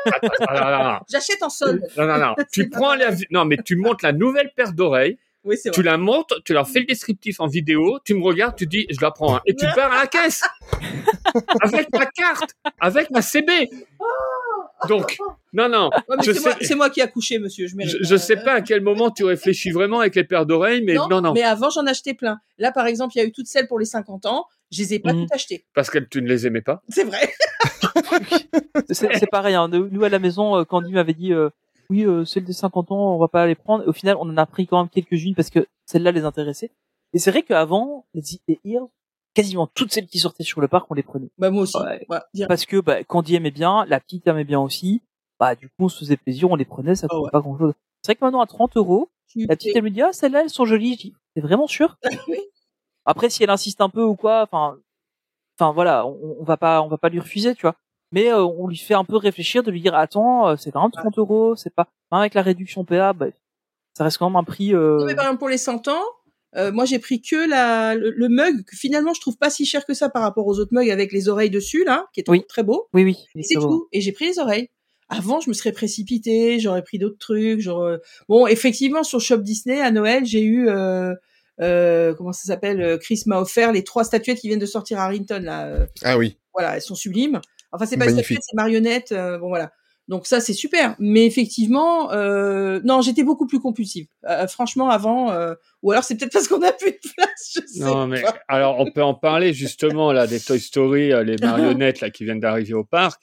J'achète en solde. Non, non, non. Tu prends la, non, mais tu montes la nouvelle paire d'oreilles, Oui, c'est tu la montes, tu leur fais le descriptif en vidéo, tu me regardes, tu dis, je la prends, hein, et tu pars à la caisse. avec ma carte, avec ma CB. Donc, non, non. Ouais, je c'est, sais, moi, qui a couché, monsieur. Je, mérite. je, je sais pas à quel moment tu réfléchis vraiment avec les paires d'oreilles, mais non, non. Mais avant, j'en achetais plein. Là, par exemple, il y a eu toutes celles pour les 50 ans. Je les ai pas Mhm. toutes achetées. Parce que tu ne les aimais pas. C'est vrai. C'est pareil. Hein. Nous, nous, à la maison, euh, Candy m'avait dit euh, oui, euh, celles des 50 ans, on va pas les prendre. Au final, on en a pris quand même quelques-unes parce que celles-là les intéressaient. Et c'est vrai qu'avant, les, les Ears, quasiment toutes celles qui sortaient sur le parc, on les prenait. Bah, moi aussi. Ouais. Parce que bah, Candy aimait bien, la petite aimait bien aussi. Bah du coup, on se faisait plaisir, on les prenait, ça Ah coûtait ouais. pas grand-chose. C'est vrai que maintenant à 30 euros, la petite elle me dit ah celles-là elles sont jolies. Je dis c'est vraiment sûr? Après si elle insiste un peu ou quoi, enfin, enfin voilà, on, on va pas, on va pas lui refuser, tu vois. Mais euh, on lui fait un peu réfléchir, de lui dire attends, euh, c'est quand même 30 euros, c'est pas même avec la réduction PA, bah, ça reste quand même un prix. Euh... Non, mais par exemple, pour les 100 ans, euh, moi, j'ai pris que la, le, le mug, que finalement, je trouve pas si cher que ça par rapport aux autres mugs avec les oreilles dessus, là, qui est Oui. très beau. Oui oui. C'est tout. Et j'ai pris les oreilles. Avant, je me serais précipitée, j'aurais pris d'autres trucs. J'aurais... Bon, effectivement, sur Shop Disney, à Noël, j'ai eu, euh, euh, comment ça s'appelle, euh, Chris m'a offert les trois statuettes qui viennent de sortir à Harrington, là. euh, Ah oui. voilà, elles sont sublimes. Enfin, c'est pas des Magnifique. statuettes, c'est marionnettes. euh, bon, voilà. Donc ça, c'est super. Mais effectivement, euh, non, j'étais beaucoup plus compulsive. Euh, franchement, avant, euh, ou alors c'est peut-être parce qu'on a plus de place. Je sais Non, mais pas. alors on peut en parler justement là des Toy Story, les marionnettes là qui viennent d'arriver au parc.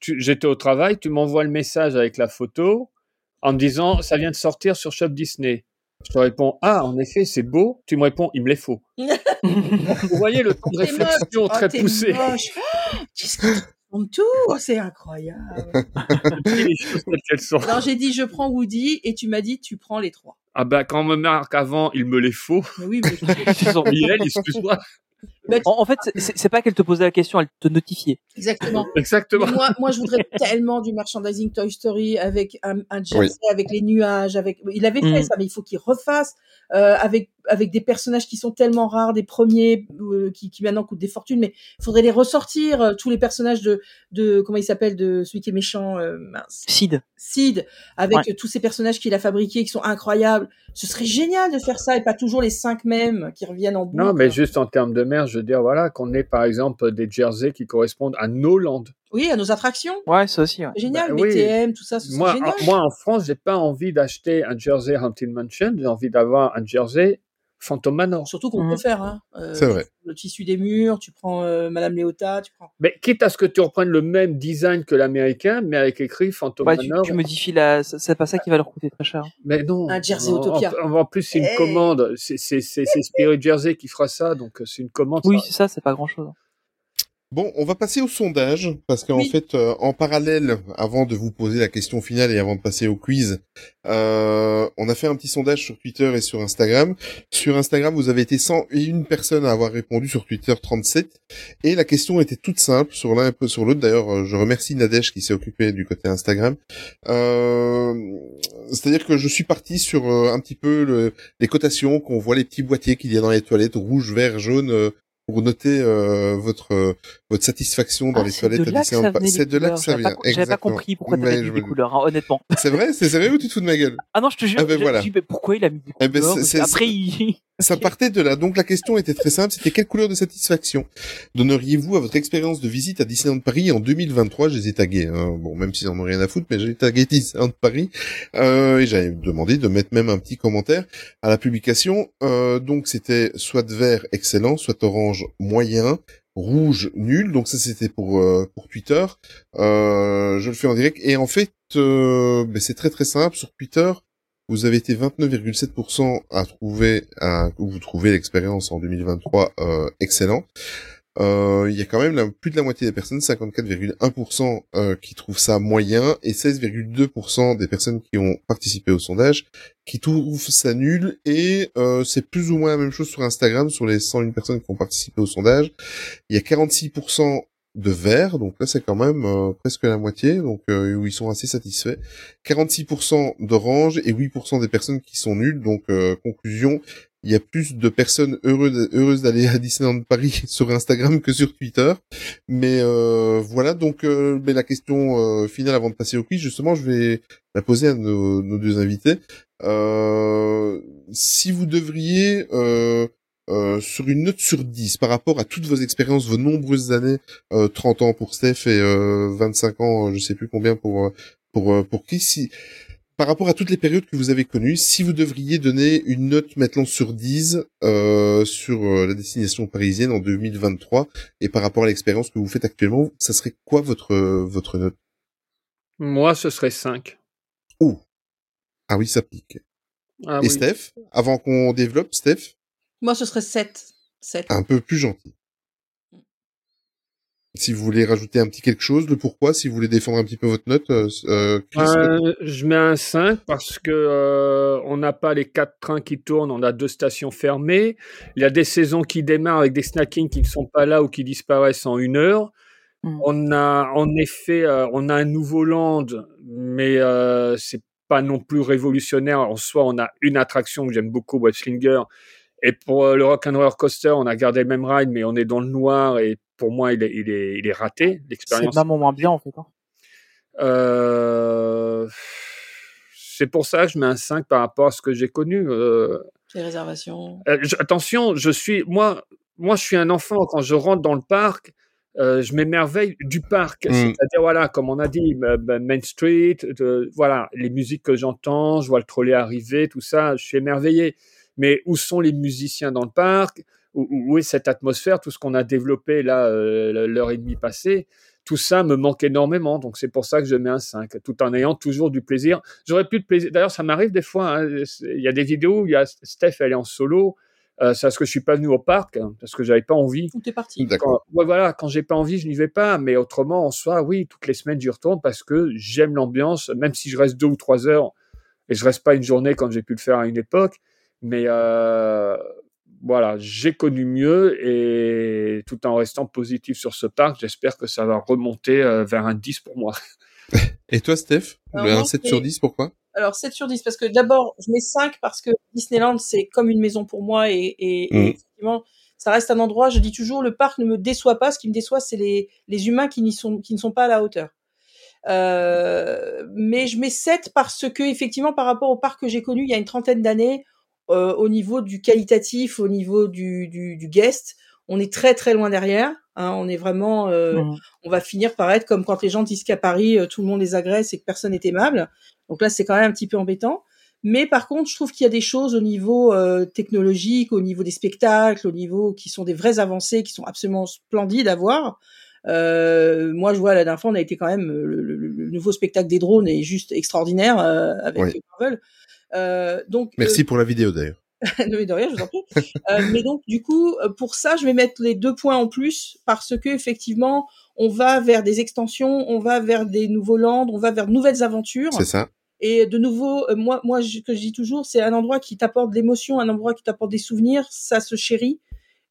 J'étais au travail, tu m'envoies le message avec la photo en me disant ça vient de sortir sur Shop Disney. Je te réponds ah en effet c'est beau. Tu me réponds il me les faut. Vous voyez le temps de réflexion Oh, très poussé. Oh, Qu'est-ce de tout Oh, C'est incroyable. Je dis les choses telles qu'elles sont. Alors j'ai dit je prends Woody et tu m'as dit tu prends les trois. Ah bah quand on me marque avant il me les faut. Mais oui, mais Ils sont- excuse-moi. En, en fait, c'est pas qu'elle te posait la question, elle te notifiait. exactement. Exactement. Mais moi, moi, je voudrais tellement du merchandising Toy Story avec un, un jersey, avec les nuages, avec. Il avait fait Mm. ça, mais il faut qu'il refasse euh, avec avec des personnages qui sont tellement rares, des premiers euh, qui, qui maintenant coûtent des fortunes, mais il faudrait les ressortir euh, tous les personnages de de comment il s'appelle de celui qui est méchant, euh, mince, Sid. Sid, avec Ouais. tous ces personnages qu'il a fabriqués qui sont incroyables. Ce serait génial de faire ça et pas toujours les cinq mêmes qui reviennent en boucle. Non, mais juste en termes de mer, je veux dire, voilà, qu'on ait par exemple des jerseys qui correspondent à nos landes. Oui, à nos attractions. Ouais, ça aussi. Ouais. Génial, Bah oui. BTM, tout ça, Moi, génial. en, moi, en France, j'ai pas envie d'acheter un jersey Haunted Mansion, j'ai envie d'avoir un jersey Phantom Manor. Surtout qu'on Mhm. peut faire. Hein. Euh, C'est vrai. Le tissu des murs, tu prends euh, Madame Léota, tu prends. Mais quitte à ce que tu reprennes le même design que l'américain, mais avec écrit Phantom Ouais, tu, Manor. tu modifies la, c'est pas ça qui va leur coûter très cher. Mais non. Un jersey En- Autopia. En, en plus, c'est une Hey. commande. C'est c'est- c'est- c'est Spirit Jersey qui fera ça, donc euh, c'est une commande. Oui, c'est ça, c'est pas grand chose. Bon, on va passer au sondage parce qu'en Oui. fait, euh, en parallèle, avant de vous poser la question finale et avant de passer au quiz, euh, on a fait un petit sondage sur Twitter et sur Instagram. Sur Instagram, vous avez été 101 personnes à avoir répondu, sur Twitter 37, et la question était toute simple sur l'un un peu sur l'autre. D'ailleurs, euh, je remercie Nadège qui s'est occupé du côté Instagram. Euh, C'est-à-dire que je suis parti sur un petit peu le, les cotations qu'on voit les petits boîtiers qu'il y a dans les toilettes, rouge, vert, jaune. Pour noter euh, votre euh, votre satisfaction dans Ah, les toilettes à Disneyland Paris. C'est de là que ça vient. j'avais pas compris pourquoi t'avais mis des couleurs, hein, honnêtement. C'est vrai, c'est sérieux ou tu te fous de ma gueule Ah non, je te jure, Ah ben voilà. mais pourquoi il a mis des Eh ben, couleurs? c'est- c'est- Après, il... Ça partait de là. Donc la question était très simple, c'était quelle couleur de satisfaction donneriez-vous à votre expérience de visite à Disneyland Paris en 2023 Je les ai tagués. Hein. Bon, même s'ils en ont rien à foutre, mais j'ai tagué Disneyland Paris euh, et j'avais demandé de mettre même un petit commentaire à la publication. Euh, donc c'était soit vert excellent, soit orange moyen, rouge nul. Donc ça c'était pour euh, pour Twitter. Euh, je le fais en direct et en fait euh, ben, c'est très très simple sur Twitter. Vous avez été 29,7% à trouver, à, vous trouvez l'expérience en 2023 euh, excellent. Euh, il y a quand même la- plus de la moitié des personnes, 54,1% euh, qui trouvent ça moyen et 16,2% des personnes qui ont participé au sondage qui trouvent ça nul et euh, c'est plus ou moins la même chose sur Instagram sur les 101 personnes qui ont participé au sondage. Il y a 46% de vert, donc là c'est quand même euh, presque la moitié, donc euh, où ils sont assez satisfaits. 46% d'orange et 8% des personnes qui sont nulles. Donc euh, conclusion, il y a plus de personnes heureuses, heureuses d'aller à Disneyland Paris sur Instagram que sur Twitter. Mais euh, voilà, donc euh, la question euh, finale avant de passer au quiz, justement, je vais la poser à nos, deux invités. Euh, si vous devriez euh, sur une note sur 10 par rapport à toutes vos expériences, vos nombreuses années, euh, 30 ans pour Steph et euh, 25 ans, je sais plus combien pour pour pour qui, si par rapport à toutes les périodes que vous avez connues, si vous devriez donner une note maintenant sur 10 euh, sur euh, la destination parisienne en 2023 et par rapport à l'expérience que vous faites actuellement, ça serait quoi votre euh, votre note? Moi, ce serait 5. Ah oui, ça pique. Ah et oui. Steph, avant qu'on développe, Steph, Moi, ce serait 7. 7. un peu plus gentil. Si vous voulez rajouter un petit quelque chose, le pourquoi, si vous voulez défendre un petit peu votre note, euh, euh, Chris, Euh, je mets un 5 parce que euh, on n'a pas les quatre trains qui tournent, on a deux stations fermées. Il y a des saisons qui démarrent avec des snackings qui ne sont pas là ou qui disparaissent en une heure. Mm. On a en effet, euh, on a un nouveau land, mais euh, c'est pas non plus révolutionnaire. En soi, on a une attraction que j'aime beaucoup, Web Slinger. Et pour euh, le Rock and Roller Coaster, on a gardé le même ride, mais on est dans le noir et pour moi, il est, il est, il est raté C'est l'expérience. même au moins bien, en fait. hein. Euh, c'est pour ça que je mets un 5 par rapport à ce que j'ai connu. Euh, Les réservations. euh, je- attention, je suis moi, moi, je suis un enfant. Quand je rentre dans le parc, euh, je m'émerveille du parc. Mm. C'est-à-dire voilà, comme on a dit, ma- ma- Main Street, de- voilà, les musiques que j'entends, je vois le trolley arriver, tout ça, je suis émerveillé. Mais où sont les musiciens dans le parc? Où, est cette atmosphère Tout ce qu'on a développé là, euh, l'heure et demie passée, tout ça me manque énormément. Donc c'est pour ça que je mets un 5, tout en ayant toujours du plaisir. J'aurais plus de plaisir. D'ailleurs, ça m'arrive des fois. hein, Il y a des vidéos où il y a Steph, elle est en solo. Euh, c'est parce que je suis pas venu au parc, hein, parce que j'avais pas envie. T'es parti D'accord. Quand, ouais, voilà, quand j'ai pas envie, je n'y vais pas. Mais autrement, en soi, oui, toutes les semaines, j'y retourne parce que j'aime l'ambiance, même si je reste deux ou trois heures et je reste pas une journée comme j'ai pu le faire à une époque. Mais euh, voilà, j'ai connu mieux et tout en restant positif sur ce parc, j'espère que ça va remonter euh, vers un 10 pour moi. Et toi, Steph, Alors, 1 7 c'est- sur 10, pourquoi? Alors 7 sur 10 parce que d'abord je mets 5 parce que Disneyland c'est comme une maison pour moi et, et, et Mhm. effectivement ça reste un endroit, je dis toujours le parc ne me déçoit pas, ce qui me déçoit c'est les, les humains qui, n'y sont, qui ne sont pas à la hauteur. Euh, mais je mets 7 parce que effectivement par rapport au parc que j'ai connu il y a une trentaine d'années, euh, au niveau du qualitatif, au niveau du, du, du guest, on est très très loin derrière. Hein, on est vraiment, euh, on va finir par être comme quand les gens disent qu'à Paris euh, tout le monde les agresse et que personne n'est aimable. Donc là c'est quand même un petit peu embêtant. Mais par contre, je trouve qu'il y a des choses au niveau euh, technologique, au niveau des spectacles, au niveau qui sont des vraies avancées, qui sont absolument splendides à voir. Euh, moi, je vois la dernière fois, on a été quand même euh, le, le- le nouveau spectacle des drones est juste extraordinaire euh, avec Oui. Marvel. Euh, donc, Merci euh, pour la vidéo d'ailleurs. Non, mais de rien, je vous en prie. Euh, mais donc, du coup, pour ça, je vais mettre les deux points en plus parce que effectivement, on va vers des extensions, on va vers des nouveaux lands, on va vers de nouvelles aventures. C'est ça. Et de nouveau, euh, moi, moi, je- que je dis toujours, c'est un endroit qui t'apporte de l'émotion, un endroit qui t'apporte des souvenirs, ça se chérit.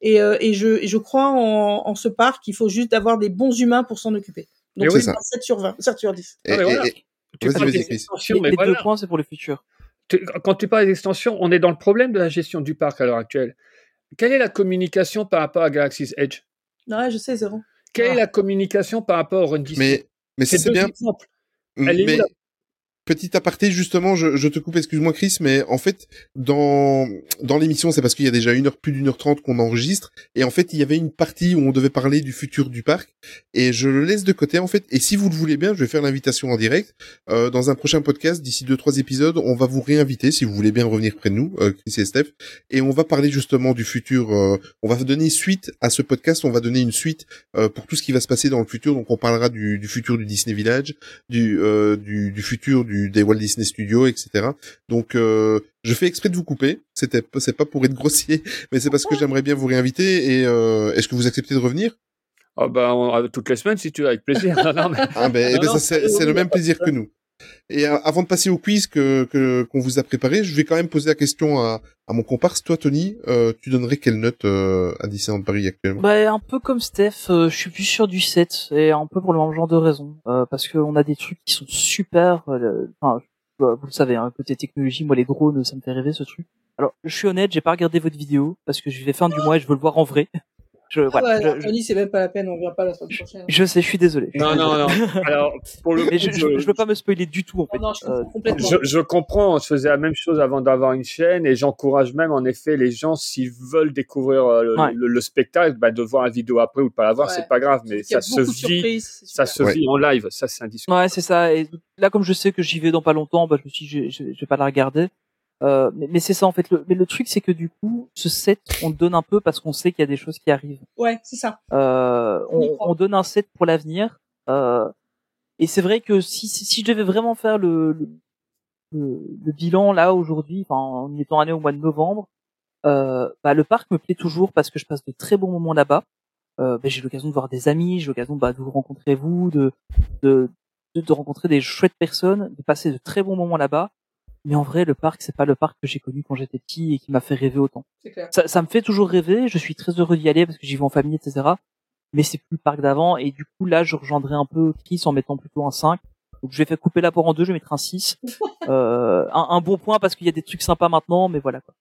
Et, euh, et je, et je crois en, en ce parc, il faut juste avoir des bons humains pour s'en occuper. Donc, Et oui, c'est ça. 7 sur 20, 7 sur 10. Et, Ah, mais voilà. et- Tu Vas-y, parles des extensions, Les, mais les voilà. deux points, c'est pour le futur. Quand tu parles d'extension, on est dans le problème de la gestion du parc à l'heure actuelle. Quelle est la communication par rapport à Galaxy's Edge? Ouais, je sais, zéro. Quelle Ah. est la communication par rapport au Run Disney Mais, C'est bien. exemples. Elle est où, Mais la- petit aparté, justement, je, je te coupe, excuse-moi Chris, mais en fait, dans, dans l'émission, c'est parce qu'il y a déjà une heure, plus d'une heure trente qu'on enregistre, et en fait, il y avait une partie où on devait parler du futur du parc, et je le laisse de côté, en fait, et si vous le voulez bien, je vais faire l'invitation en direct, euh, dans un prochain podcast, d'ici deux, trois épisodes, on va vous réinviter, si vous voulez bien revenir près de nous, euh, Chris et Steph, et on va parler justement du futur, euh, on va donner suite à ce podcast, on va donner une suite euh, pour tout ce qui va se passer dans le futur, donc on parlera du, du futur du Disney Village, du, euh, du, du futur du, des Walt Disney Studios, etc. Donc, euh, je fais exprès de vous couper. C'était, c'est pas pour être grossier, mais c'est parce que j'aimerais bien vous réinviter. Et euh, est-ce que vous acceptez de revenir? Ah ben, on- toutes les semaines, si tu veux, avec plaisir. Non, non, mais- Ah ben, eh ben, c'est le même plaisir que nous. Et euh, avant de passer au quiz que, qu'on vous a préparé, je vais quand même poser la question à, mon comparse. Toi, Tony, euh, tu donnerais quelle note euh, à Disneyland Paris actuellement? Bah, un peu comme Steph, euh, je suis plus sûr du 7, et un peu pour le même genre de raison. Parce qu'on a des trucs qui sont super, enfin, vous le savez, hein, côté technologie, moi les drones, ça me fait rêver ce truc. Alors, je suis honnête, j'ai pas regardé votre vidéo, parce que je vais fin du mois et je veux le voir en vrai. Je, Ah voilà, ouais, je- alors, je, Tony, c'est même pas la peine, on vient pas la semaine prochaine. je sais, je suis désolé. je non, non, non. Alors, pour le coup, Mais je, je, je- je veux pas me spoiler du tout, en fait. Non, non, je Euh, comprends complètement. Je, je comprends, on se faisait la même chose avant d'avoir une chaîne et j'encourage même en effet les gens s'ils veulent découvrir euh, le, Ouais. le- le spectacle, bah, de voir la vidéo après ou de pas la voir, Ouais. c'est pas grave, mais ça se vit, ça se Ouais. vit en live, ça c'est indiscutable. Ouais, c'est ça. Et là, comme je sais que j'y vais dans pas longtemps, bah, je me suis, dit, je, je, je vais pas la regarder. Euh, mais mais c'est ça en fait. Le, mais le truc, c'est que du coup, ce set, on le donne un peu parce qu'on sait qu'il y a des choses qui arrivent. Ouais, c'est ça. Euh, On on, donne un set pour l'avenir. Euh, et c'est vrai que si, si, si je devais vraiment faire le, le, le- le bilan là aujourd'hui, en étant allé au mois de novembre, euh, bah, le parc me plaît toujours parce que je passe de très bons moments là-bas. Euh, bah, j'ai l'occasion de voir des amis, j'ai l'occasion bah, de vous rencontrer vous, de, de, de, de rencontrer des chouettes personnes, de passer de très bons moments là-bas. Mais en vrai, le parc, c'est pas le parc que j'ai connu quand j'étais petit et qui m'a fait rêver autant C'est clair. ça, ça me fait toujours rêver. Je suis très heureux d'y aller parce que j'y vais en famille, etc. Mais c'est plus le parc d'avant. Et du coup, là, je rejoindrai un peu Chris en mettant plutôt un 5. Donc, je vais faire couper l'apport en deux, je vais mettre un 6. euh, un, un bon point parce qu'il y a des trucs sympas maintenant, mais voilà. Quoi.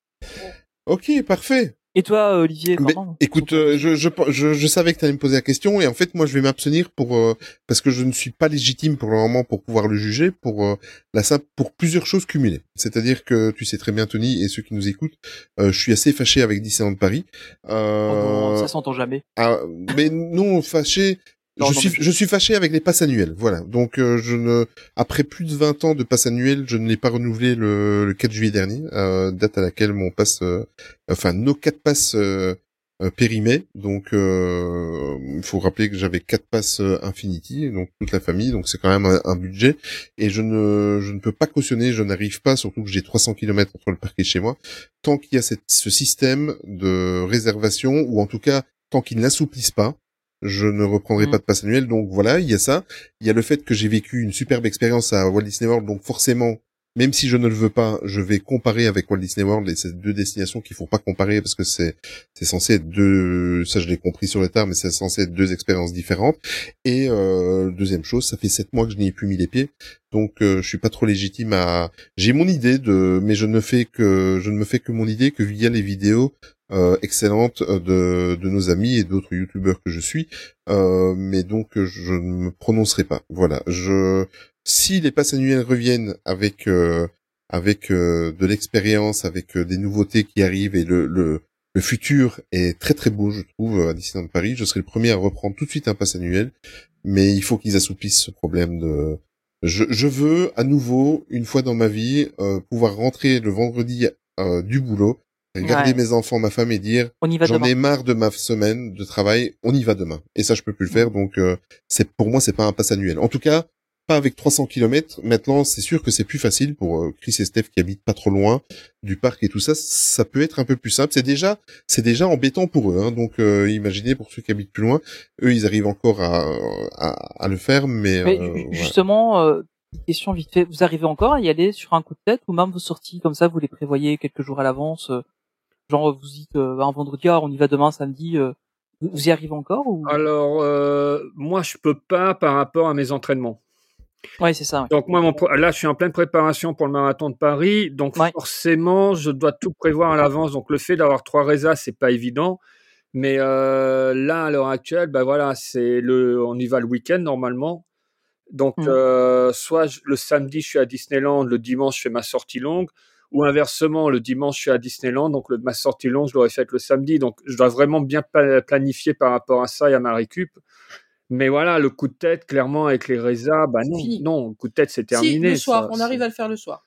Ok, parfait. Et toi, euh, Olivier Mais, comment écoute, euh, je, je, je, je savais que tu allais me poser la question et en fait, moi, je vais m'abstenir pour euh, parce que je ne suis pas légitime pour le moment pour pouvoir le juger pour euh, la simple pour plusieurs choses cumulées. C'est-à-dire que tu sais très bien, Tony, et ceux qui nous écoutent, euh, je suis assez fâché avec Disneyland Paris. Euh, Oh non, ça s'entend jamais. ah, mais non, fâché. Non, je non, suis, mais- je suis fâché avec les passes annuelles, voilà. Donc, euh, je ne, après plus de 20 ans de passe annuelles, je ne l'ai pas renouvelé le, le 4 juillet dernier, euh, date à laquelle mon passe, euh, enfin, nos quatre passes périmaient. Donc, euh, il faut rappeler que j'avais quatre passes Infinity, donc toute la famille, donc c'est quand même un, un budget. Et je ne, je ne peux pas cautionner, je n'arrive pas, surtout que j'ai 300 km entre le parc et chez moi, tant qu'il y a cette, ce système de réservation, ou en tout cas, tant qu'ils n'assouplissent pas, je ne reprendrai Mm. pas de passe annuel. Donc voilà, il y a ça. Il y a le fait que j'ai vécu une superbe expérience à Walt Disney World, donc forcément, même si je ne le veux pas, je vais comparer avec Walt Disney World et ces deux destinations qu'il faut pas comparer parce que c'est c'est censé être deux, ça je l'ai compris sur le tard, mais c'est censé être deux expériences différentes. Et euh, deuxième chose, ça fait sept mois que je n'y ai plus mis les pieds, donc euh, je suis pas trop légitime à. J'ai mon idée de, mais je ne fais que je ne me fais que mon idée que via les vidéos euh, excellentes euh, de de nos amis et d'autres youtubeurs que je suis. Euh, mais donc je ne me prononcerai pas. Voilà, je si les passes annuelles reviennent avec euh, avec euh, de l'expérience, avec euh, des nouveautés qui arrivent et le, le le futur est très très beau, je trouve, à Disneyland Paris. Je serai le premier à reprendre tout de suite un pass annuel, mais il faut qu'ils assouplissent ce problème de. Je, je veux à nouveau, une fois dans ma vie, pouvoir rentrer le vendredi du boulot, regarder Ouais. mes enfants, ma femme et dire J'en ai marre de ma semaine de travail, on y va demain. Et ça, je peux plus le faire, donc euh, c'est pour moi, c'est pas un pass annuel. En tout cas, pas avec 300 km. Maintenant, c'est sûr que c'est plus facile pour euh, Chris et Steph qui habitent pas trop loin du parc et tout ça. Ça peut être un peu plus simple. C'est déjà, c'est déjà embêtant pour eux. Hein. Donc, euh, imaginez pour ceux qui habitent plus loin, eux, ils arrivent encore à, à, à le faire, mais, Mais euh, justement, euh, question vite fait, vous arrivez encore à y aller sur un coup de tête ou même vos sorties comme ça, vous les prévoyez quelques jours à l'avance euh, Genre vous dites euh, un vendredi, ah, on y va demain, samedi, euh, vous y arrivez encore ou? Alors, euh, moi, je peux pas par rapport à mes entraînements. Ouais, c'est ça. ouais. Donc moi, mon, là, je suis en pleine préparation pour le marathon de Paris, donc Ouais. forcément, je dois tout prévoir à l'avance. Donc le fait d'avoir trois résas, c'est pas évident. Mais euh, là, à l'heure actuelle, ben voilà, c'est le, on y va le week-end normalement. Donc euh, soit je- le samedi, je suis à Disneyland, le dimanche, je fais ma sortie longue, ou inversement, le dimanche, je suis à Disneyland, donc le, ma sortie longue, je l'aurais faite le samedi. Donc je dois vraiment bien pla- planifier par rapport à ça et à ma récup. Mais voilà, le coup de tête, clairement, avec les résas, bah non, fini. non, le coup de tête, c'est Si, terminé. le soir, ça, on arrive à le faire le soir.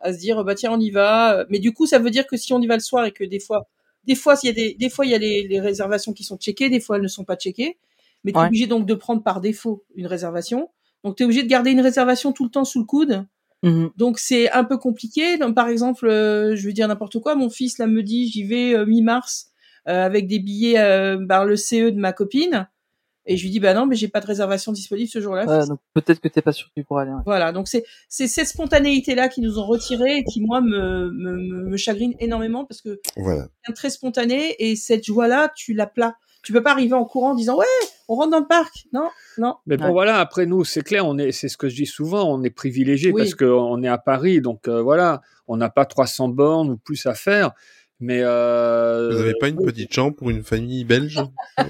À se dire, bah tiens, on y va. Mais du coup, ça veut dire que si on y va le soir et que des fois, des fois, il y a des, des fois, il y a les, les réservations qui sont checkées, des fois, elles ne sont pas checkées. Mais tu es Ouais. obligé donc de prendre par défaut une réservation. Donc, tu es obligé de garder une réservation tout le temps sous le coude. Mhm. Donc, c'est un peu compliqué. Donc, par exemple, euh, je vais dire n'importe quoi. Mon fils, là, me dit, j'y vais euh, mi-mars euh, avec des billets euh, par le CE de ma copine. Et je lui dis, bah non, mais j'ai pas de réservation disponible ce jour-là. Ouais, donc peut-être que t'es pas sûr que tu pourras aller. ouais. Voilà, donc c'est c'est cette spontanéité là qui nous ont retiré et qui moi me me, me me chagrine énormément parce que Voilà. c'est très spontané et cette joie là tu la plat. Tu peux pas arriver en courant en disant ouais on rentre dans le parc. Non non. Mais bon, Ouais. voilà, après nous, c'est clair, on est, c'est ce que je dis souvent, on est privilégié Oui. parce qu'on est à Paris, donc euh, voilà, on n'a pas 300 bornes ou plus à faire. Mais euh, Vous avez pas une petite chambre pour une famille belge?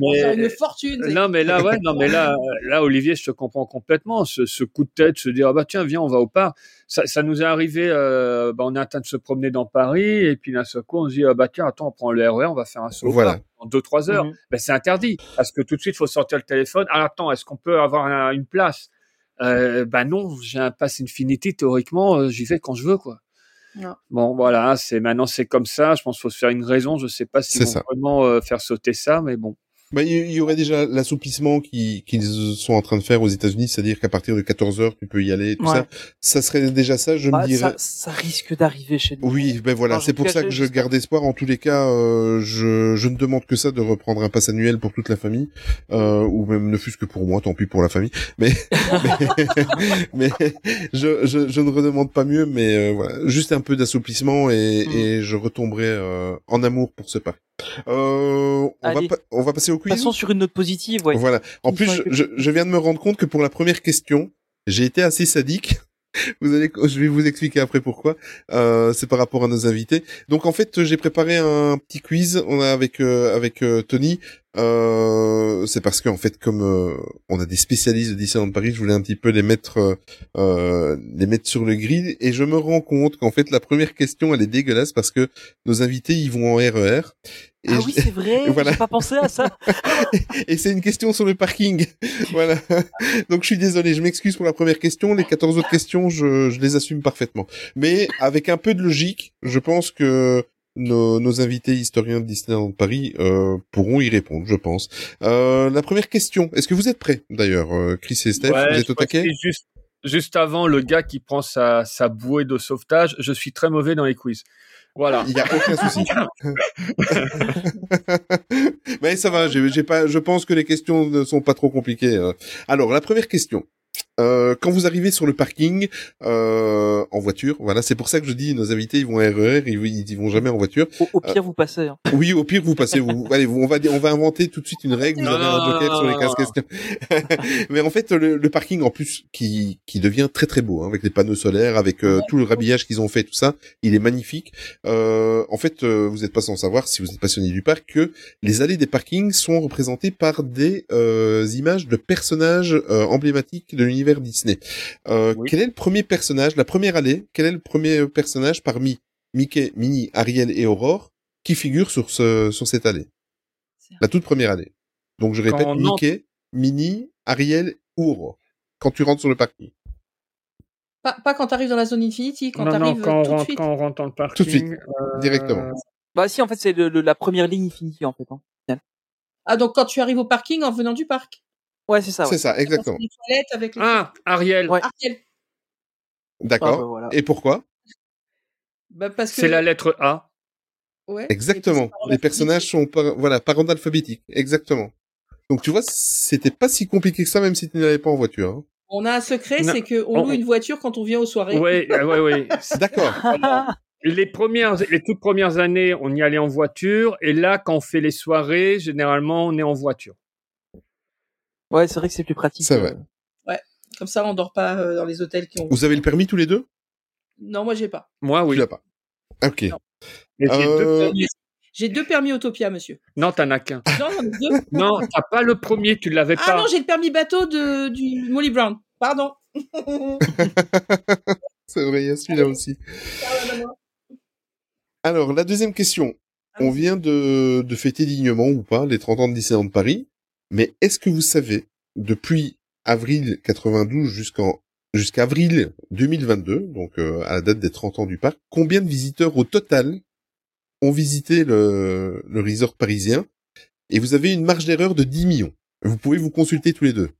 Mais- une fortune. non, mais là, ouais, non, mais là, euh, là, Olivier, je te comprends complètement. Ce, ce coup de tête, se dire, ah bah tiens, viens, on va au parc. Ça, ça nous est arrivé, euh, bah, on est en train de se promener dans Paris, et puis d'un seul coup, on se dit, ah bah tiens, attends, on prend le RER, on va faire un saut au Voilà. en deux, trois heures. Ben, c'est interdit, parce que tout de suite, il faut sortir le téléphone. Ah, attends, est-ce qu'on peut avoir un- une place? Euh, Ben non, j'ai un pass Infinity, théoriquement, euh, j'y vais quand je veux, quoi. Non. Bon, voilà, c'est maintenant c'est comme ça. Je pense qu'il faut se faire une raison. Je sais pas C'est vont ça. vraiment euh, faire sauter ça, mais bon. Bah, il y- aurait déjà l'assouplissement qui- qu'ils sont en train de faire aux États-Unis, c'est-à-dire qu'à partir de 14 heures, tu peux y aller, tout Ouais. ça. Ça serait déjà ça, je Bah, me dirais. ça, ça risque d'arriver chez nous. Oui, ben voilà, c'est pour ça que je garde espoir. En tous les cas, euh, je, je ne demande que ça de reprendre un pass annuel pour toute la famille, euh, ou même ne fût-ce que pour moi, tant pis pour la famille. Mais, mais, mais je, je, je ne redemande pas mieux, mais euh, voilà, juste un peu d'assouplissement et, Mm. et je retomberai euh, en amour pour ce parc. Euh, on, va pa- on va passer au quiz. Passons sur une note positive, ouais. Voilà. En Ils plus, je, je viens de me rendre compte que pour la première question, j'ai été assez sadique. Vous allez, je vais vous expliquer après pourquoi. Euh, c'est par rapport à nos invités. Donc en fait, j'ai préparé un petit quiz. On a avec euh, avec euh, Tony. Euh, c'est parce qu'en fait, comme euh, on a des spécialistes de Disneyland Paris, je voulais un petit peu les mettre euh, euh, les mettre sur le grill. Et je me rends compte qu'en fait, la première question, elle est dégueulasse parce que nos invités, ils vont en RER. Et Ah je- oui, c'est vrai, Voilà. j'ai pas pensé à ça. et c'est une question sur le parking. voilà. Donc je suis désolé, je m'excuse pour la première question. Les 14 autres questions, je, je les assume parfaitement. Mais avec un peu de logique, je pense que nos, nos invités historiens de Disneyland Paris euh, pourront y répondre, je pense. Euh, la première question, est-ce que vous êtes prêts d'ailleurs, euh, Chris et Steph Ouais, Vous êtes au taquet juste, juste avant le gars qui prend sa, sa bouée de sauvetage. Je suis très mauvais dans les quiz. Voilà. Il y a aucun souci. Mais ça va, j'ai j'ai pas, je pense que les questions ne sont pas trop compliquées. euh. Alors, la première question. Euh, quand vous arrivez sur le parking euh, en voiture, voilà, c'est pour ça que je dis nos invités ils vont RER, ils, ils, vont jamais en voiture. Au, au pire, vous passez. hein. Oui, au pire vous passez. Vous, allez, vous- on va on va inventer tout de suite une règle. Vous Non, avez un joker non, sur les non, 15 non. questions. Mais en fait, le, le parking en plus qui qui devient très très beau hein, avec les panneaux solaires, avec euh, tout le rhabillage qu'ils ont fait, tout ça, il est magnifique. Euh, en fait, euh, vous n'êtes pas sans savoir si vous êtes passionné du parc que les allées des parkings sont représentées par des euh, images de personnages euh, emblématiques de l'univers Disney. Euh, Oui. Quel est le premier personnage, la première allée Quel est le premier personnage parmi Mickey, Minnie, Ariel et Aurore qui figure sur ce sur cette allée? La toute première allée. Donc je répète Quand on entre- Mickey, Minnie, Ariel ou Aurore. Quand tu rentres sur le parking. Pas, pas quand t'arrives dans la zone Infinity, quand t'arrives quand on tout de rentre, suite. quand on rentre dans le parking. Tout de suite, euh, directement. Bah si, en fait, c'est le- le- la première ligne Infinity, en fait. Hein. Ah donc quand tu arrives au parking en venant du parc. Ouais, c'est ça. Ouais. C'est ça, exactement. Les toilettes avec les... Ah, Ariel. Ouais. Ariel. D'accord. Ah, bah, voilà. Et pourquoi? Bah, parce que... C'est la lettre A. Ouais. Exactement. Les personnages sont par, voilà, par ordre alphabétique. Exactement. Donc tu vois, c'était pas si compliqué que ça, même si tu n'allais pas en voiture. hein. On a un secret, c'est qu'on On- loue une voiture quand on vient aux soirées. Ouais, euh, ouais, ouais. D'accord. Les premières, les toutes premières années, on y allait en voiture, et là, quand on fait les soirées, généralement, on est en voiture. Ouais, c'est vrai que c'est plus pratique. C'est vrai. euh. Comme ça, on dort pas euh, dans les hôtels qui ont... Vous avez le permis tous les deux? Non, moi, j'ai pas. Moi, oui. Tu l'as pas. Ok. Non. Mais j'ai deux Euh, permis. J'ai deux permis Autopia, monsieur. Non, t'en as qu'un. Non, j'en ai deux. Non, t'as pas le premier, tu l'avais Ah pas. non, j'ai le permis bateau de, du Molly Brown. Pardon. C'est vrai, il y a celui-là aussi. Alors, la deuxième question. On vient de, de fêter dignement ou pas les 30 ans de Disneyland de Paris. Mais est-ce que vous savez, depuis avril 92 jusqu'en jusqu'à avril 2022, donc euh, à la date des 30 ans du parc, combien de visiteurs au total ont visité le, le resort parisien? Et vous avez une marge d'erreur de 10 millions. Vous pouvez vous consulter tous les deux.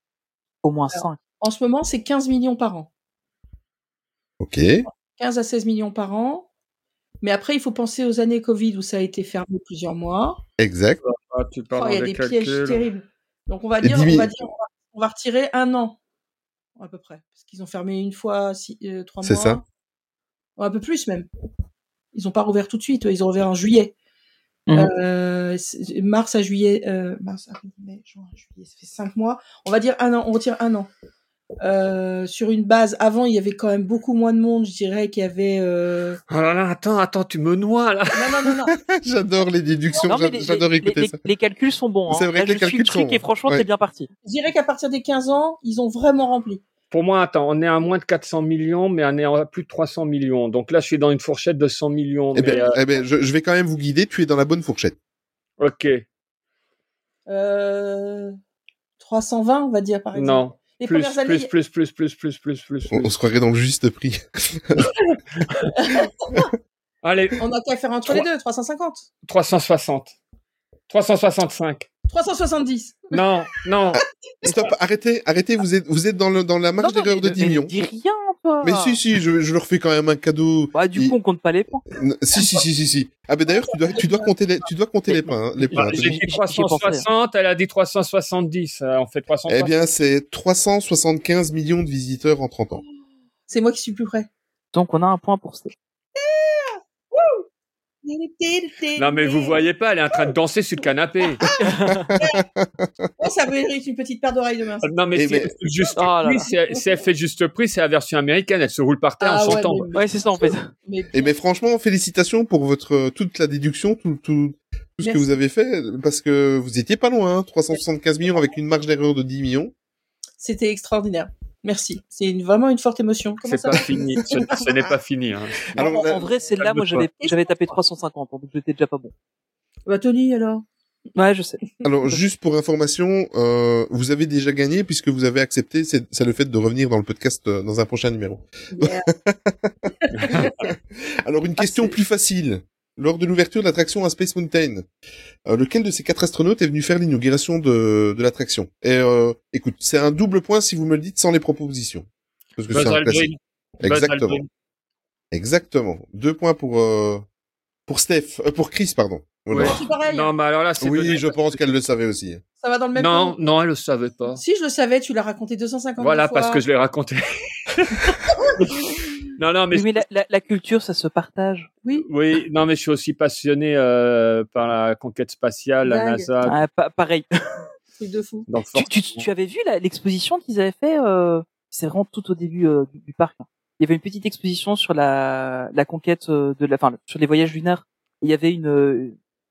Au moins Alors. 5. En ce moment, c'est 15 millions par an. Ok. 15 à 16 millions par an. Mais après, il faut penser aux années Covid où ça a été fermé plusieurs mois. Exact. Ah, tu Oh, parles il y a des des pièges calculs. terribles. Donc on va dire, 10 on 000. va dire, on va, on va retirer un an à peu près, parce qu'ils ont fermé une fois six, euh, trois mois. C'est ça. Ou un peu plus même. Ils n'ont pas rouvert tout de suite. Ils ont rouvert en juillet. Mhm. Euh, mars à juillet, euh, mars, avril, mai, juin, juillet, ça fait cinq mois. On va dire un an. On retire un an. Euh, sur une base, avant, il y avait quand même beaucoup moins de monde. Je dirais qu'il y avait. Euh... Oh là là, attends, attends, tu me noies là. Non, non, non, non. J'adore les déductions. Les, J'adore les- écouter les- ça. les calculs sont bons. C'est hein. vrai Là, que les je suis calculs le truc sont et franchement, bons. t'es bien parti. Je dirais qu'à partir des 15 ans, ils ont vraiment rempli. Pour moi, attends, on est à moins de 400 millions, mais on est à plus de 300 millions. Donc là, je suis dans une fourchette de 100 millions. Eh ben, euh, eh ben, je, je vais quand même vous guider. Tu es dans la bonne fourchette. ok. Euh... 320, on va dire, par exemple. Non. Les Plus, premières années, plus, plus, plus, plus, plus, plus, plus, On, se croirait dans le juste prix. Allez, on a qu'à faire entre Trois- les deux, 350. 360. 365. 370. Non, non. Stop, arrêtez, arrêtez. Vous êtes, vous êtes dans, le, dans la marge d'erreur de mais- 10 mais millions. Dis rien, toi. Mais si, si, je, je leur fais quand même un cadeau. Bah, du Il- coup, on compte pas les points. Si, si, si, si, si. Ah, ben d'ailleurs, tu dois, tu dois compter les, tu dois compter les points, hein, les points. Bah. J'ai dit J'y ai pensé. 360, elle a dit 370. euh, On fait 360. Eh bien, c'est 375 millions de visiteurs en 30 ans. C'est moi qui suis plus près. Donc, on a un point pour ça. Non, mais vous voyez pas, elle est en train de danser sur le canapé. Oh, ça mérite une petite paire d'oreilles demain. Non, mais, Eh elle fait juste Oh là prix, là. si, elle, si elle fait juste prix, c'est la version américaine. Elle se roule par terre Ah en ouais, chantant. mais- Ouais, c'est ça, en fait. mais- Et mais franchement, félicitations pour votre euh, toute la déduction, tout, tout, tout ce que vous avez fait, parce que vous étiez pas loin, hein, 375 millions avec une marge d'erreur de 10 millions. C'était extraordinaire. Merci. C'est une- vraiment une forte émotion. C'est pas fini. Ce, ce n'est pas fini. Hein. Alors, en, vrai, celle-là, moi, j'avais, j'avais tapé 350, donc j'étais déjà pas bon. Bah, Tony, alors? Ouais, je sais. Alors, juste pour information, euh, vous avez déjà gagné puisque vous avez accepté, c'est c'est le fait de revenir dans le podcast euh, dans un prochain numéro. Yeah. Alors, une question c'est- plus facile. Lors de l'ouverture de l'attraction à Space Mountain, euh, lequel de ces quatre astronautes est venu faire l'inauguration de, de l'attraction? Et euh, écoute, c'est un double point si vous me le dites sans les propositions. Parce que Buzz c'est un Aldrin. classique. Buzz Exactement. Aldrin. Exactement. Deux points pour euh, pour Steph, euh, pour Chris, pardon. Voilà. Ouais. C'est pareil. Non, mais alors là, c'est Oui, donné. je pense qu'elle le savait aussi. Ça va dans le même Non, non, elle le savait pas. Si je le savais, tu l'as raconté 250 Voilà, fois. parce que je l'ai raconté. non, non, mais Oui, mais la, la, la culture, ça se partage. Oui. oui, non, mais je suis aussi passionné euh, par la conquête spatiale, la. NASA. Ah, pa- pareil. Truc de fou. Donc, tu, tu, tu avais vu la- l'exposition qu'ils avaient fait euh, C'est vraiment tout au début euh, du, du parc. hein. Il y avait une petite exposition sur la, la conquête euh, de la, enfin, sur les voyages lunaires. Il y avait une, euh,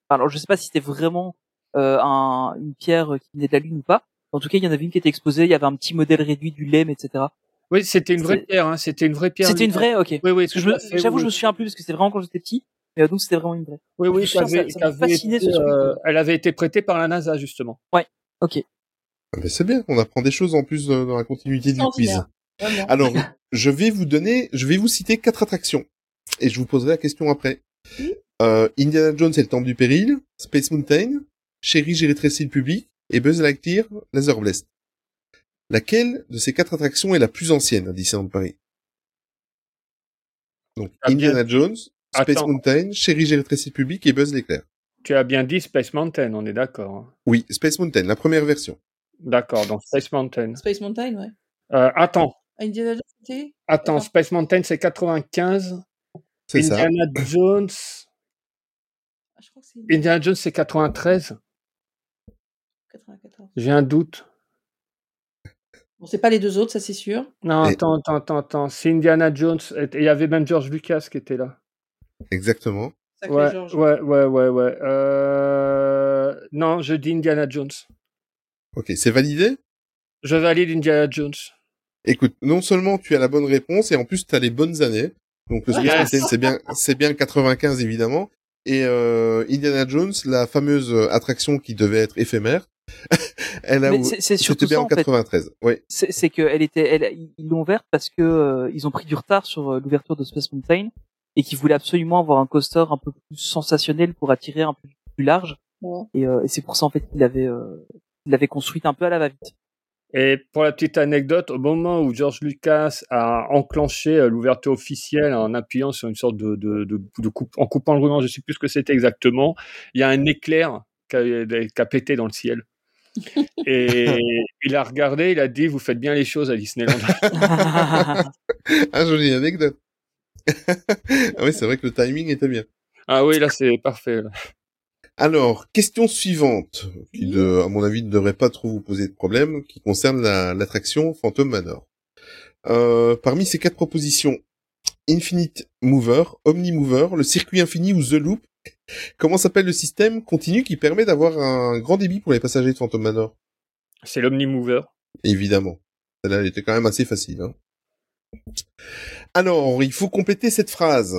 alors je sais pas si c'était vraiment euh, un, une pierre qui venait de la Lune ou pas. En tout cas, il y en avait une qui était exposée. Il y avait un petit modèle réduit du LEM, etc. Oui, c'était une vraie pierre. Hein. C'était une vraie pierre. C'était une vraie, ok. Oui, je j'avoue, oui. je me souviens plus parce que c'était vraiment quand j'étais petit. Mais donc c'était vraiment une vraie. Oui, oui, Ça, avait- ça fasciné, ce été, euh, elle avait été prêtée par la NASA, justement. Ok. Ah, mais c'est bien, on apprend des choses en plus dans la continuité du quiz. Alors, je vais vous donner, je vais vous citer quatre attractions et je vous poserai la question après. Euh, Indiana Jones et le Temple du Péril, Space Mountain, Chérie, j'ai rétréci le public et Buzz Lightyear, Laser Blast. Laquelle de ces quatre attractions est la plus ancienne à Disneyland Paris? Donc, Ah, bien. Indiana Jones, Space Attends. Mountain, Chérie j'ai rétréci le public et Buzz l'éclair. Tu as bien dit Space Mountain, on est d'accord. hein. Oui, Space Mountain, la première version. D'accord, donc Space Mountain. Space Mountain, ouais. Euh, attends, Indiana Jones, c'était? Attends. Space Mountain c'est 95. C'est ça. Indiana Jones, Ah, je crois que c'est Indiana Jones c'est 93. 94. J'ai un doute. Bon, c'est pas les deux autres, ça c'est sûr. Non, Et- attends, attends, attends, attends. C'est Indiana Jones. Et il y avait même George Lucas qui était là. Exactement. Ouais, George. ouais, ouais, ouais, ouais. Euh... Non, je dis Indiana Jones. Ok, c'est validé? Je valide Indiana Jones. Écoute, non seulement tu as la bonne réponse, et en plus tu as les bonnes années. Donc le Space Yes. Mountain, c'est bien, c'est bien 95 évidemment. Et euh, Indiana Jones, la fameuse euh, attraction qui devait être éphémère, elle a Mais c'est- c'est surtout bien ça, en en fait. 93. Oui, C'est c'est que elle était, elle, ils l'ont ouverte parce que euh, ils ont pris du retard sur euh, l'ouverture de Space Mountain et qu'ils voulaient absolument avoir un coaster un peu plus sensationnel pour attirer un peu plus large. Ouais. Et, euh, et c'est pour ça en fait qu'il avait, euh, il l'avait construite un peu à la va-vite. Et pour la petite anecdote, au moment où George Lucas a enclenché l'ouverture officielle en appuyant sur une sorte de, de, de, de coupe, en coupant le ruban, je sais plus ce que c'était exactement, il y a un éclair qui a, qui a pété dans le ciel. Et il a regardé, il a dit, vous faites bien les choses à Disneyland. ah jolie anecdote. ah oui, c'est vrai que le timing était bien. ah oui, là c'est parfait. là. Alors, question suivante, qui de, à mon avis ne devrait pas trop vous poser de problème, qui concerne la- l'attraction Phantom Manor. Euh, parmi ces quatre propositions, Infinite Mover, Omni Mover, le circuit infini ou The Loop, comment s'appelle le système continu qui permet d'avoir un grand débit pour les passagers de Phantom Manor? C'est l'Omnimover. Évidemment. Celle-là, elle était quand même assez facile. Hein. Alors, il faut compléter cette phrase.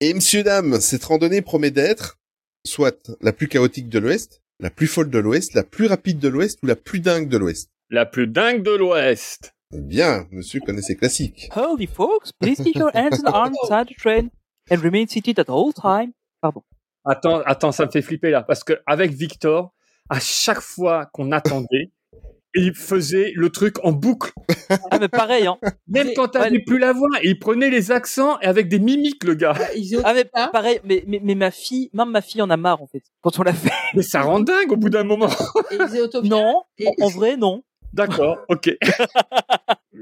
Et monsieur, dame, cette randonnée promet d'être soit la plus chaotique de l'Ouest, la plus folle de l'Ouest, la plus rapide de l'Ouest ou la plus dingue de l'Ouest? La plus dingue de l'Ouest. Bien, monsieur connaît ses classiques. Holy folks, please keep your hands and arms inside the train and remain seated at all time. Pardon. Attends, attends, ça me fait flipper là, parce que avec Victor, à chaque fois qu'on attendait, il faisait le truc en boucle. Ah mais pareil hein. Même Mais- quand t'avais ouais. plus la voix, il prenait les accents et avec des mimiques, le gars. Bah, Ah mais pareil, mais, mais mais ma fille, même ma fille en a marre en fait. Quand on l'a fait. Mais ça rend dingue au bout d'un moment. et. Non, Et, en, en vrai non. D'accord, ok.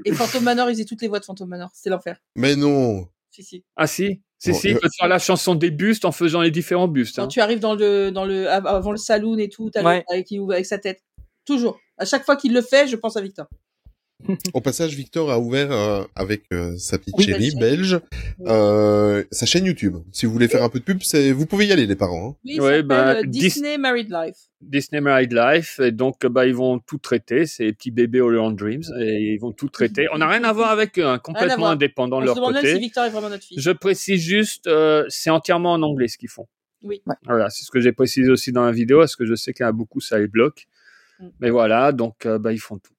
et Phantom Manor, ils faisaient toutes les voix de Phantom Manor. C'était l'enfer. Mais non. Si, si. Ah si, si, Bon, si, il peut faire la chanson des bustes en faisant les différents bustes. Quand hein. tu arrives dans le, dans le, av- avant le saloon et tout, t'as Ouais. avec sa tête. Toujours. À chaque fois qu'il le fait, je pense à Victor. Au passage, Victor a ouvert euh, avec euh, sa petite Oui, chérie belge euh, sa chaîne YouTube. Si vous voulez faire un peu de pub, c'est vous pouvez y aller les parents. hein. Oui, Ouais, bah, Dis- Disney Married Life. Disney Married Life, et donc bah, ils vont tout traiter, ces petits bébés Holland Dreams, et ils vont tout traiter. On n'a rien à voir avec eux, hein, complètement voir. indépendants de se leur demande même côté. si Victor est vraiment notre fils. Je précise juste, euh, c'est entièrement en anglais ce qu'ils font. Oui. Voilà, c'est ce que j'ai précisé aussi dans la vidéo, parce que je sais qu'il y en a beaucoup, ça les bloque. Mm. Mais voilà, donc euh, bah, ils font tout.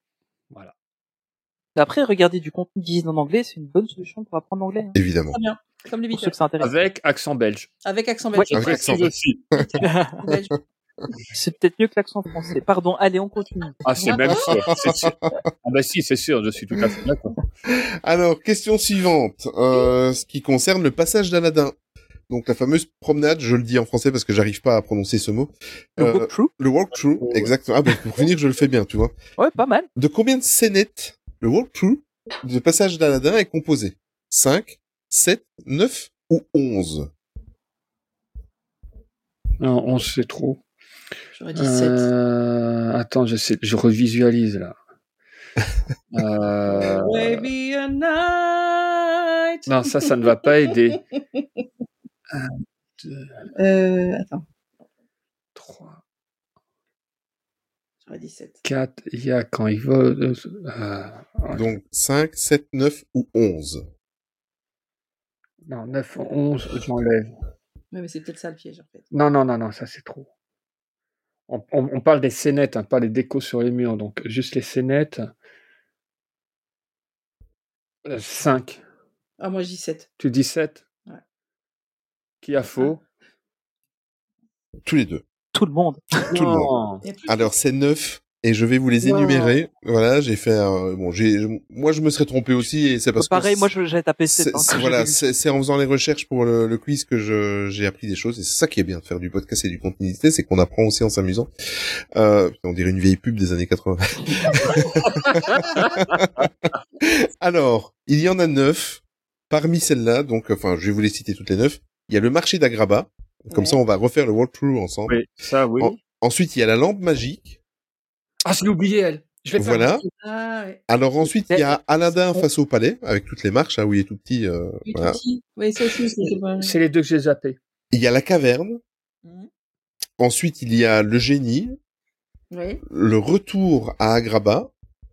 Voilà. Après, regarder du contenu Disney en anglais, c'est une bonne solution pour apprendre l'anglais. hein, Évidemment. Très bien. Comme les intéresse. Avec accent belge. Avec accent Ouais. belge. Je Avec accent belge. C'est peut-être mieux que l'accent français. Pardon, allez, on continue. Ah, c'est même sûr. Ah bah si, c'est sûr, je suis tout à fait d'accord. Alors, question suivante, euh, ce qui concerne le passage d'Aladin. Donc la fameuse promenade, je le dis en français parce que j'arrive pas à prononcer ce mot. Le Euh, walkthrough? le walkthrough, Ouais. exactement. Ah bah, pour finir, je le fais bien, tu vois. Ouais, pas mal. De combien de scénettes le walkthrough de passage d'Aladin est composé 5, 7, 9 ou 11 Non, 11 c'est trop. J'aurais dit 7. Euh, attends, je sais, je revisualise là. Euh, Maybe a night. non, ça, ça ne va pas aider. Euh, attends. 3, J'aurais dit 7. 4, il y a quand il va... euh, euh, Donc 5, 7, 9 ou 11 non, 9, 11, j'enlève. Ouais, mais c'est peut-être ça le piège en fait. Non, non, non, non, ça c'est trop. On, on- on parle des scénettes, hein, pas les décos sur les murs, donc juste les scénettes. 5. Ah, moi je dis 7. Tu dis 7 Ouais. Qui a faux? Tous les deux. Tout le monde. Tout le Alors c'est 9. et je vais vous les Wow. énumérer. Voilà, j'ai fait un... bon, j'ai moi je me serais trompé aussi et c'est parce Pareil, que moi je- j'ai tapé 7. c'est- c'est- voilà, c'est c'est en faisant les recherches pour le, le quiz que je j'ai appris des choses et c'est ça qui est bien de faire du podcast et du continuité, c'est qu'on apprend aussi en s'amusant. Euh, on dirait une vieille pub des années 80. Alors, il y en a neuf. Parmi celles-là, donc, enfin, je vais vous les citer toutes les neuf. Il y a le marché d'Agraba. Comme Ouais. ça, on va refaire le walkthrough ensemble. Oui, ça, oui. En- Ensuite, il y a la lampe magique. Ah, je l'ai oublié, elle. Je vais faire Voilà. Ah, ouais. Alors ensuite, il y a Aladdin face au palais, avec toutes les marches, hein, où il est tout petit. euh, Oui, voilà. Titi. Oui, ça aussi, c'est les deux que j'ai zappés. Il y a la caverne. Mhm. Ensuite, il y a le génie, Oui. le retour à Agraba.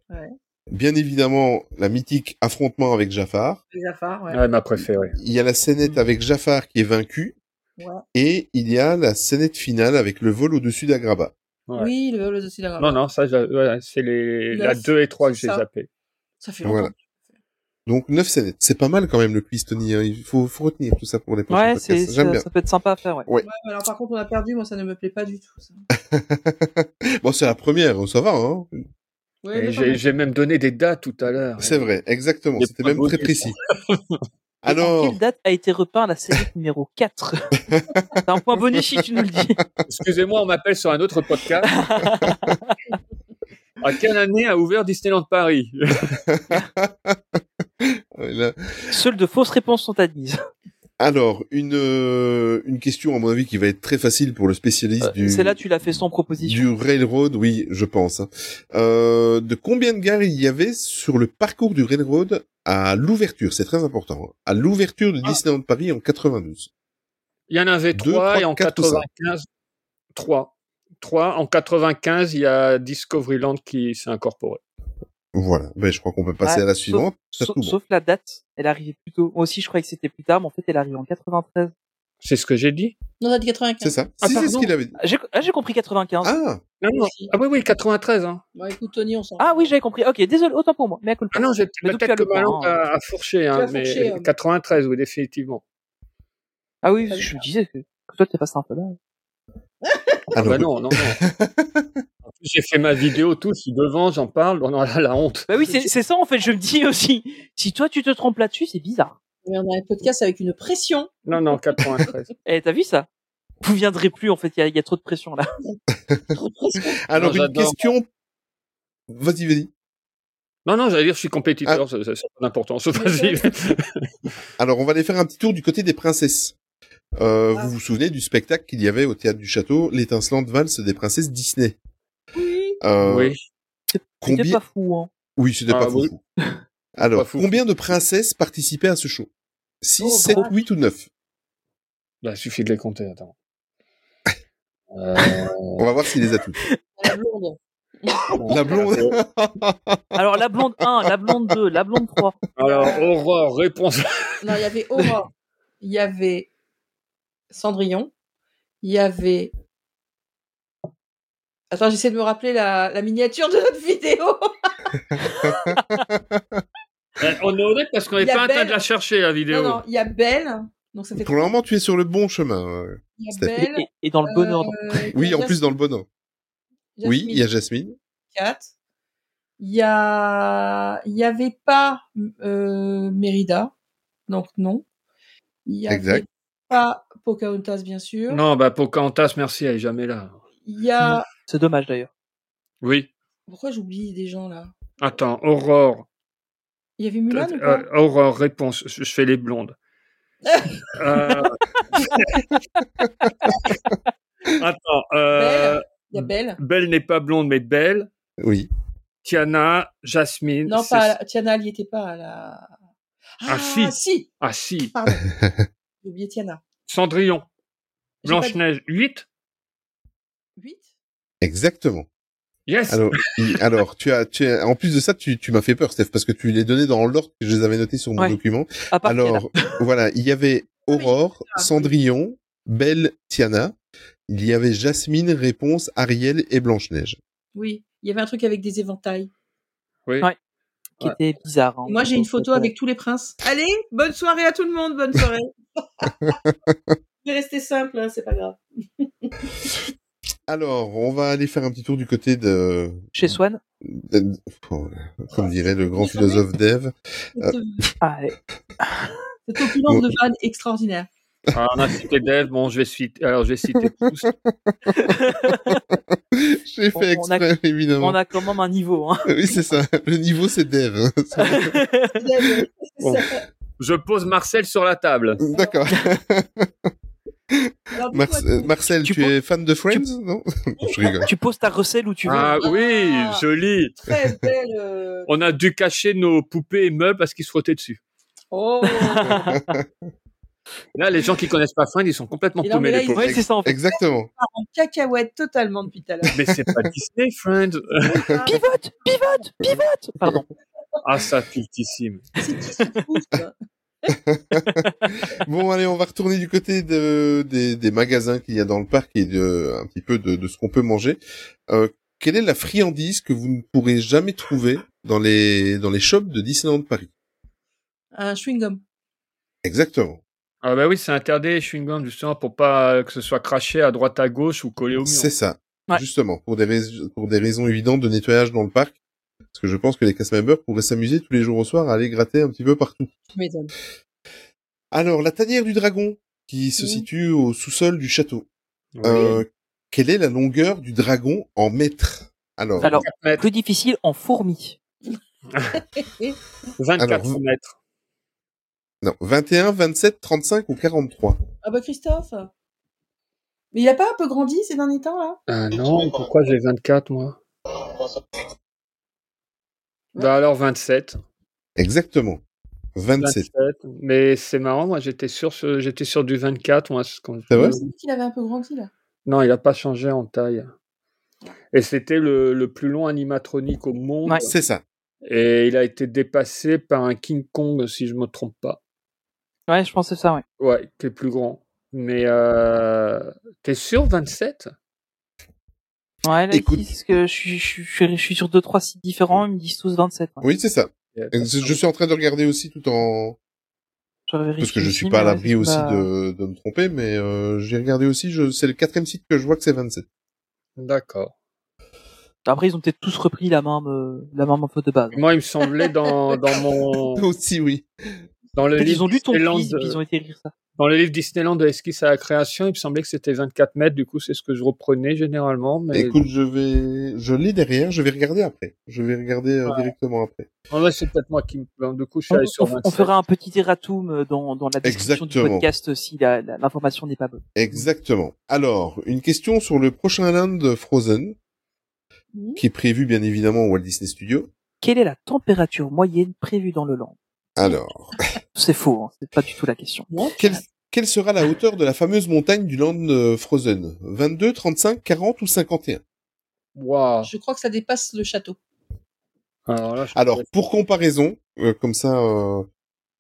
Ouais. Bien évidemment, la mythique affrontement avec Jafar. Affaires, ouais. Ouais, ma préférée. Il y a la scénette avec Jafar qui est vaincu. Ouais. Et il y a la scénette finale avec le vol au-dessus d'Agraba. Ouais. Oui, le, le dossier d'Agraba. Non, non, ça, ouais, c'est les, la Neuf, 2 et 3 que j'ai zappé. Ça fait longtemps. Voilà. Donc neuf scénettes. C'est pas mal quand même le quiz, Tony. hein. Il faut, faut retenir tout ça pour les prochains Ouais, podcasts. J'aime ça, bien. ça peut être sympa à faire, ouais. Ouais. Alors par contre, on a perdu, moi ça ne me plaît pas du tout. Ça. bon, c'est la première, ça va. Hein Ouais, j'ai même donné des dates tout à l'heure. c'est vrai, exactement. C'était même très précis. Alors, quelle date a été repeint la série numéro 4 T'as un point bonus si tu nous le dis. Excusez-moi, on m'appelle sur un autre podcast. à quelle année a ouvert Disneyland Paris? Seules de fausses réponses sont admises. Alors une euh, une question à mon avis qui va être très facile pour le spécialiste du C'est là tu l'as fait sans proposition. du railroad, oui, je pense. hein. Euh, de combien de gares il y avait sur le parcours du railroad à l'ouverture C'est très important. hein. À l'ouverture de Disneyland Paris en 92. Il y en avait Deux, trois trois, et en quatre ou cinq 95, trois. Trois. En 95, il y a Discoveryland qui s'est incorporé. Voilà. Ben, je crois qu'on peut passer Ouais, à la sauf- suivante. Sauf, la date, elle arrivait plus tôt. Moi aussi je croyais que c'était plus tard, mais en fait elle arrive en 93. C'est ce que j'ai dit Non, t'as dit 95. C'est ça. Ah, si, c'est ce qu'il avait dit. Ah, J'ai ah, j'ai compris 95. Ah, Ah, non, non. Ah oui, oui, 93. Hein. Bon, écoute, Tony, on s'en oui j'avais compris. Ok, désolé, autant pour moi. Mais à coup Ah non, j'ai peut-être que langue hein. a, a fourché, hein, mais fourché, hein. 93, oui, définitivement. Ah oui, je me disais que, que toi t'es passé un peu là. Ah alors, bah non, non, non. J'ai fait ma vidéo, tout, je suis devant, j'en parle, on a la honte. Bah oui, c'est c'est ça en fait, je me dis aussi. Si toi tu te trompes là-dessus, c'est bizarre. Mais on a un podcast avec une pression. Non, non, 93. Eh, t'as vu ça? Vous viendrez plus en fait, il y, a- il y a trop de pression là. Trop de pression. alors Non, une question. Vas-y, vas-y. Non, non, j'allais dire, je suis compétiteur, Ah. a pas Vas-y. Alors, on va aller faire un petit tour du côté des princesses. Euh, Ah. Vous vous souvenez du spectacle qu'il y avait au théâtre du château, l'étincelante valse des princesses Disney? Oui. Euh, Oui. C'était Combien pas fou, hein. Oui, c'était Ah, pas fou. oui. fou. Alors, Pas fou. combien de princesses participaient à ce show? 6, Oh, 7, vache. 8 ou 9 Bah, il suffit de les compter, attends. Euh, On va voir s'il les a toutes. La blonde. La blonde? Alors la blonde 1, la blonde 2, la blonde 3. Alors, Aurore, réponse. Non, il y avait Aurore. Il y avait Cendrillon. Il y avait. Attends, j'essaie de me rappeler la, la miniature de notre vidéo. Euh, On est honnête parce qu'on n'est pas en train de la chercher, la vidéo. Non, non, il y a Belle. Donc ça fait Pour le moment, tu es sur le bon chemin. euh. Il y a. Belle. Et, et dans le bon ordre. euh, Oui, en plus dans le bon ordre. Jasmine, Oui, il y a Jasmine. Kat. Il y a, il y avait pas euh, Mérida, donc non. Il y avait Exact. pas Pocahontas, bien sûr. Non, bah, Pocahontas, merci, elle est jamais là. Il y a. C'est dommage d'ailleurs. Oui. Pourquoi j'oublie des gens là? Attends, Aurore. Il y avait Mulan ou Euh, pas Aurore, réponse. Je, fais les blondes. Euh, Attends. Euh... Il y a Belle. Belle n'est pas blonde, mais belle. Oui. Tiana, Jasmine. Non, pas. la- Tiana, elle y était pas à la. Ah, si. si. Ah, si. Pardon. J'ai oublié Tiana. Cendrillon. Blanche-Neige, 8. 8 Exactement. Yes. Alors, tu as, tu as, en plus de ça, tu, tu m'as fait peur, Steph, parce que tu les donnais dans l'ordre que je les avais notés sur mon Ouais. document. À part Alors, voilà, il y avait Aurore, Ah, oui. Cendrillon, Belle, Tiana. Il y avait Jasmine, Réponse, Ariel et Blanche-Neige. Oui. Il y avait un truc avec des éventails. Oui. Ouais. qui était bizarre. hein. Moi, j'ai une photo avec tous les princes. Allez, bonne soirée à tout le monde. Bonne soirée. Je vais rester simple, hein, c'est pas grave. Alors, on va aller faire un petit tour du côté de, Chez Swan. de- comme dirait le grand philosophe Dave. Euh. Ah. Cette opulence de vanne extraordinaire. Ah, on a cité Dev, bon, je vais citer, alors je vais citer tous. J'ai On- fait on a- exprès, évidemment. On a quand même un niveau. Hein. Oui, c'est ça. Le niveau, c'est Dave. hein. Bon. Je pose Marcel sur la table. D'accord. Alors, Mar- dis-moi, Marcel, tu, Tu es fan de Friends Non? Je rigole. tu poses ta recelle où tu veux. Ah oui, Ah. joli. très belle. euh, On a dû cacher nos poupées et meubles parce qu'ils se frottaient dessus. Oh. Là, les gens qui connaissent pas Friends, ils sont complètement non, paumés, là, les pauvres. C'est ça en fait. Exactement. en cacahuète totalement depuis tout à l'heure. Mais c'est pas Disney, Friends. Pivote, pivote, pivote. Pardon. Ah, ça, cultissime. C'est qui ça Bon, allez, on va retourner du côté de, des, des magasins qu'il y a dans le parc et de, un petit peu de, de ce qu'on peut manger. Euh, quelle est la friandise que vous ne pourrez jamais trouver dans les, dans les shops de Disneyland Paris? Un chewing-gum. Exactement. Ah bah oui, c'est interdit les chewing-gums, justement, pour pas que ce soit craché à droite à gauche ou collé au mur. C'est ça. Ouais. Justement, pour des, pour des raisons évidentes de nettoyage dans le parc. Parce que je pense que les cast members pourraient s'amuser tous les jours au soir à aller gratter un petit peu partout. Alors, la tanière du dragon, qui se situe au sous-sol du château. Oui. Euh, quelle est la longueur du dragon en mètres? Alors, Alors, 24 mètres. plus difficile en fourmi. 24 alors, vous- mètres. non, 21, 27, 35 ou 43 Ah bah Christophe. Mais il a pas un peu grandi ces derniers temps là? Ah non, pourquoi j'ai 24, moi? Bah alors 27. Exactement. 27. 27. Mais c'est marrant, moi j'étais sûr, sur- j'étais sur du 24. Moi, c'est quand- C'est vrai? Il qu'il avait un peu grandi là. Non, il a pas changé en taille. Et c'était le, le plus long animatronique au monde. Ouais. C'est ça. Et il a été dépassé par un King Kong, si je me trompe pas. Ouais, je pense que c'est ça, ouais. Ouais, qui est plus grand. Mais euh... t'es sûr 27 Ouais, là, Écoute. ici, parce que je suis, je suis, je suis, sur deux, trois sites différents, ils me disent tous 27. ouais. Oui, c'est ça. Et Je suis en train de regarder aussi tout en... Parce que je suis pas à l'abri aussi pas- de, de me tromper, mais euh, j'ai regardé aussi, je... c'est le quatrième site que je vois que c'est 27. D'accord. Après, ils ont peut-être tous repris la même, euh, la même info de base. Moi, il me semblait dans, dans mon aussi, oui. Dans le ils ont lu ton Disneyland, quiz, euh, puis ils ont été lire ça. dans le livre Disneyland de Esquisse à la création, il me semblait que c'était 24 mètres. Du coup, c'est ce que je reprenais généralement. Mais Écoute, je vais, je l'ai derrière, je vais regarder après. Je vais regarder euh, Ouais. directement après. en vrai, c'est peut-être moi qui me. Du coup, je suis On, allé sur on- 27. on fera un petit erratum euh, dans, dans la description du podcast si l'information n'est pas bonne. Exactement. Alors, une question sur le prochain land Frozen, qui est prévu bien évidemment au Walt Disney Studios. Quelle est la température moyenne prévue dans le land? Alors, C'est faux, hein, c'est pas du tout la question. Quelle, quelle sera la hauteur de la fameuse montagne du land euh, Frozen? 22, 35, 40 ou 51 Waouh. Je crois que ça dépasse le château. Alors là, je Alors, pour comparaison, euh, comme ça... Euh,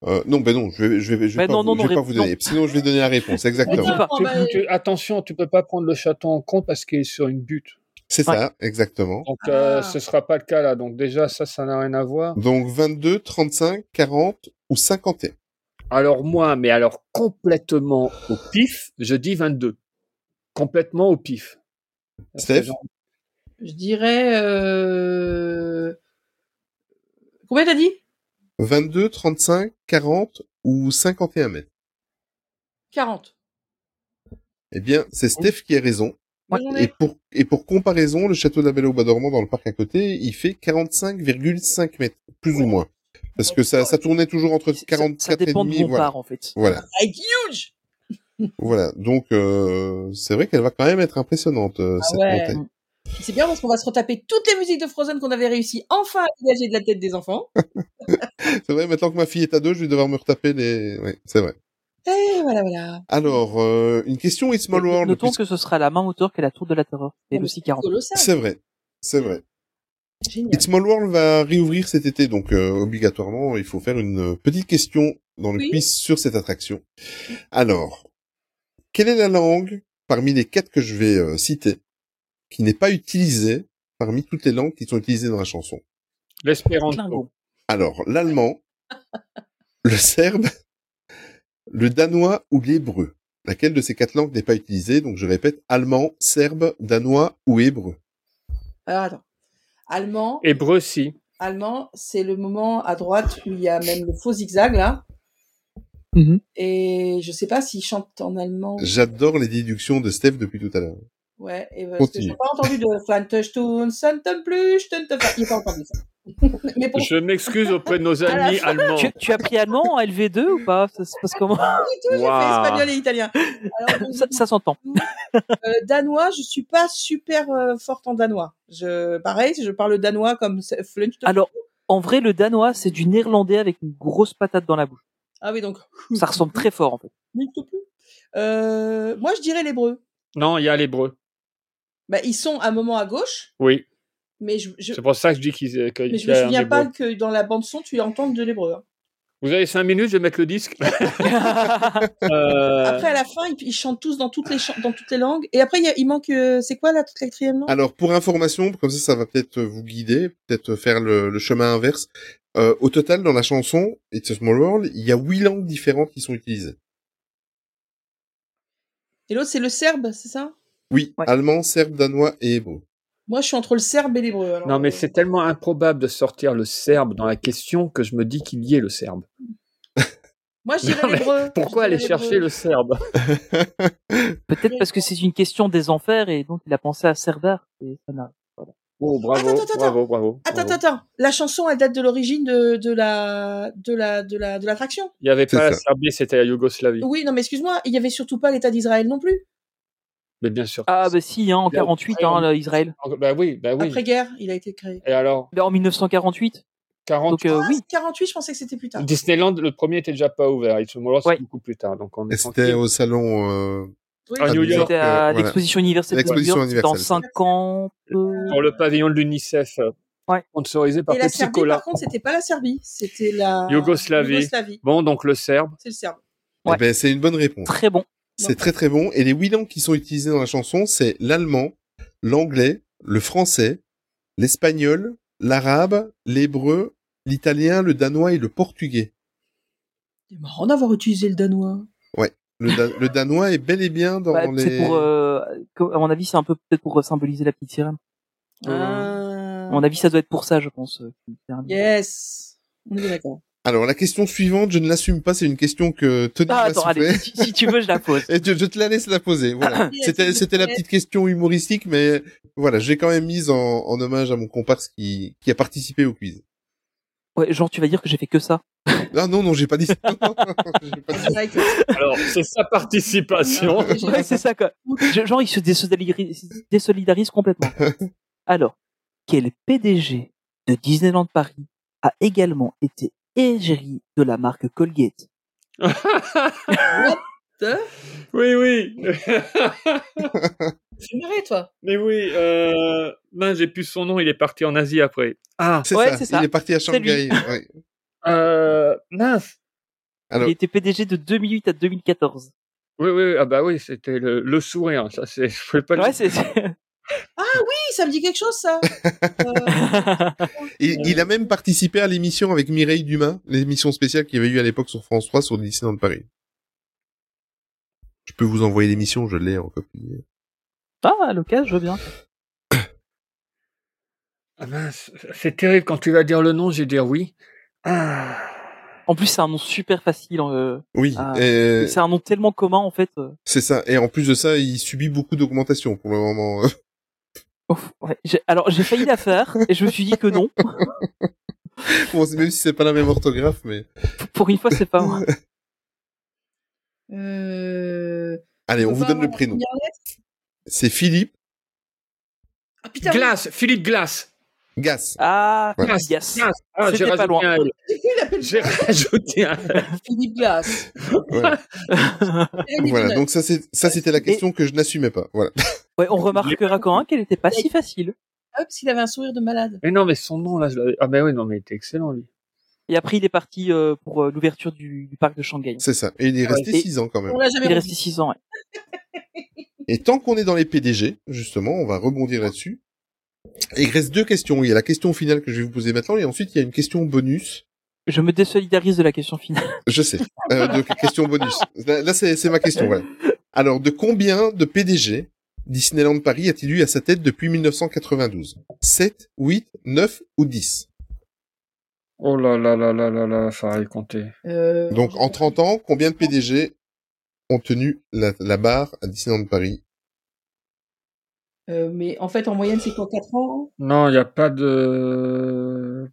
euh, non, ben non, je vais, je vais, je vais Ben pas, non, non, vous, je vais non, pas vous non. donner. Sinon, je vais donner la réponse. Exactement. pas. Tu- tu- attention, tu peux pas prendre le château en compte parce qu'il est sur une butte. C'est ça, exactement. Donc, euh, Ah. ce sera pas le cas là. Donc, déjà, ça, ça n'a rien à voir. Donc 22, 35, 40 ou 51 Alors, moi, mais alors complètement au pif, je dis 22. Complètement au pif. Steph Je dirais. Euh... Combien t'as dit? 22, 35, 40 ou 51 mètres 40. Eh bien, c'est Steph qui a raison. Et pour, et pour comparaison, le château de la Belle au Bois dormant dans le parc à côté, il fait 45,5 mètres, plus ou moins. Parce que ça, ça tournait toujours entre Ça- 44 ça, dépend et de demi, mon voilà. part, en fait. Voilà, Like huge voilà. Donc, euh, c'est vrai qu'elle va quand même être impressionnante, euh, Ah cette ouais. montagne. C'est bien parce qu'on va se retaper toutes les musiques de Frozen qu'on avait réussi enfin à dégager de la tête des enfants. C'est vrai, maintenant que ma fille est à deux, je vais devoir me retaper les... Oui, c'est vrai. Et voilà, voilà. Alors, euh, une question It's Small World. Notons puisque- que ce sera la même hauteur que la tour de la terreur. Et mais aussi 40. Colossal. C'est vrai, c'est vrai. Génial. It's Small World va réouvrir cet été, donc euh, obligatoirement, il faut faire une petite question dans le Oui. quiz sur cette attraction. Alors, quelle est la langue parmi les quatre que je vais euh, citer qui n'est pas utilisée parmi toutes les langues qui sont utilisées dans la chanson? L'espéranto. Alors, l'allemand, le serbe, le danois ou l'hébreu Laquelle de ces quatre langues n'est pas utilisée? Donc je répète, allemand, serbe, danois ou hébreu. Alors attends. Allemand, Hébreu, si. allemand, c'est le moment à droite où il y a même le faux zigzag là. Mhm. Et je sais pas s'il chante en allemand. J'adore les déductions de Steph depuis tout à l'heure. Ouais, et parce que Continue. j'ai pas entendu de Santenplüsch. Il a pas entendu ça. Mais Je m'excuse auprès de nos amis allemands. Tu, tu as pris allemand en LV2 ou pas? Ça se passe comment? Pas du tout, j'ai fait espagnol et italien. Alors, donc, Ça, ça s'entend. euh, danois, je suis pas super euh, forte en danois. Je, pareil, je parle danois comme Alors, en vrai, le danois, c'est du néerlandais avec une grosse patate dans la bouche. Ah oui, donc. Ça ressemble très fort, en fait. Euh, moi, je dirais l'hébreu. Non, il y a l'hébreu. Bah, ils sont un moment à gauche, Oui. Mais je, je, C'est pour ça que je dis qu'ils que mais je qu'il me souviens pas que dans la bande son, tu entends de l'hébreu. hein. Vous avez cinq minutes, je vais mettre le disque. Euh, Après, à la fin, ils, ils chantent tous dans toutes les, dans toutes les langues. Et après, il, y a- il manque, euh, c'est quoi la quatrième langue? Alors pour information, comme ça, ça va peut-être vous guider, peut-être faire le, le chemin inverse. Euh, au total, dans la chanson It's a Small World, il y a huit langues différentes qui sont utilisées. Et l'autre, c'est le serbe, c'est ça? Oui, Ouais. allemand, serbe, danois et hébreu. Moi, je suis entre le serbe et l'hébreu. alors, Non, mais euh, c'est tellement improbable de sortir le serbe dans la question que je me dis qu'il y ait le serbe. Moi, je dirais l'hébreu. Pourquoi aller chercher le serbe? Peut-être parce que c'est une question des enfers et donc il a pensé à Cerbère. Et ça n'a- Oh, bravo, Attends, attends, bravo, bravo. Attends, bravo. attends, attends. La chanson, elle date de l'origine de, de la, de la, de la, de l'attraction. Il n'y avait pas la. Serbie, c'était la Yougoslavie. Oui, non, mais excuse-moi, il y avait surtout pas l'État d'Israël non plus. Mais bien sûr. Ah, bah si, hein, en Bien, 48, après, hein, là, Israël. Bah oui, bah oui. Après-guerre, il a été créé. Et alors? Bah, en 1948. 40 Donc, euh, Ah, oui. 48, je pensais que c'était plus tard. Disneyland, le premier était déjà pas ouvert. It's Tomorrow, c'est Ouais. beaucoup plus tard. Donc on est Et c'était au salon. Euh... Oui, à New York, C'était à euh, voilà. l'exposition universelle en universelle. 50. euh, Dans le pavillon de l'UNICEF. Ouais. Sponsorisé par Et la Serbie, par contre, c'était pas la Serbie, c'était la Yougoslavie. Yougoslavie. Bon, donc le serbe. C'est le serbe. Ouais. Eh ben, c'est une bonne réponse. Très bon. C'est très très bon. Et les huit langues qui sont utilisées dans la chanson, c'est l'allemand, l'anglais, le français, l'espagnol, l'arabe, l'hébreu, l'italien, le danois et le portugais. C'est marrant d'avoir utilisé le danois. Le, da- le danois est bel et bien dans Bah, les... C'est pour, euh, à mon avis, c'est un peu peut-être pour symboliser la petite sirène. Ah. À mon avis, ça doit être pour ça, je pense. euh, Yes. On est d'accord. Alors la question suivante, je ne l'assume pas, c'est une question que Tony Ah, attends, allez, si, si tu veux, je la pose. Et je, je te la laisse la poser. Voilà. Yes, C'était la petite question humoristique, mais voilà, j'ai quand même mise en, en hommage à mon comparse qui, qui a participé au quiz. Ouais, genre, tu vas dire que j'ai fait que ça. Ah non non, j'ai pas dit ça. Pas dit Alors, c'est sa participation. Ouais, c'est ça, quoi. Je- Genre, il se désolidarise, désolidarise complètement. Alors, quel PDG de Disneyland Paris a également été égérie de la marque Colgate oui, oui. Tu marré, toi. Mais oui, euh... mince, j'ai plus son nom, il est parti en Asie après. Ah, C'est Ouais, ça. c'est ça. Il est parti à. Shanghai. ouais. euh... mince. Alors Il était PDG de 2008 à 2014. Oui, oui, ah bah oui, c'était le, le sourire, ça c'est, je pouvais pas le C'est... Oui, ça me dit quelque chose, ça. Euh, il, il a même participé à l'émission avec Mireille Dumas, l'émission spéciale qu'il y avait eu à l'époque sur France 3 sur Disneyland Paris. Je peux vous envoyer l'émission, je l'ai en copie. ah, à l'occasion, je veux bien. Ah mince, c'est terrible quand tu vas dire le nom, je vais dire oui. Ah. En plus, c'est un nom super facile. euh, Oui, Ah, et C'est un nom tellement commun, en fait. euh. c'est ça. Et en plus de ça, il subit beaucoup d'augmentation pour le moment. Ouf, ouais. J'ai- Alors, j'ai failli la faire, et je me suis dit que non. bon, même si c'est pas la même orthographe, mais Pour une fois, c'est pas moi. euh... allez, on vous donne le prénom. C'est Philippe Ah putain, oui. Glace, Philippe Glace. Gass. Ah, Gas. Glace. Ah, j'ai pas un il J'ai rajouté un. Philippe Glass. Ouais. voilà. Donc ça, c'est ça, c'était la question que je n'assumais pas. Voilà. Ouais, on remarquera quand même qu'elle était pas si facile. Ah, parce qu'il avait un sourire de malade. Mais non, mais son nom là, je l'avais. Ah, mais oui, non, mais il était excellent lui. Et après, il est parti euh, pour euh, l'ouverture du, du parc de Shanghai. C'est ça. Et il est resté Et- six ans quand même. On l'a Il jamais est revu. resté 6 ans, ouais. Et tant qu'on est dans les PDG, justement, on va rebondir là-dessus. Il reste deux questions. Il y a la question finale que je vais vous poser maintenant, et ensuite il y a une question bonus. Je me désolidarise de la question finale. Je sais. Euh, de question bonus. Là, c'est ma question. Voilà. Alors, de combien de PDG Disneyland Paris a-t-il eu à sa tête depuis 1992 7, 8, 9 ou 10 Oh là là là là là là, ça va y compter. Euh, Donc, en 30 ans, combien de PDG ont tenu la, la barre à Disneyland Paris euh, mais en fait, en moyenne, c'est quoi 4 ans Non, il n'y a pas de...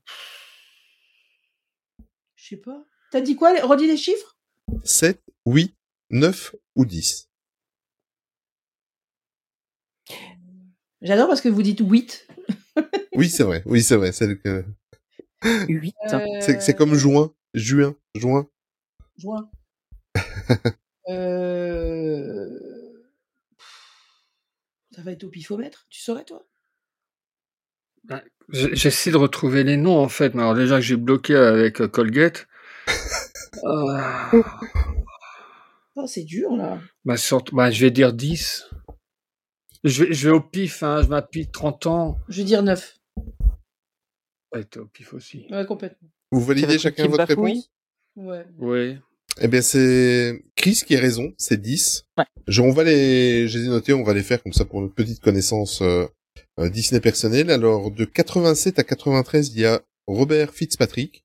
Je sais pas. T'as dit quoi Redis les chiffres? 7, 8, 9 ou 10 J'adore parce que vous dites 8. Oui, c'est vrai. Oui, c'est vrai. C'est le que- 8. c'est- c'est comme juin, juin, juin. Juin. euh... Ça va être au pifomètre, tu saurais toi? J- J'essaie de retrouver les noms en fait, mais alors déjà que j'ai bloqué avec euh, Colgate. Euh, Oh, c'est dur là. bah, sur- bah, je vais dire 10. Je vais, je vais au pif, hein, je m'appuie 30 ans. Je vais dire 9. Ouais, t'es au pif aussi. Ouais, complètement. Vous validez chacun votre réponse? Ouais. Oui. Eh bien, c'est Chris qui a raison, c'est 10. Ouais. Je, on va les, je les ai notés, on va les faire comme ça pour une petite connaissance euh, euh, Disney personnelle. Alors, de 87 à 93, il y a Robert Fitzpatrick.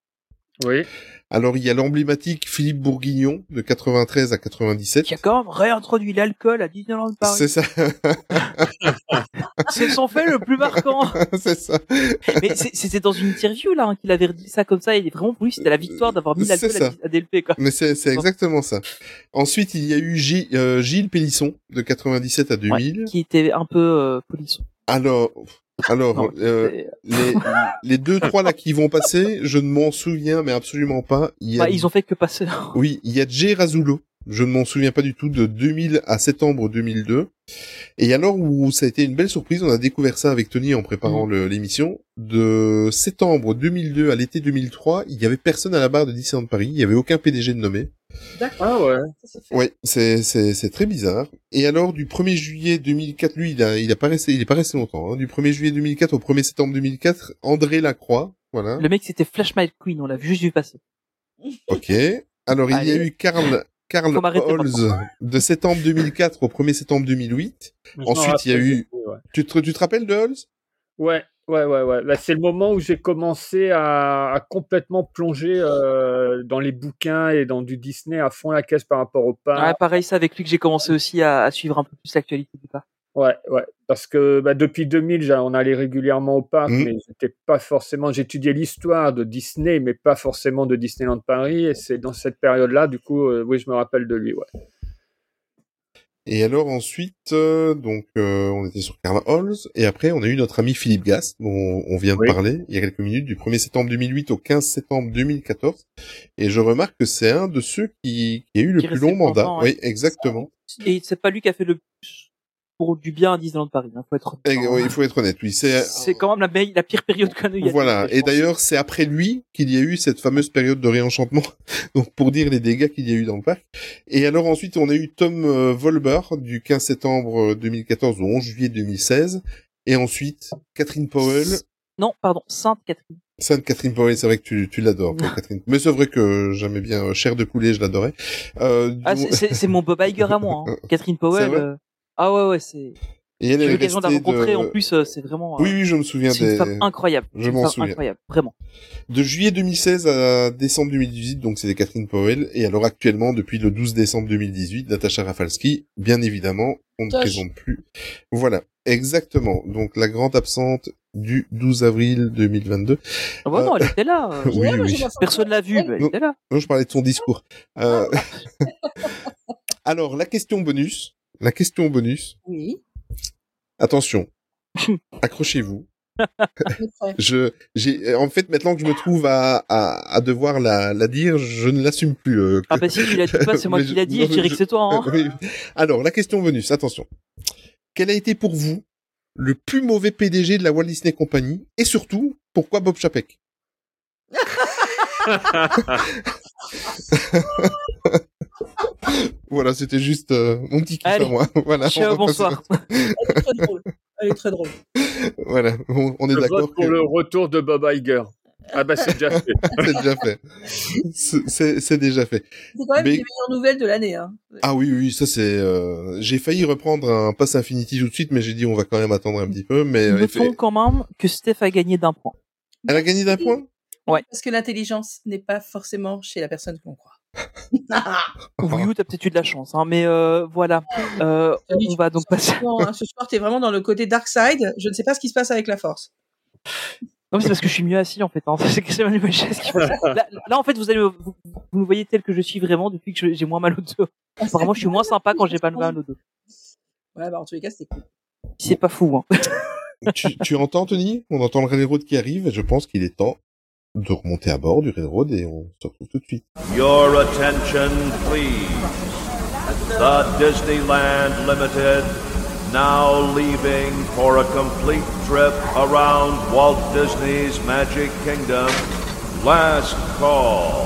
Oui. Alors, il y a l'emblématique Philippe Bourguignon, de 93 à 97. Qui a quand même réintroduit l'alcool à Disneyland Paris. C'est ça, C'est son fait le plus marquant. c'est ça. Mais c'était dans une interview là hein, qu'il avait dit ça comme ça. Il est vraiment pour lui c'était la victoire d'avoir mis l'alcool à, à DLP quoi. Mais c'est, exactement ça. Ensuite, il y a eu G- euh, Gilles Pélisson, de 97 à 2000. Qui était un peu euh, polisson. Alors, alors, Non, euh, c'est- les, les deux, trois là qui vont passer, je ne m'en souviens, mais absolument pas. Il y a, bah, ils ont fait que passer. Oui, il y a Jay Razulo. Je ne m'en souviens pas du tout de 2000 à septembre 2002. Et alors où ça a été une belle surprise, on a découvert ça avec Tony en préparant Mm. l'émission. De septembre 2002 à l'été 2003, il y avait personne à la barre de Disneyland Paris. Il y avait aucun PDG de nommé. D'accord. Ah ouais. Ça, c'est fait. Ouais, c'est c'est c'est très bizarre. Et alors du 1er juillet 2004, lui, il a il a pas resté il est pas resté longtemps. Hein. Du 1er juillet 2004 au 1er septembre 2004, André Lacroix, voilà. Le mec c'était Flash McQueen, on l'a vu juste vu passer. Ok. Alors il y a eu Karl Karl Holz de septembre 2004 au 1er septembre 2008. Je Ensuite, il y a eu- Ouais, Tu te tu te rappelles de Holz? Ouais, ouais, ouais. ouais. Bah, c'est le moment où j'ai commencé à, à complètement plonger euh, dans les bouquins et dans du Disney à fond la caisse par rapport au parc. Ouais, pareil, c'est avec lui que j'ai commencé aussi à, à suivre un peu plus l'actualité du parc. Ouais, ouais, parce que bah, depuis 2000, j'a- on allait régulièrement au parc, Mhm. mais j'étais pas forcément. J'étudiais l'histoire de Disney, mais pas forcément de Disneyland Paris. Et c'est dans cette période-là, du coup, euh, oui, je me rappelle de lui. Ouais. Et alors ensuite, euh, donc euh, on était sur Karl Holz et après on a eu notre ami Philippe Gass dont on vient de Oui. parler il y a quelques minutes du 1er septembre 2008 au 15 septembre 2014. Et je remarque que c'est un de ceux qui, qui a eu le Qui plus long mandat. Oui, exactement. Et c'est pas lui qui a fait le plus pour du bien à Disneyland Paris. Hein, faut être. Honnête, oui, il faut être honnête. Oui, c'est C'est quand même la, meille- la pire période qu'on a eu. Voilà. Et d'ailleurs, c'est après lui qu'il y a eu cette fameuse période de réenchantement. Donc, pour dire les dégâts qu'il y a eu dans le parc. Et alors ensuite, on a eu Tom euh, Volber du 15 septembre 2014 au 11 juillet 2016. Et ensuite, Catherine Powell. Non, pardon, Sainte Catherine. Sainte Catherine Powell, c'est vrai que tu, tu l'adores, Catherine. Mais c'est vrai que j'aimais bien euh, Chair de poulet, je l'adorais. Euh, Ah, c'est mon Bob Iger à moi. Hein. Catherine Powell. Euh, Ah ouais, ouais, c'est. J'ai eu l'occasion de la rencontrer. de- En plus, euh, c'est vraiment. euh, Oui, oui, je me souviens c'est une des... femme incroyable. Je C'est une m'en souviens. incroyable, vraiment. De juillet 2016 à décembre 2018, donc c'était Catherine Powell, et alors actuellement, depuis le 12 décembre 2018, Natacha Rafalski, bien évidemment, on ne Tosh. présente plus. Voilà, exactement. Donc la grande absente du 12 avril 2022. Ah bah non, elle était là. euh, Oui, oui. Personne l'a vue, mais elle Non. était là. Non, je parlais de son discours. Euh, alors, la question bonus. La question bonus. Oui. Attention. Accrochez-vous. Je, j'ai, en fait, maintenant que je me trouve à, à, à devoir la, la dire, je ne l'assume plus. euh, Ah bah si, tu l'as dit pas, c'est moi qui je- l'a dit non, et je dirais que c'est toi. Hein. Oui. Alors, la question bonus, attention. Quel a été pour vous le plus mauvais PDG de la Walt Disney Company et surtout, pourquoi Bob Chapek? Voilà, c'était juste euh, mon petit kiff à moi. Voilà, Ciao, bonsoir. Elle est très drôle. Elle est très drôle. Voilà, on, on est d'accord vote pour que le retour de Bob Iger. Ah bah c'est déjà fait. c'est déjà fait. C'est- déjà fait. C'est quand même Mais- une des meilleures nouvelles de l'année. Hein. Ah oui, oui, ça c'est. euh, J'ai failli reprendre un Pass Infinity tout de suite, mais j'ai dit on va quand même attendre un petit peu. Mais euh, Notons effet- quand même que Steph a gagné d'un point. elle a gagné d'un point? Parce que l'intelligence n'est pas forcément chez la personne qu'on croit. Oui, ou t'as peut-être eu de la chance, hein, mais euh, voilà. Euh, on va donc passer. Hein, ce soir, t'es vraiment dans le côté dark side. Je ne sais pas ce qui se passe avec la force. Non, mais c'est parce que je suis mieux assis en fait. Hein. C'est que c'est ma nouvelle chaise qui. Là, là, en fait, vous allez, me- vous, vous me voyez tel que je suis vraiment depuis que je- j'ai moins mal au dos. Apparemment, je suis moins sympa quand j'ai pas mal au dos. Ouais, bah, en tous les cas, c'était cool. C'est pas fou. Hein. tu, tu entends, Tony? On entend le railroad qui arrive et je pense qu'il est temps de remonter à bord du railroad et on se retrouve tout de suite. Your attention, please. The Disneyland Limited now leaving for a complete trip around Walt Disney's Magic Kingdom. Last call.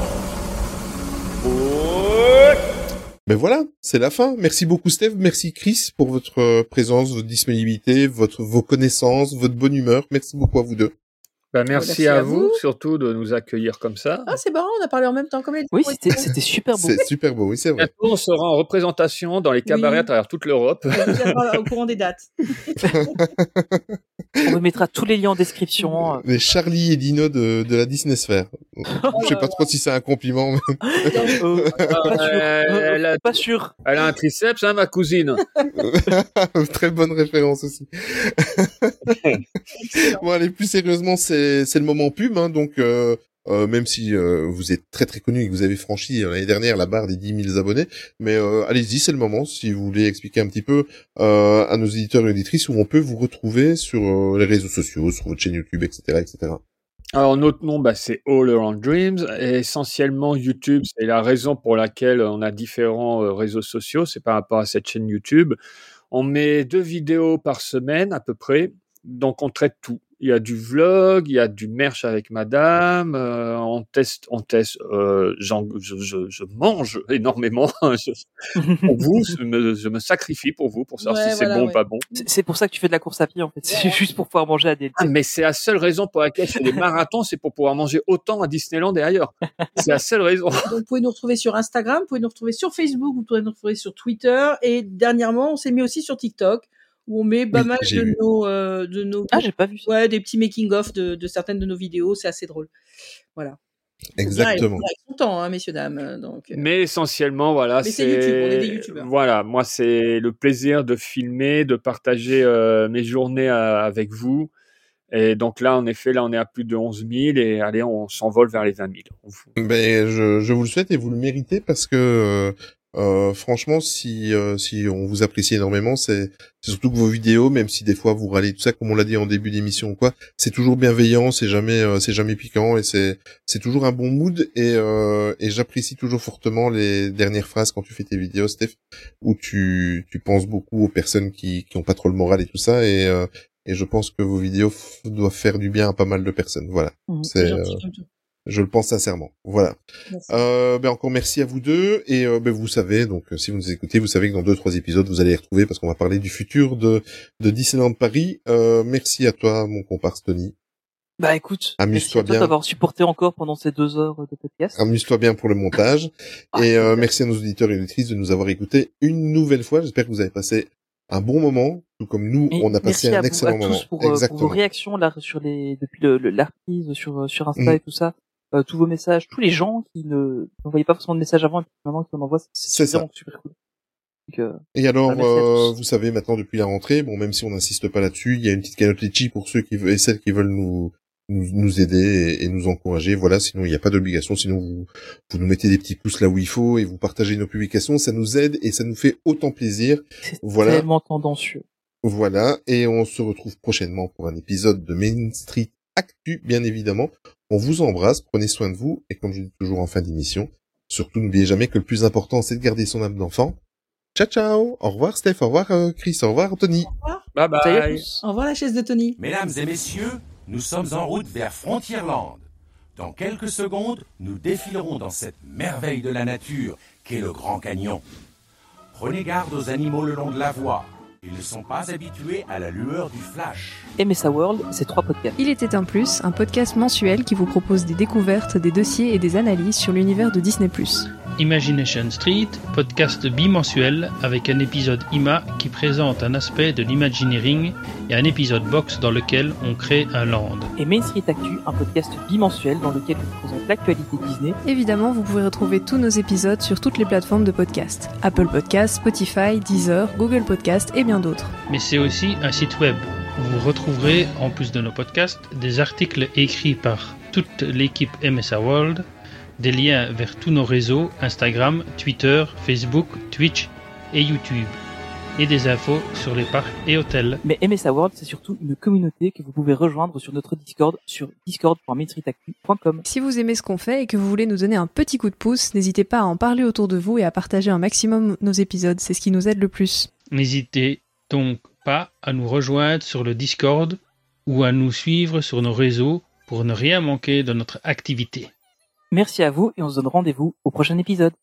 Ben voilà, c'est la fin. Merci beaucoup Steve, merci Chris pour votre présence, votre disponibilité, votre vos connaissances, votre bonne humeur. Merci beaucoup à vous deux. Bah, merci, Merci à, à vous, vous. surtout de nous accueillir comme ça. Ah, c'est marrant, on a parlé en même temps comme elle. Oui, c'était super beau. C'est super beau, oui c'est vrai. Bientôt, on sera en représentation dans les cabarets Oui. à travers toute l'Europe. On vous tiendra au courant des dates. On vous mettra tous les liens en description. Les Charlie et Dino de, de la Disney Sphere. Je sais pas trop si c'est un compliment. mais- Euh, pas sûr. Euh, Euh, elle, a, pas sûr. elle a un triceps, hein, ma cousine. Très bonne référence aussi. bon, allez, plus sérieusement, c'est c'est le moment pub, hein, donc euh, euh, même si euh, vous êtes très très connu et que vous avez franchi l'année dernière la barre des 10 000 abonnés, mais allez-y, c'est le moment si vous voulez expliquer un petit peu à nos éditeurs et auditrices où on peut vous retrouver sur les réseaux sociaux, sur votre chaîne YouTube, etc., etc. Alors notre nom, bah, c'est All Around Dreams. Essentiellement, YouTube, c'est la raison pour laquelle on a différents réseaux sociaux. C'est par rapport à cette chaîne YouTube. On met deux vidéos par semaine à peu près. Donc on traite tout. Il y a du vlog, il y a du merch avec madame, euh, on teste, on teste, euh, j'en- je, je, je mange énormément. Je- pour vous, je me, je me sacrifie pour vous, pour savoir Ouais, si c'est bon ou pas bon. C'est- C'est pour ça que tu fais de la course à pied en fait. C'est juste pour pouvoir manger à des. Ah, mais c'est la seule raison pour laquelle je fais des marathons, c'est pour pouvoir manger autant à Disneyland et ailleurs. C'est la seule raison. Donc, vous pouvez nous retrouver sur Instagram, vous pouvez nous retrouver sur Facebook, vous pouvez nous retrouver sur Twitter. Et dernièrement, on s'est mis aussi sur TikTok, où on met pas Oui, mal j'ai de vu. nos, euh, de nos, Ah, j'ai pas vu ça. ouais, des petits making-of de, de certaines de nos vidéos. C'est assez drôle. Voilà. Exactement. Temps, hein, messieurs, dames. Donc, euh, Mais essentiellement, voilà, Mais c'est YouTube, on est des youtubeurs. Voilà, moi, c'est le plaisir de filmer, de partager euh, mes journées euh, avec vous. Et donc là, en effet, là, on est à plus de 11 000 et allez, on s'envole vers les 20 000. On fout. Ben, je, je vous le souhaite et vous le méritez parce que euh, euh, franchement, si euh, si on vous apprécie énormément, c'est surtout que vos vidéos, même si des fois vous râlez tout ça, comme on l'a dit en début d'émission ou quoi, c'est toujours bienveillant, c'est jamais euh, c'est jamais piquant et c'est c'est toujours un bon mood et euh, et j'apprécie toujours fortement les dernières phrases quand tu fais tes vidéos, Steph, où tu tu penses beaucoup aux personnes qui qui ont pas trop le moral et tout ça et euh, et je pense que vos vidéos doivent faire du bien à pas mal de personnes. Voilà, Mhm. c'est je le pense sincèrement. Voilà. Euh, ben encore merci à vous deux et euh, ben vous savez donc euh, si vous nous écoutez vous savez que dans deux trois épisodes vous allez les retrouver parce qu'on va parler du futur de de Disneyland Paris. Euh, merci à toi mon comparse Tony. Bah écoute, Amuse-toi à bien. d'avoir supporté encore pendant ces deux heures de podcast. Amuse-toi bien pour le montage et euh, merci à nos auditeurs et auditrices de nous avoir écoutés une nouvelle fois. J'espère que vous avez passé un bon moment tout comme nous on a passé à un vous- excellent à tous. Pour, euh, pour vos réactions là sur les depuis le, le- la reprise sur sur Insta Mhm. et tout ça, euh, tous vos messages, tous les gens qui ne n'envoyaient pas forcément de messages avant et puis maintenant qui en envoient, C'est vraiment super cool. Donc, euh, Et alors, euh, vous savez maintenant depuis la rentrée, bon même si on n'insiste pas là-dessus, il y a une petite cagnotte Litchi pour ceux qui veulent et celles qui veulent nous nous, nous aider et, et nous encourager. Voilà, sinon il n'y a pas d'obligation. Sinon vous vous nous mettez des petits pouces là où il faut et vous partagez nos publications, ça nous aide et ça nous fait autant plaisir. c'est Voilà. tellement tendancieux. Voilà, et on se retrouve prochainement pour un épisode de Main Street Actu, bien évidemment. On vous embrasse, prenez soin de vous et comme je dis toujours en fin d'émission, surtout n'oubliez jamais que le plus important c'est de garder son âme d'enfant. Ciao ciao, au revoir Steph, au revoir euh, Chris, au revoir Anthony. Bye Salut à bye. tous. Au revoir la chaise de Tony. Mesdames et messieurs, nous sommes en route vers Frontierland. Dans quelques secondes, nous défilerons dans cette merveille de la nature qu'est le Grand Canyon. Prenez garde aux animaux le long de la voie. Ils ne sont pas habitués à la lueur du flash. MSA World, c'est trois podcasts. Il était un plus, un podcast mensuel qui vous propose des découvertes, des dossiers et des analyses sur l'univers de Disney+. Imagination Street, podcast bimensuel avec un épisode IMA qui présente un aspect de l'imagineering et un épisode box dans lequel on crée un land. Et Main Street Actu, un podcast bimensuel dans lequel vous présente l'actualité Disney. Évidemment, vous pouvez retrouver tous nos épisodes sur toutes les plateformes de podcast. Apple Podcast, Spotify, Deezer, Google Podcast et bien d'autres. Mais c'est aussi un site web où vous retrouverez, en plus de nos podcasts, des articles écrits par toute l'équipe MSA World, des liens vers tous nos réseaux Instagram, Twitter, Facebook, Twitch et YouTube, et des infos sur les parcs et hôtels. Mais MSA World, c'est surtout une communauté que vous pouvez rejoindre sur notre Discord sur discord.mainstreetactu.com. Si vous aimez ce qu'on fait et que vous voulez nous donner un petit coup de pouce, n'hésitez pas à en parler autour de vous et à partager un maximum nos épisodes, c'est ce qui nous aide le plus. N'hésitez donc pas à nous rejoindre sur le Discord ou à nous suivre sur nos réseaux pour ne rien manquer de notre activité. Merci à vous et on se donne rendez-vous au prochain épisode.